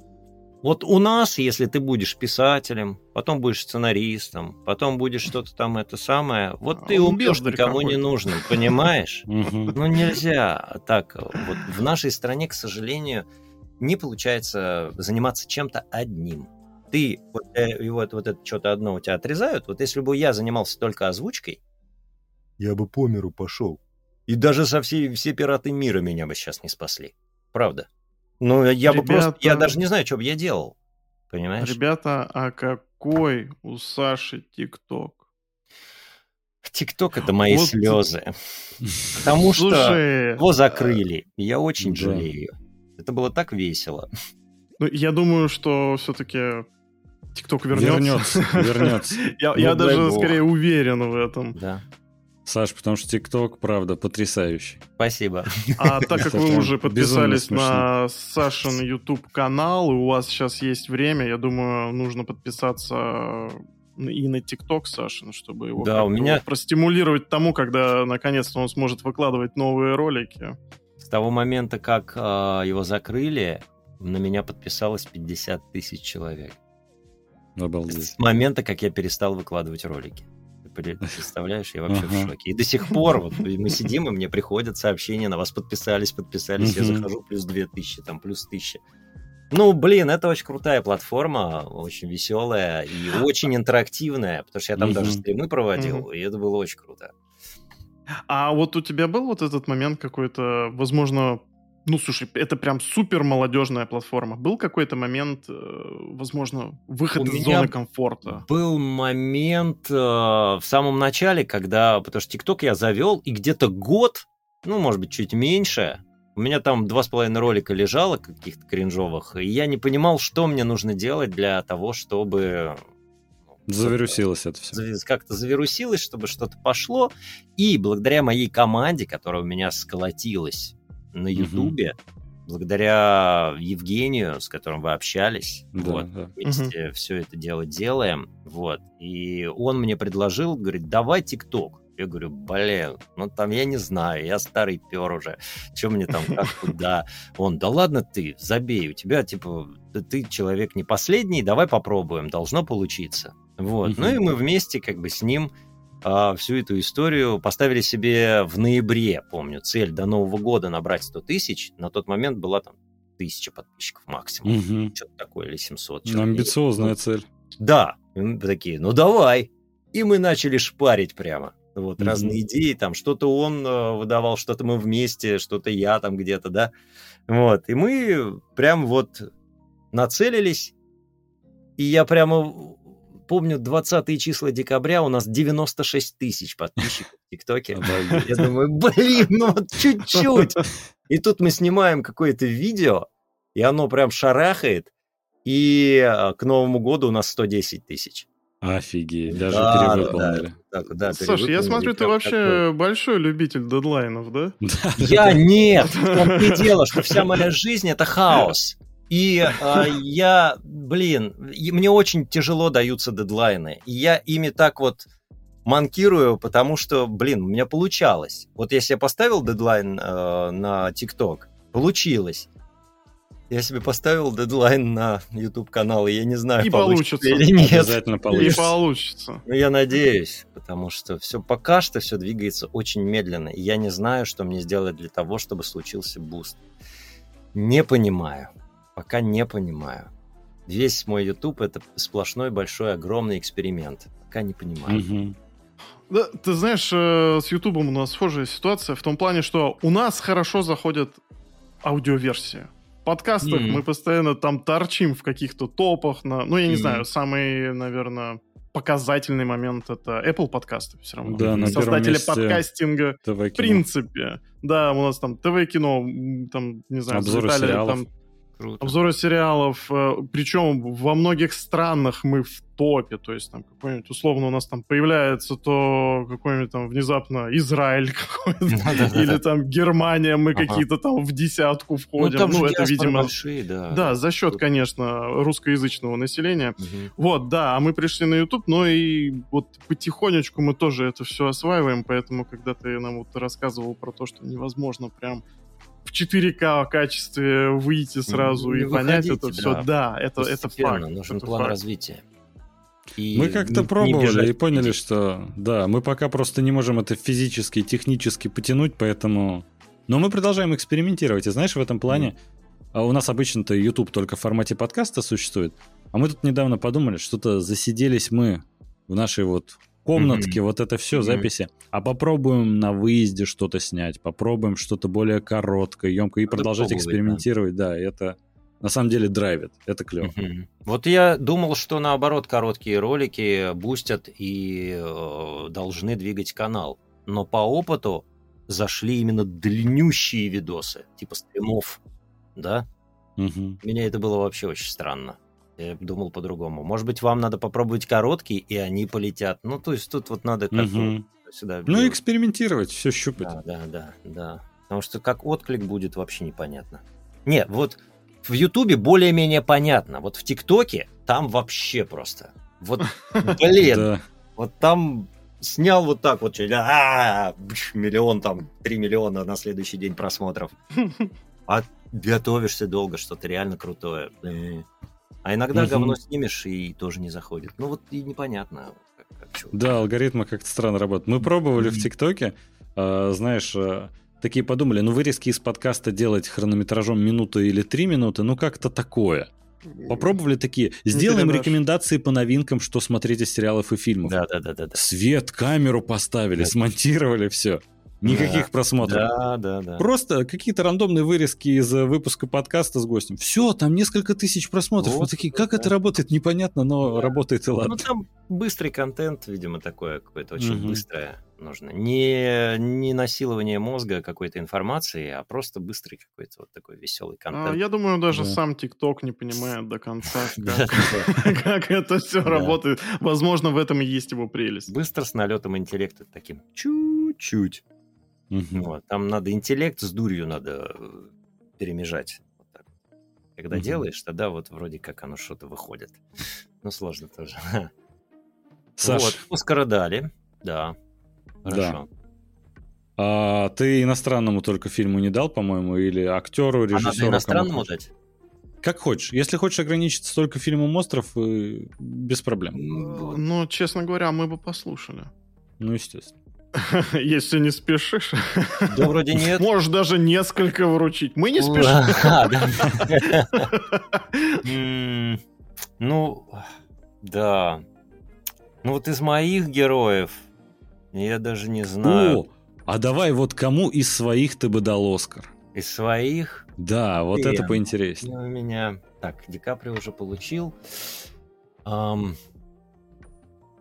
Вот у нас, если ты будешь писателем, потом будешь сценаристом, потом будешь что-то там это самое, вот а ты умрешь никому не нужен, понимаешь? Ну нельзя так. Вот в нашей стране, к сожалению, не получается заниматься чем-то одним ты вот, э, вот, вот это что-то одно у тебя отрезают, вот если бы я занимался только озвучкой, я бы по миру пошел. И даже со всей, все пираты мира меня бы сейчас не спасли. Правда. Ну, я Ребята... бы просто... Я даже не знаю, что бы я делал. Понимаешь? Ребята, а какой у Саши ТикТок? ТикТок это мои вот... слезы. Потому что его закрыли. Я очень жалею. Это было так весело. Ну, я думаю, что все-таки ТикТок вернется. Вернется, вернется. Я, ну, я даже скорее уверен в этом. Да. Саш, потому что ТикТок, правда, потрясающий. Спасибо. А так как вы уже подписались на Сашин YouTube канал, и у вас сейчас есть время, я думаю, нужно подписаться и на ТикТок Сашин, чтобы его да, у меня... простимулировать тому, когда наконец-то он сможет выкладывать новые ролики. С того момента, как э, его закрыли, на меня подписалось 50 тысяч человек. Обалдеть. С момента, как я перестал выкладывать ролики. Представляешь, я вообще в шоке. И до сих пор вот мы сидим, и мне приходят сообщения, на вас подписались, подписались, я захожу, плюс 2000, там, плюс 1000. Ну, блин, это очень крутая платформа, очень веселая и очень интерактивная, потому что я там даже стримы проводил, и это было очень круто. А вот у тебя был вот этот момент какой-то, возможно, ну, слушай, это прям супер молодежная платформа. Был какой-то момент, э, возможно, выход У из зоны комфорта? Был момент э, в самом начале, когда, потому что ТикТок я завел, и где-то год, ну, может быть, чуть меньше, у меня там два с половиной ролика лежало каких-то кринжовых, и я не понимал, что мне нужно делать для того, чтобы ну, Завирусилось это все. Как-то завирусилось, чтобы что-то пошло. И благодаря моей команде, которая у меня сколотилась на Ютубе, угу. благодаря Евгению, с которым вы общались, да, вот, да. вместе угу. все это дело делаем, вот, и он мне предложил, говорит, давай ТикТок. Я говорю, блин, ну там я не знаю, я старый пер уже, что мне там, как, куда. Он, да ладно ты, забей, у тебя, типа, ты человек не последний, давай попробуем, должно получиться. Вот, ну и мы вместе как бы с ним всю эту историю поставили себе в ноябре, помню, цель до Нового года набрать 100 тысяч. На тот момент была там тысяча подписчиков максимум. Угу. Что-то такое, или 700. Ну, амбициозная есть. цель. Да, мы такие, ну давай. И мы начали шпарить прямо. Вот, угу. разные идеи, там, что-то он э, выдавал, что-то мы вместе, что-то я там где-то, да. Вот, и мы прям вот нацелились, и я прямо помню, 20 числа декабря у нас 96 тысяч подписчиков в ТикТоке. Я думаю, блин, ну вот чуть-чуть. И тут мы снимаем какое-то видео, и оно прям шарахает, и а, к Новому году у нас 110 тысяч. Офигеть, даже да, перевыполнили. Да, да, да, Слушай, я смотрю, ты вообще такой... большой любитель дедлайнов, да? Я нет, в том и дело, что вся моя жизнь — это хаос. И э, я, блин, мне очень тяжело даются дедлайны. И я ими так вот манкирую, потому что, блин, у меня получалось. Вот если я поставил дедлайн э, на TikTok, получилось. Я себе поставил дедлайн на YouTube канал, и я не знаю, и получится, получится или нет. Обязательно получится. И получится. Ну, я надеюсь, потому что все пока что все двигается очень медленно, и я не знаю, что мне сделать для того, чтобы случился boost. Не понимаю. Пока не понимаю. Весь мой YouTube это сплошной большой огромный эксперимент. Пока не понимаю. Угу. Да, ты знаешь, э, с YouTube у нас схожая ситуация в том плане, что у нас хорошо заходят аудиоверсии. В подкастах mm-hmm. мы постоянно там торчим в каких-то топах. На, ну, я не mm-hmm. знаю, самый, наверное, показательный момент это Apple подкасты все равно. Да, на Создатели подкастинга. В принципе. Да, у нас там ТВ-кино, там, не знаю, Обзоры сериалов. там Круто. Обзоры сериалов, э, причем во многих странах мы в топе, то есть там какой-нибудь, условно, у нас там появляется то какой-нибудь там внезапно Израиль какой-то, или там Германия, мы какие-то там в десятку входим. Ну, это, видимо... да. Да, за счет, конечно, русскоязычного населения. Вот, да, а мы пришли на YouTube, но и вот потихонечку мы тоже это все осваиваем, поэтому, когда ты нам вот рассказывал про то, что невозможно прям в 4К качестве выйти сразу не и понять это все. Да, это, это факт. Нужен это план факт. развития. И мы как-то пробовали и поняли, что да, мы пока просто не можем это физически, технически потянуть, поэтому... Но мы продолжаем экспериментировать. И знаешь, в этом плане а у нас обычно-то YouTube только в формате подкаста существует, а мы тут недавно подумали, что-то засиделись мы в нашей вот комнатки, mm-hmm. вот это все, mm-hmm. записи. А попробуем на выезде что-то снять, попробуем что-то более короткое, емкое и продолжать экспериментировать. Да. да, это на самом деле драйвит, это клево. Mm-hmm. Вот я думал, что наоборот короткие ролики бустят и э, должны двигать канал. Но по опыту зашли именно длиннющие видосы, типа стримов, да? Угу. Меня это было вообще очень странно. Я думал по-другому. Может быть, вам надо попробовать короткие, и они полетят. Ну, то есть тут вот надо как-то угу. сюда... Ну, экспериментировать, все щупать. Да, да, да, да. Потому что как отклик будет, вообще непонятно. Не, вот в Ютубе более-менее понятно. Вот в ТикТоке там вообще просто. Вот, блин, вот там снял вот так вот, а, миллион там, три миллиона на следующий день просмотров. А готовишься долго, что-то реально крутое. А иногда угу. говно снимешь и тоже не заходит. Ну вот и непонятно. Как, как, да, алгоритмы как-то странно работают. Мы пробовали в ТикТоке, э, знаешь, э, такие подумали, ну вырезки из подкаста делать хронометражом минуту или три минуты, ну как-то такое. Попробовали такие. Сделаем рекомендации по новинкам, что смотреть из сериалов и фильмов. Да, да, да, да. Свет, камеру поставили, да. смонтировали все. Никаких Да. просмотров. Да, да, да. Просто какие-то рандомные вырезки из э, выпуска подкаста с гостем. Все, там несколько тысяч просмотров. Вот, Вот такие, как да. это работает, непонятно, но Да. работает и ладно. Ну, там быстрый контент, видимо, такое какое-то очень Мгм. быстрое нужно. Не, не насилование мозга какой-то информации, а просто быстрый какой-то вот такой веселый А, контент. я думаю, даже Да. сам ТикТок не понимает до конца, как, это все работает. Возможно, в этом и есть его прелесть. Быстро с налетом интеллекта таким чуть-чуть. Мгм. Вот. Там надо интеллект с дурью надо э, перемежать. Вот так. Когда Мгм. делаешь, тогда вот вроде как оно что-то выходит. Ну, сложно тоже. Саш, Вот, Оскара дали, да. Хорошо. а ты иностранному только фильму не дал, по-моему, или актеру, А режиссеру? надо кому иностранному дать? Как хочешь. Если хочешь ограничиться только фильмом «Остров», э, без проблем. Но, честно говоря, мы бы послушали. Ну, естественно. Если не спешишь. Да, вроде нет. Можешь даже несколько вручить. Мы не спешим. Ну, да. Ну вот из моих героев я даже не знаю. О, а давай вот кому из своих ты бы дал Оскар? Из своих Да, вот это поинтереснее. ну, у меня... Так, Ди Каприо уже получил.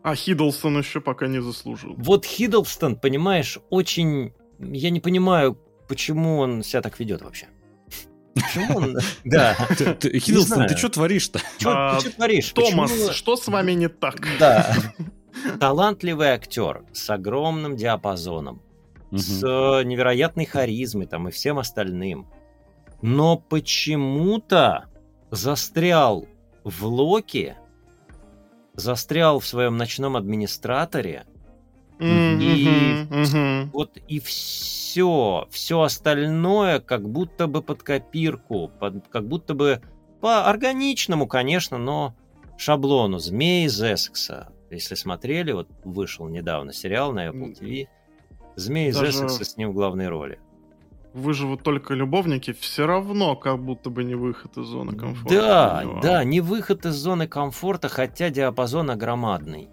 А Хиддлстон еще пока не заслужил. Вот Хиддлстон, понимаешь, очень... Я не понимаю, почему он себя так ведет вообще. Почему он... Да. Хиддлстон, ты что творишь-то? А, ты чё творишь? Томас, что с вами не так? Да. Талантливый актер с огромным диапазоном, с невероятной харизмой там и всем остальным. Но почему-то застрял в Локи, застрял в своем ночном администраторе, М, И- мгм. вот и все, все остальное как будто бы под копирку, под- как будто бы по органичному, конечно, но шаблону «Змеи из Эссекса». Если смотрели, вот вышел недавно сериал на Apple TV «Змеи из даже- Эссекса» с ним в главной роли. Выживут только любовники, все равно как будто бы не выход из зоны комфорта. Да, да, не выход из зоны комфорта, хотя диапазон огромадный.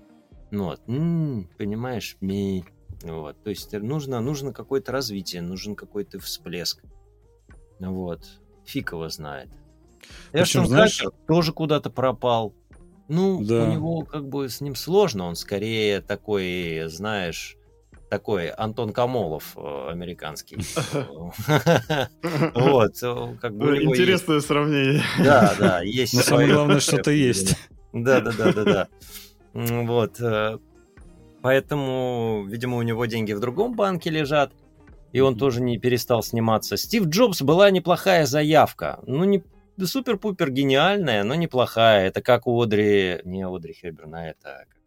Ну Вот, м, понимаешь, ми. Вот, то есть нужно, нужно какое-то развитие, нужен какой-то всплеск. Вот, фиг его знает. Причем, знаешь- Катчер тоже куда-то пропал. Ну, Да. у него как бы с ним сложно, он скорее такой, знаешь, такой Антон Камолов э, американский. Вот, э, как бы Интересное сравнение. да, да, есть. Но самое главное, что-то есть. Да, да, да, да, да. Вот. э, Поэтому, видимо, у него деньги в другом банке лежат, и он тоже не перестал сниматься. Стив Джобс была неплохая заявка. Ну, не супер-пупер гениальная, но неплохая. Это как у Одри... Не Одри Хёберн, а это как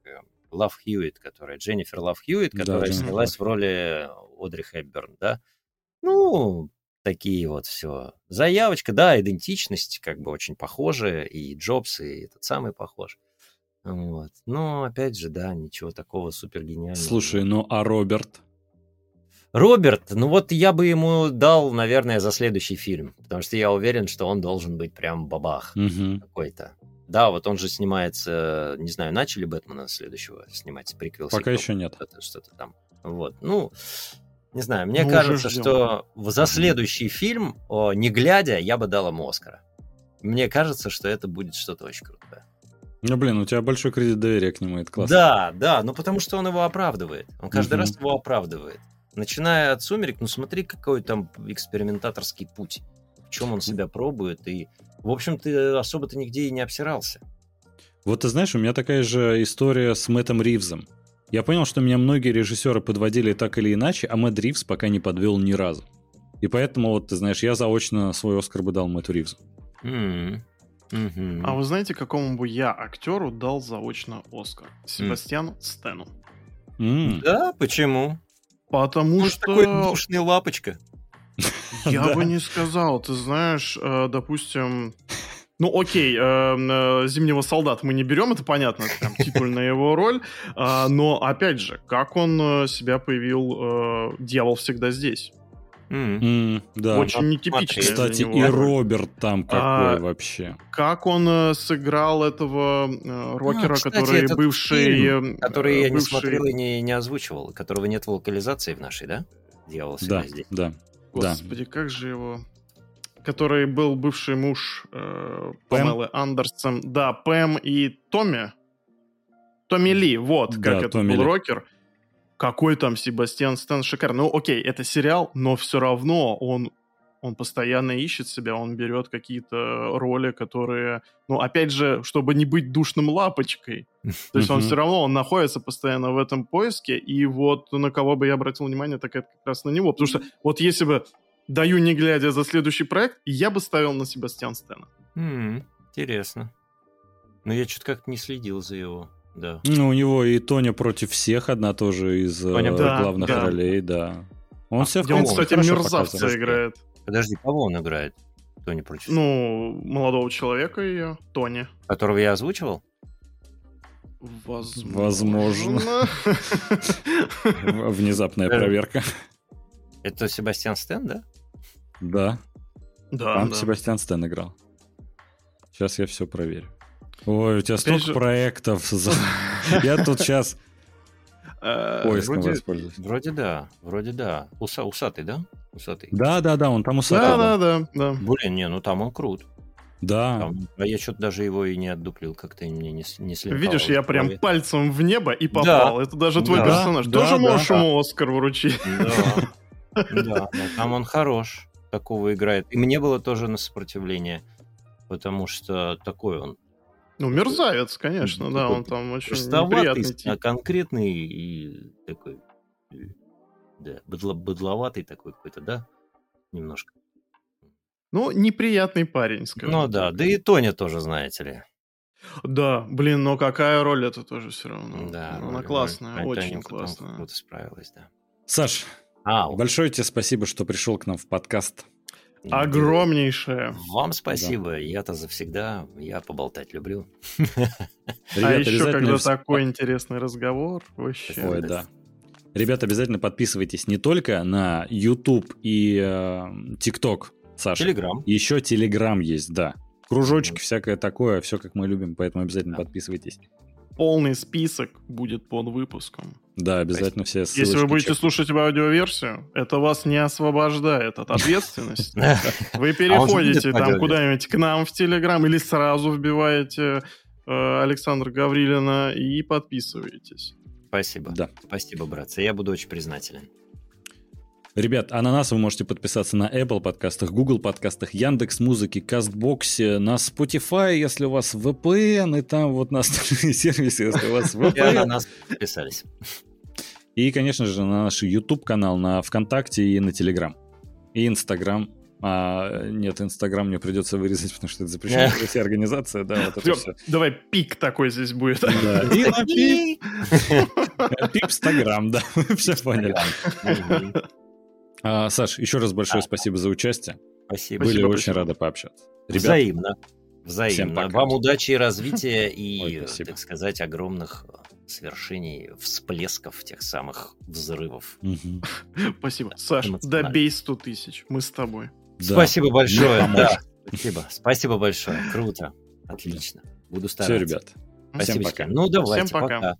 Лав Хьюитт, которая... Дженнифер Лав Хьюитт, Да, которая Дженнифер снялась в роли Одри Хепберн, да? Ну, такие вот все. Заявочка, да, идентичность как бы очень похожи, и Джобс, и этот самый похож. Вот. Но, опять же, да, ничего такого супер гениального. Слушай, ну а Роберт? Роберт, ну вот я бы ему дал, наверное, за следующий фильм, потому что я уверен, что он должен быть прям бабах Мгм. какой-то. Да, вот он же снимается, не знаю, начали Бэтмена следующего снимать, приквел. Пока еще нет. Что-то, что-то там. Вот, ну, не знаю, мне Ну, кажется, что за следующий фильм, о, не глядя, я бы дал ему Оскара. Мне кажется, что это будет что-то очень крутое. Ну, блин, у тебя большой кредит доверия к нему, это классно. Да, да, ну потому что он его оправдывает. Он каждый Мгм. раз его оправдывает. Начиная от «Сумерек», ну смотри, какой там экспериментаторский путь. В чем он себя пробует. И, в общем, ты особо-то нигде и не обсирался. Вот ты знаешь, у меня такая же история с Мэттом Ривзом. Я понял, что меня многие режиссеры подводили так или иначе, а Мэтт Ривз пока не подвел ни разу. И поэтому, вот ты знаешь, я заочно свой Оскар бы дал Мэтту Ривзу. А вы знаете, какому бы я актеру дал заочно Оскар? Себастьяну Стэну. М, Да, почему? Потому Он что такой душный лапочка. я бы не сказал. Ты знаешь, э, допустим... Ну, окей, э, э, «Зимнего солдата» мы не берем, это понятно, это прям титульная его роль. А, но, опять же, как он э, себя появил э, «Дьявол всегда здесь». М. м, да. Очень нетипичная для Кстати, него и. Роберт там какой А, вообще. Как он э, сыграл этого э, рокера, А, кстати, который этот бывший... фильм, э, Который я не смотрел и не, не озвучивал, которого нет в локализации в нашей, да? дьявол Да, здесь. да. Да. Господи, как же его... Который был бывший муж э? Памелы Андерсон. Да, Пэм и Томми. Томми Ли, вот, как Да, это Томми был Ли. рокер. Какой там Себастьян Стэн шикарный. Ну, окей, это сериал, но все равно он, он постоянно ищет себя, он берет какие-то роли, которые... Ну, опять же, чтобы не быть душным лапочкой. То есть он все равно, он находится постоянно в этом поиске, и вот на кого бы я обратил внимание, так это как раз на него. Потому что вот если бы даю не глядя за следующий проект, я бы ставил на Себастьян Стэна. Интересно. Но я что-то как-то не следил за его. Да. Ну, у него и Тоня против всех одна тоже из э, Тоня, да, главных да. ролей, да. Он А, себя, в где он, принципе, кстати, мерзавца показывает. играет. Подожди, кого он играет? Кто не против? Ну, молодого человека ее, Тони. Которого я озвучивал? Возможно. Внезапная проверка. Это Себастьян Стэн, да? Да, Да, там да. Себастьян Стэн играл. Сейчас я все проверю. Ой, у тебя Опять столько же- проектов. Я тут сейчас поиском вроде- воспользуюсь. Вроде да, вроде да. Уса, усатый, да? Усатый. Да, да, да, он там Да, усатый. да, да, да. Блин, не, ну там он крут. Да. Там- а я что-то даже его и не отдуплил, как-то мне не, не слинковал Видишь, я прям пальцем в небо и попал. Это даже твой Да, персонаж. да, Тоже да, можешь да. ему Оскар вручить. Да, да, там он хорош, такого играет. И мне было тоже на сопротивление, потому что такой он Ну, мерзавец, конечно, да, он там очень простоватый, неприятный а тип. конкретный и такой, э, да, быдло- быдловатый такой какой-то, да, немножко. Ну, неприятный парень, скажем. Ну да, да и Тоня тоже, знаете ли. Да, блин, но какая роль это тоже все равно. Да, Она роль- классная, роль очень там классная. круто справилась, да. Саш, А, большое тебе спасибо, что пришел к нам в подкаст. Огромнейшая. Вам спасибо, я-то завсегда, я поболтать люблю. а еще когда такой интересный разговор, вообще. Ой, да. Ребят, обязательно подписывайтесь не только на YouTube и э, TikTok, Саша. Телеграм. Еще Telegram есть, да. Кружочки, всякое такое, все как мы любим, поэтому обязательно Да. подписывайтесь. Полный список будет под выпуском. Да, обязательно все ссылочки. Если вы будете чекайте. слушать аудиоверсию, это вас не освобождает от ответственности. Вы А же переходите там куда-нибудь к нам в Телеграм или сразу вбиваете э, Александра Гаврилина и подписываетесь. Спасибо. Да. Спасибо, братцы. Я буду очень признателен. Ребят, а на нас вы можете подписаться на Apple подкастах, Google подкастах, Яндекс Музыки, Кастбоксе, на Spotify, если у вас VPN, и там вот на остальные сервисы, если у вас Я на VPN. нас подписались. И, конечно же, на наш YouTube-канал, на ВКонтакте и на Telegram. И Инстаграм. А, нет, Инстаграм мне придется вырезать, потому что это запрещенная в России организация, да, вот это все. Давай пик такой здесь будет. Да. И на пип, пипстаграм, да, вы все поняли. А, Саш, еще раз большое спасибо за участие. Спасибо. Были Спасибо, очень спасибо. рады пообщаться. Ребят, Взаимно. Всем Взаимно. пока. Вам удачи и развития и, Ой, спасибо. так сказать, огромных э, свершений, всплесков тех самых взрывов. Спасибо. Саш, добей 100 тысяч. Мы с тобой. Да. Спасибо большое. Да, спасибо. Спасибо большое. Круто. Отлично. Буду Все, стараться. ребят. Спасибо. Всем пока. Ну, давайте. Всем пока. пока.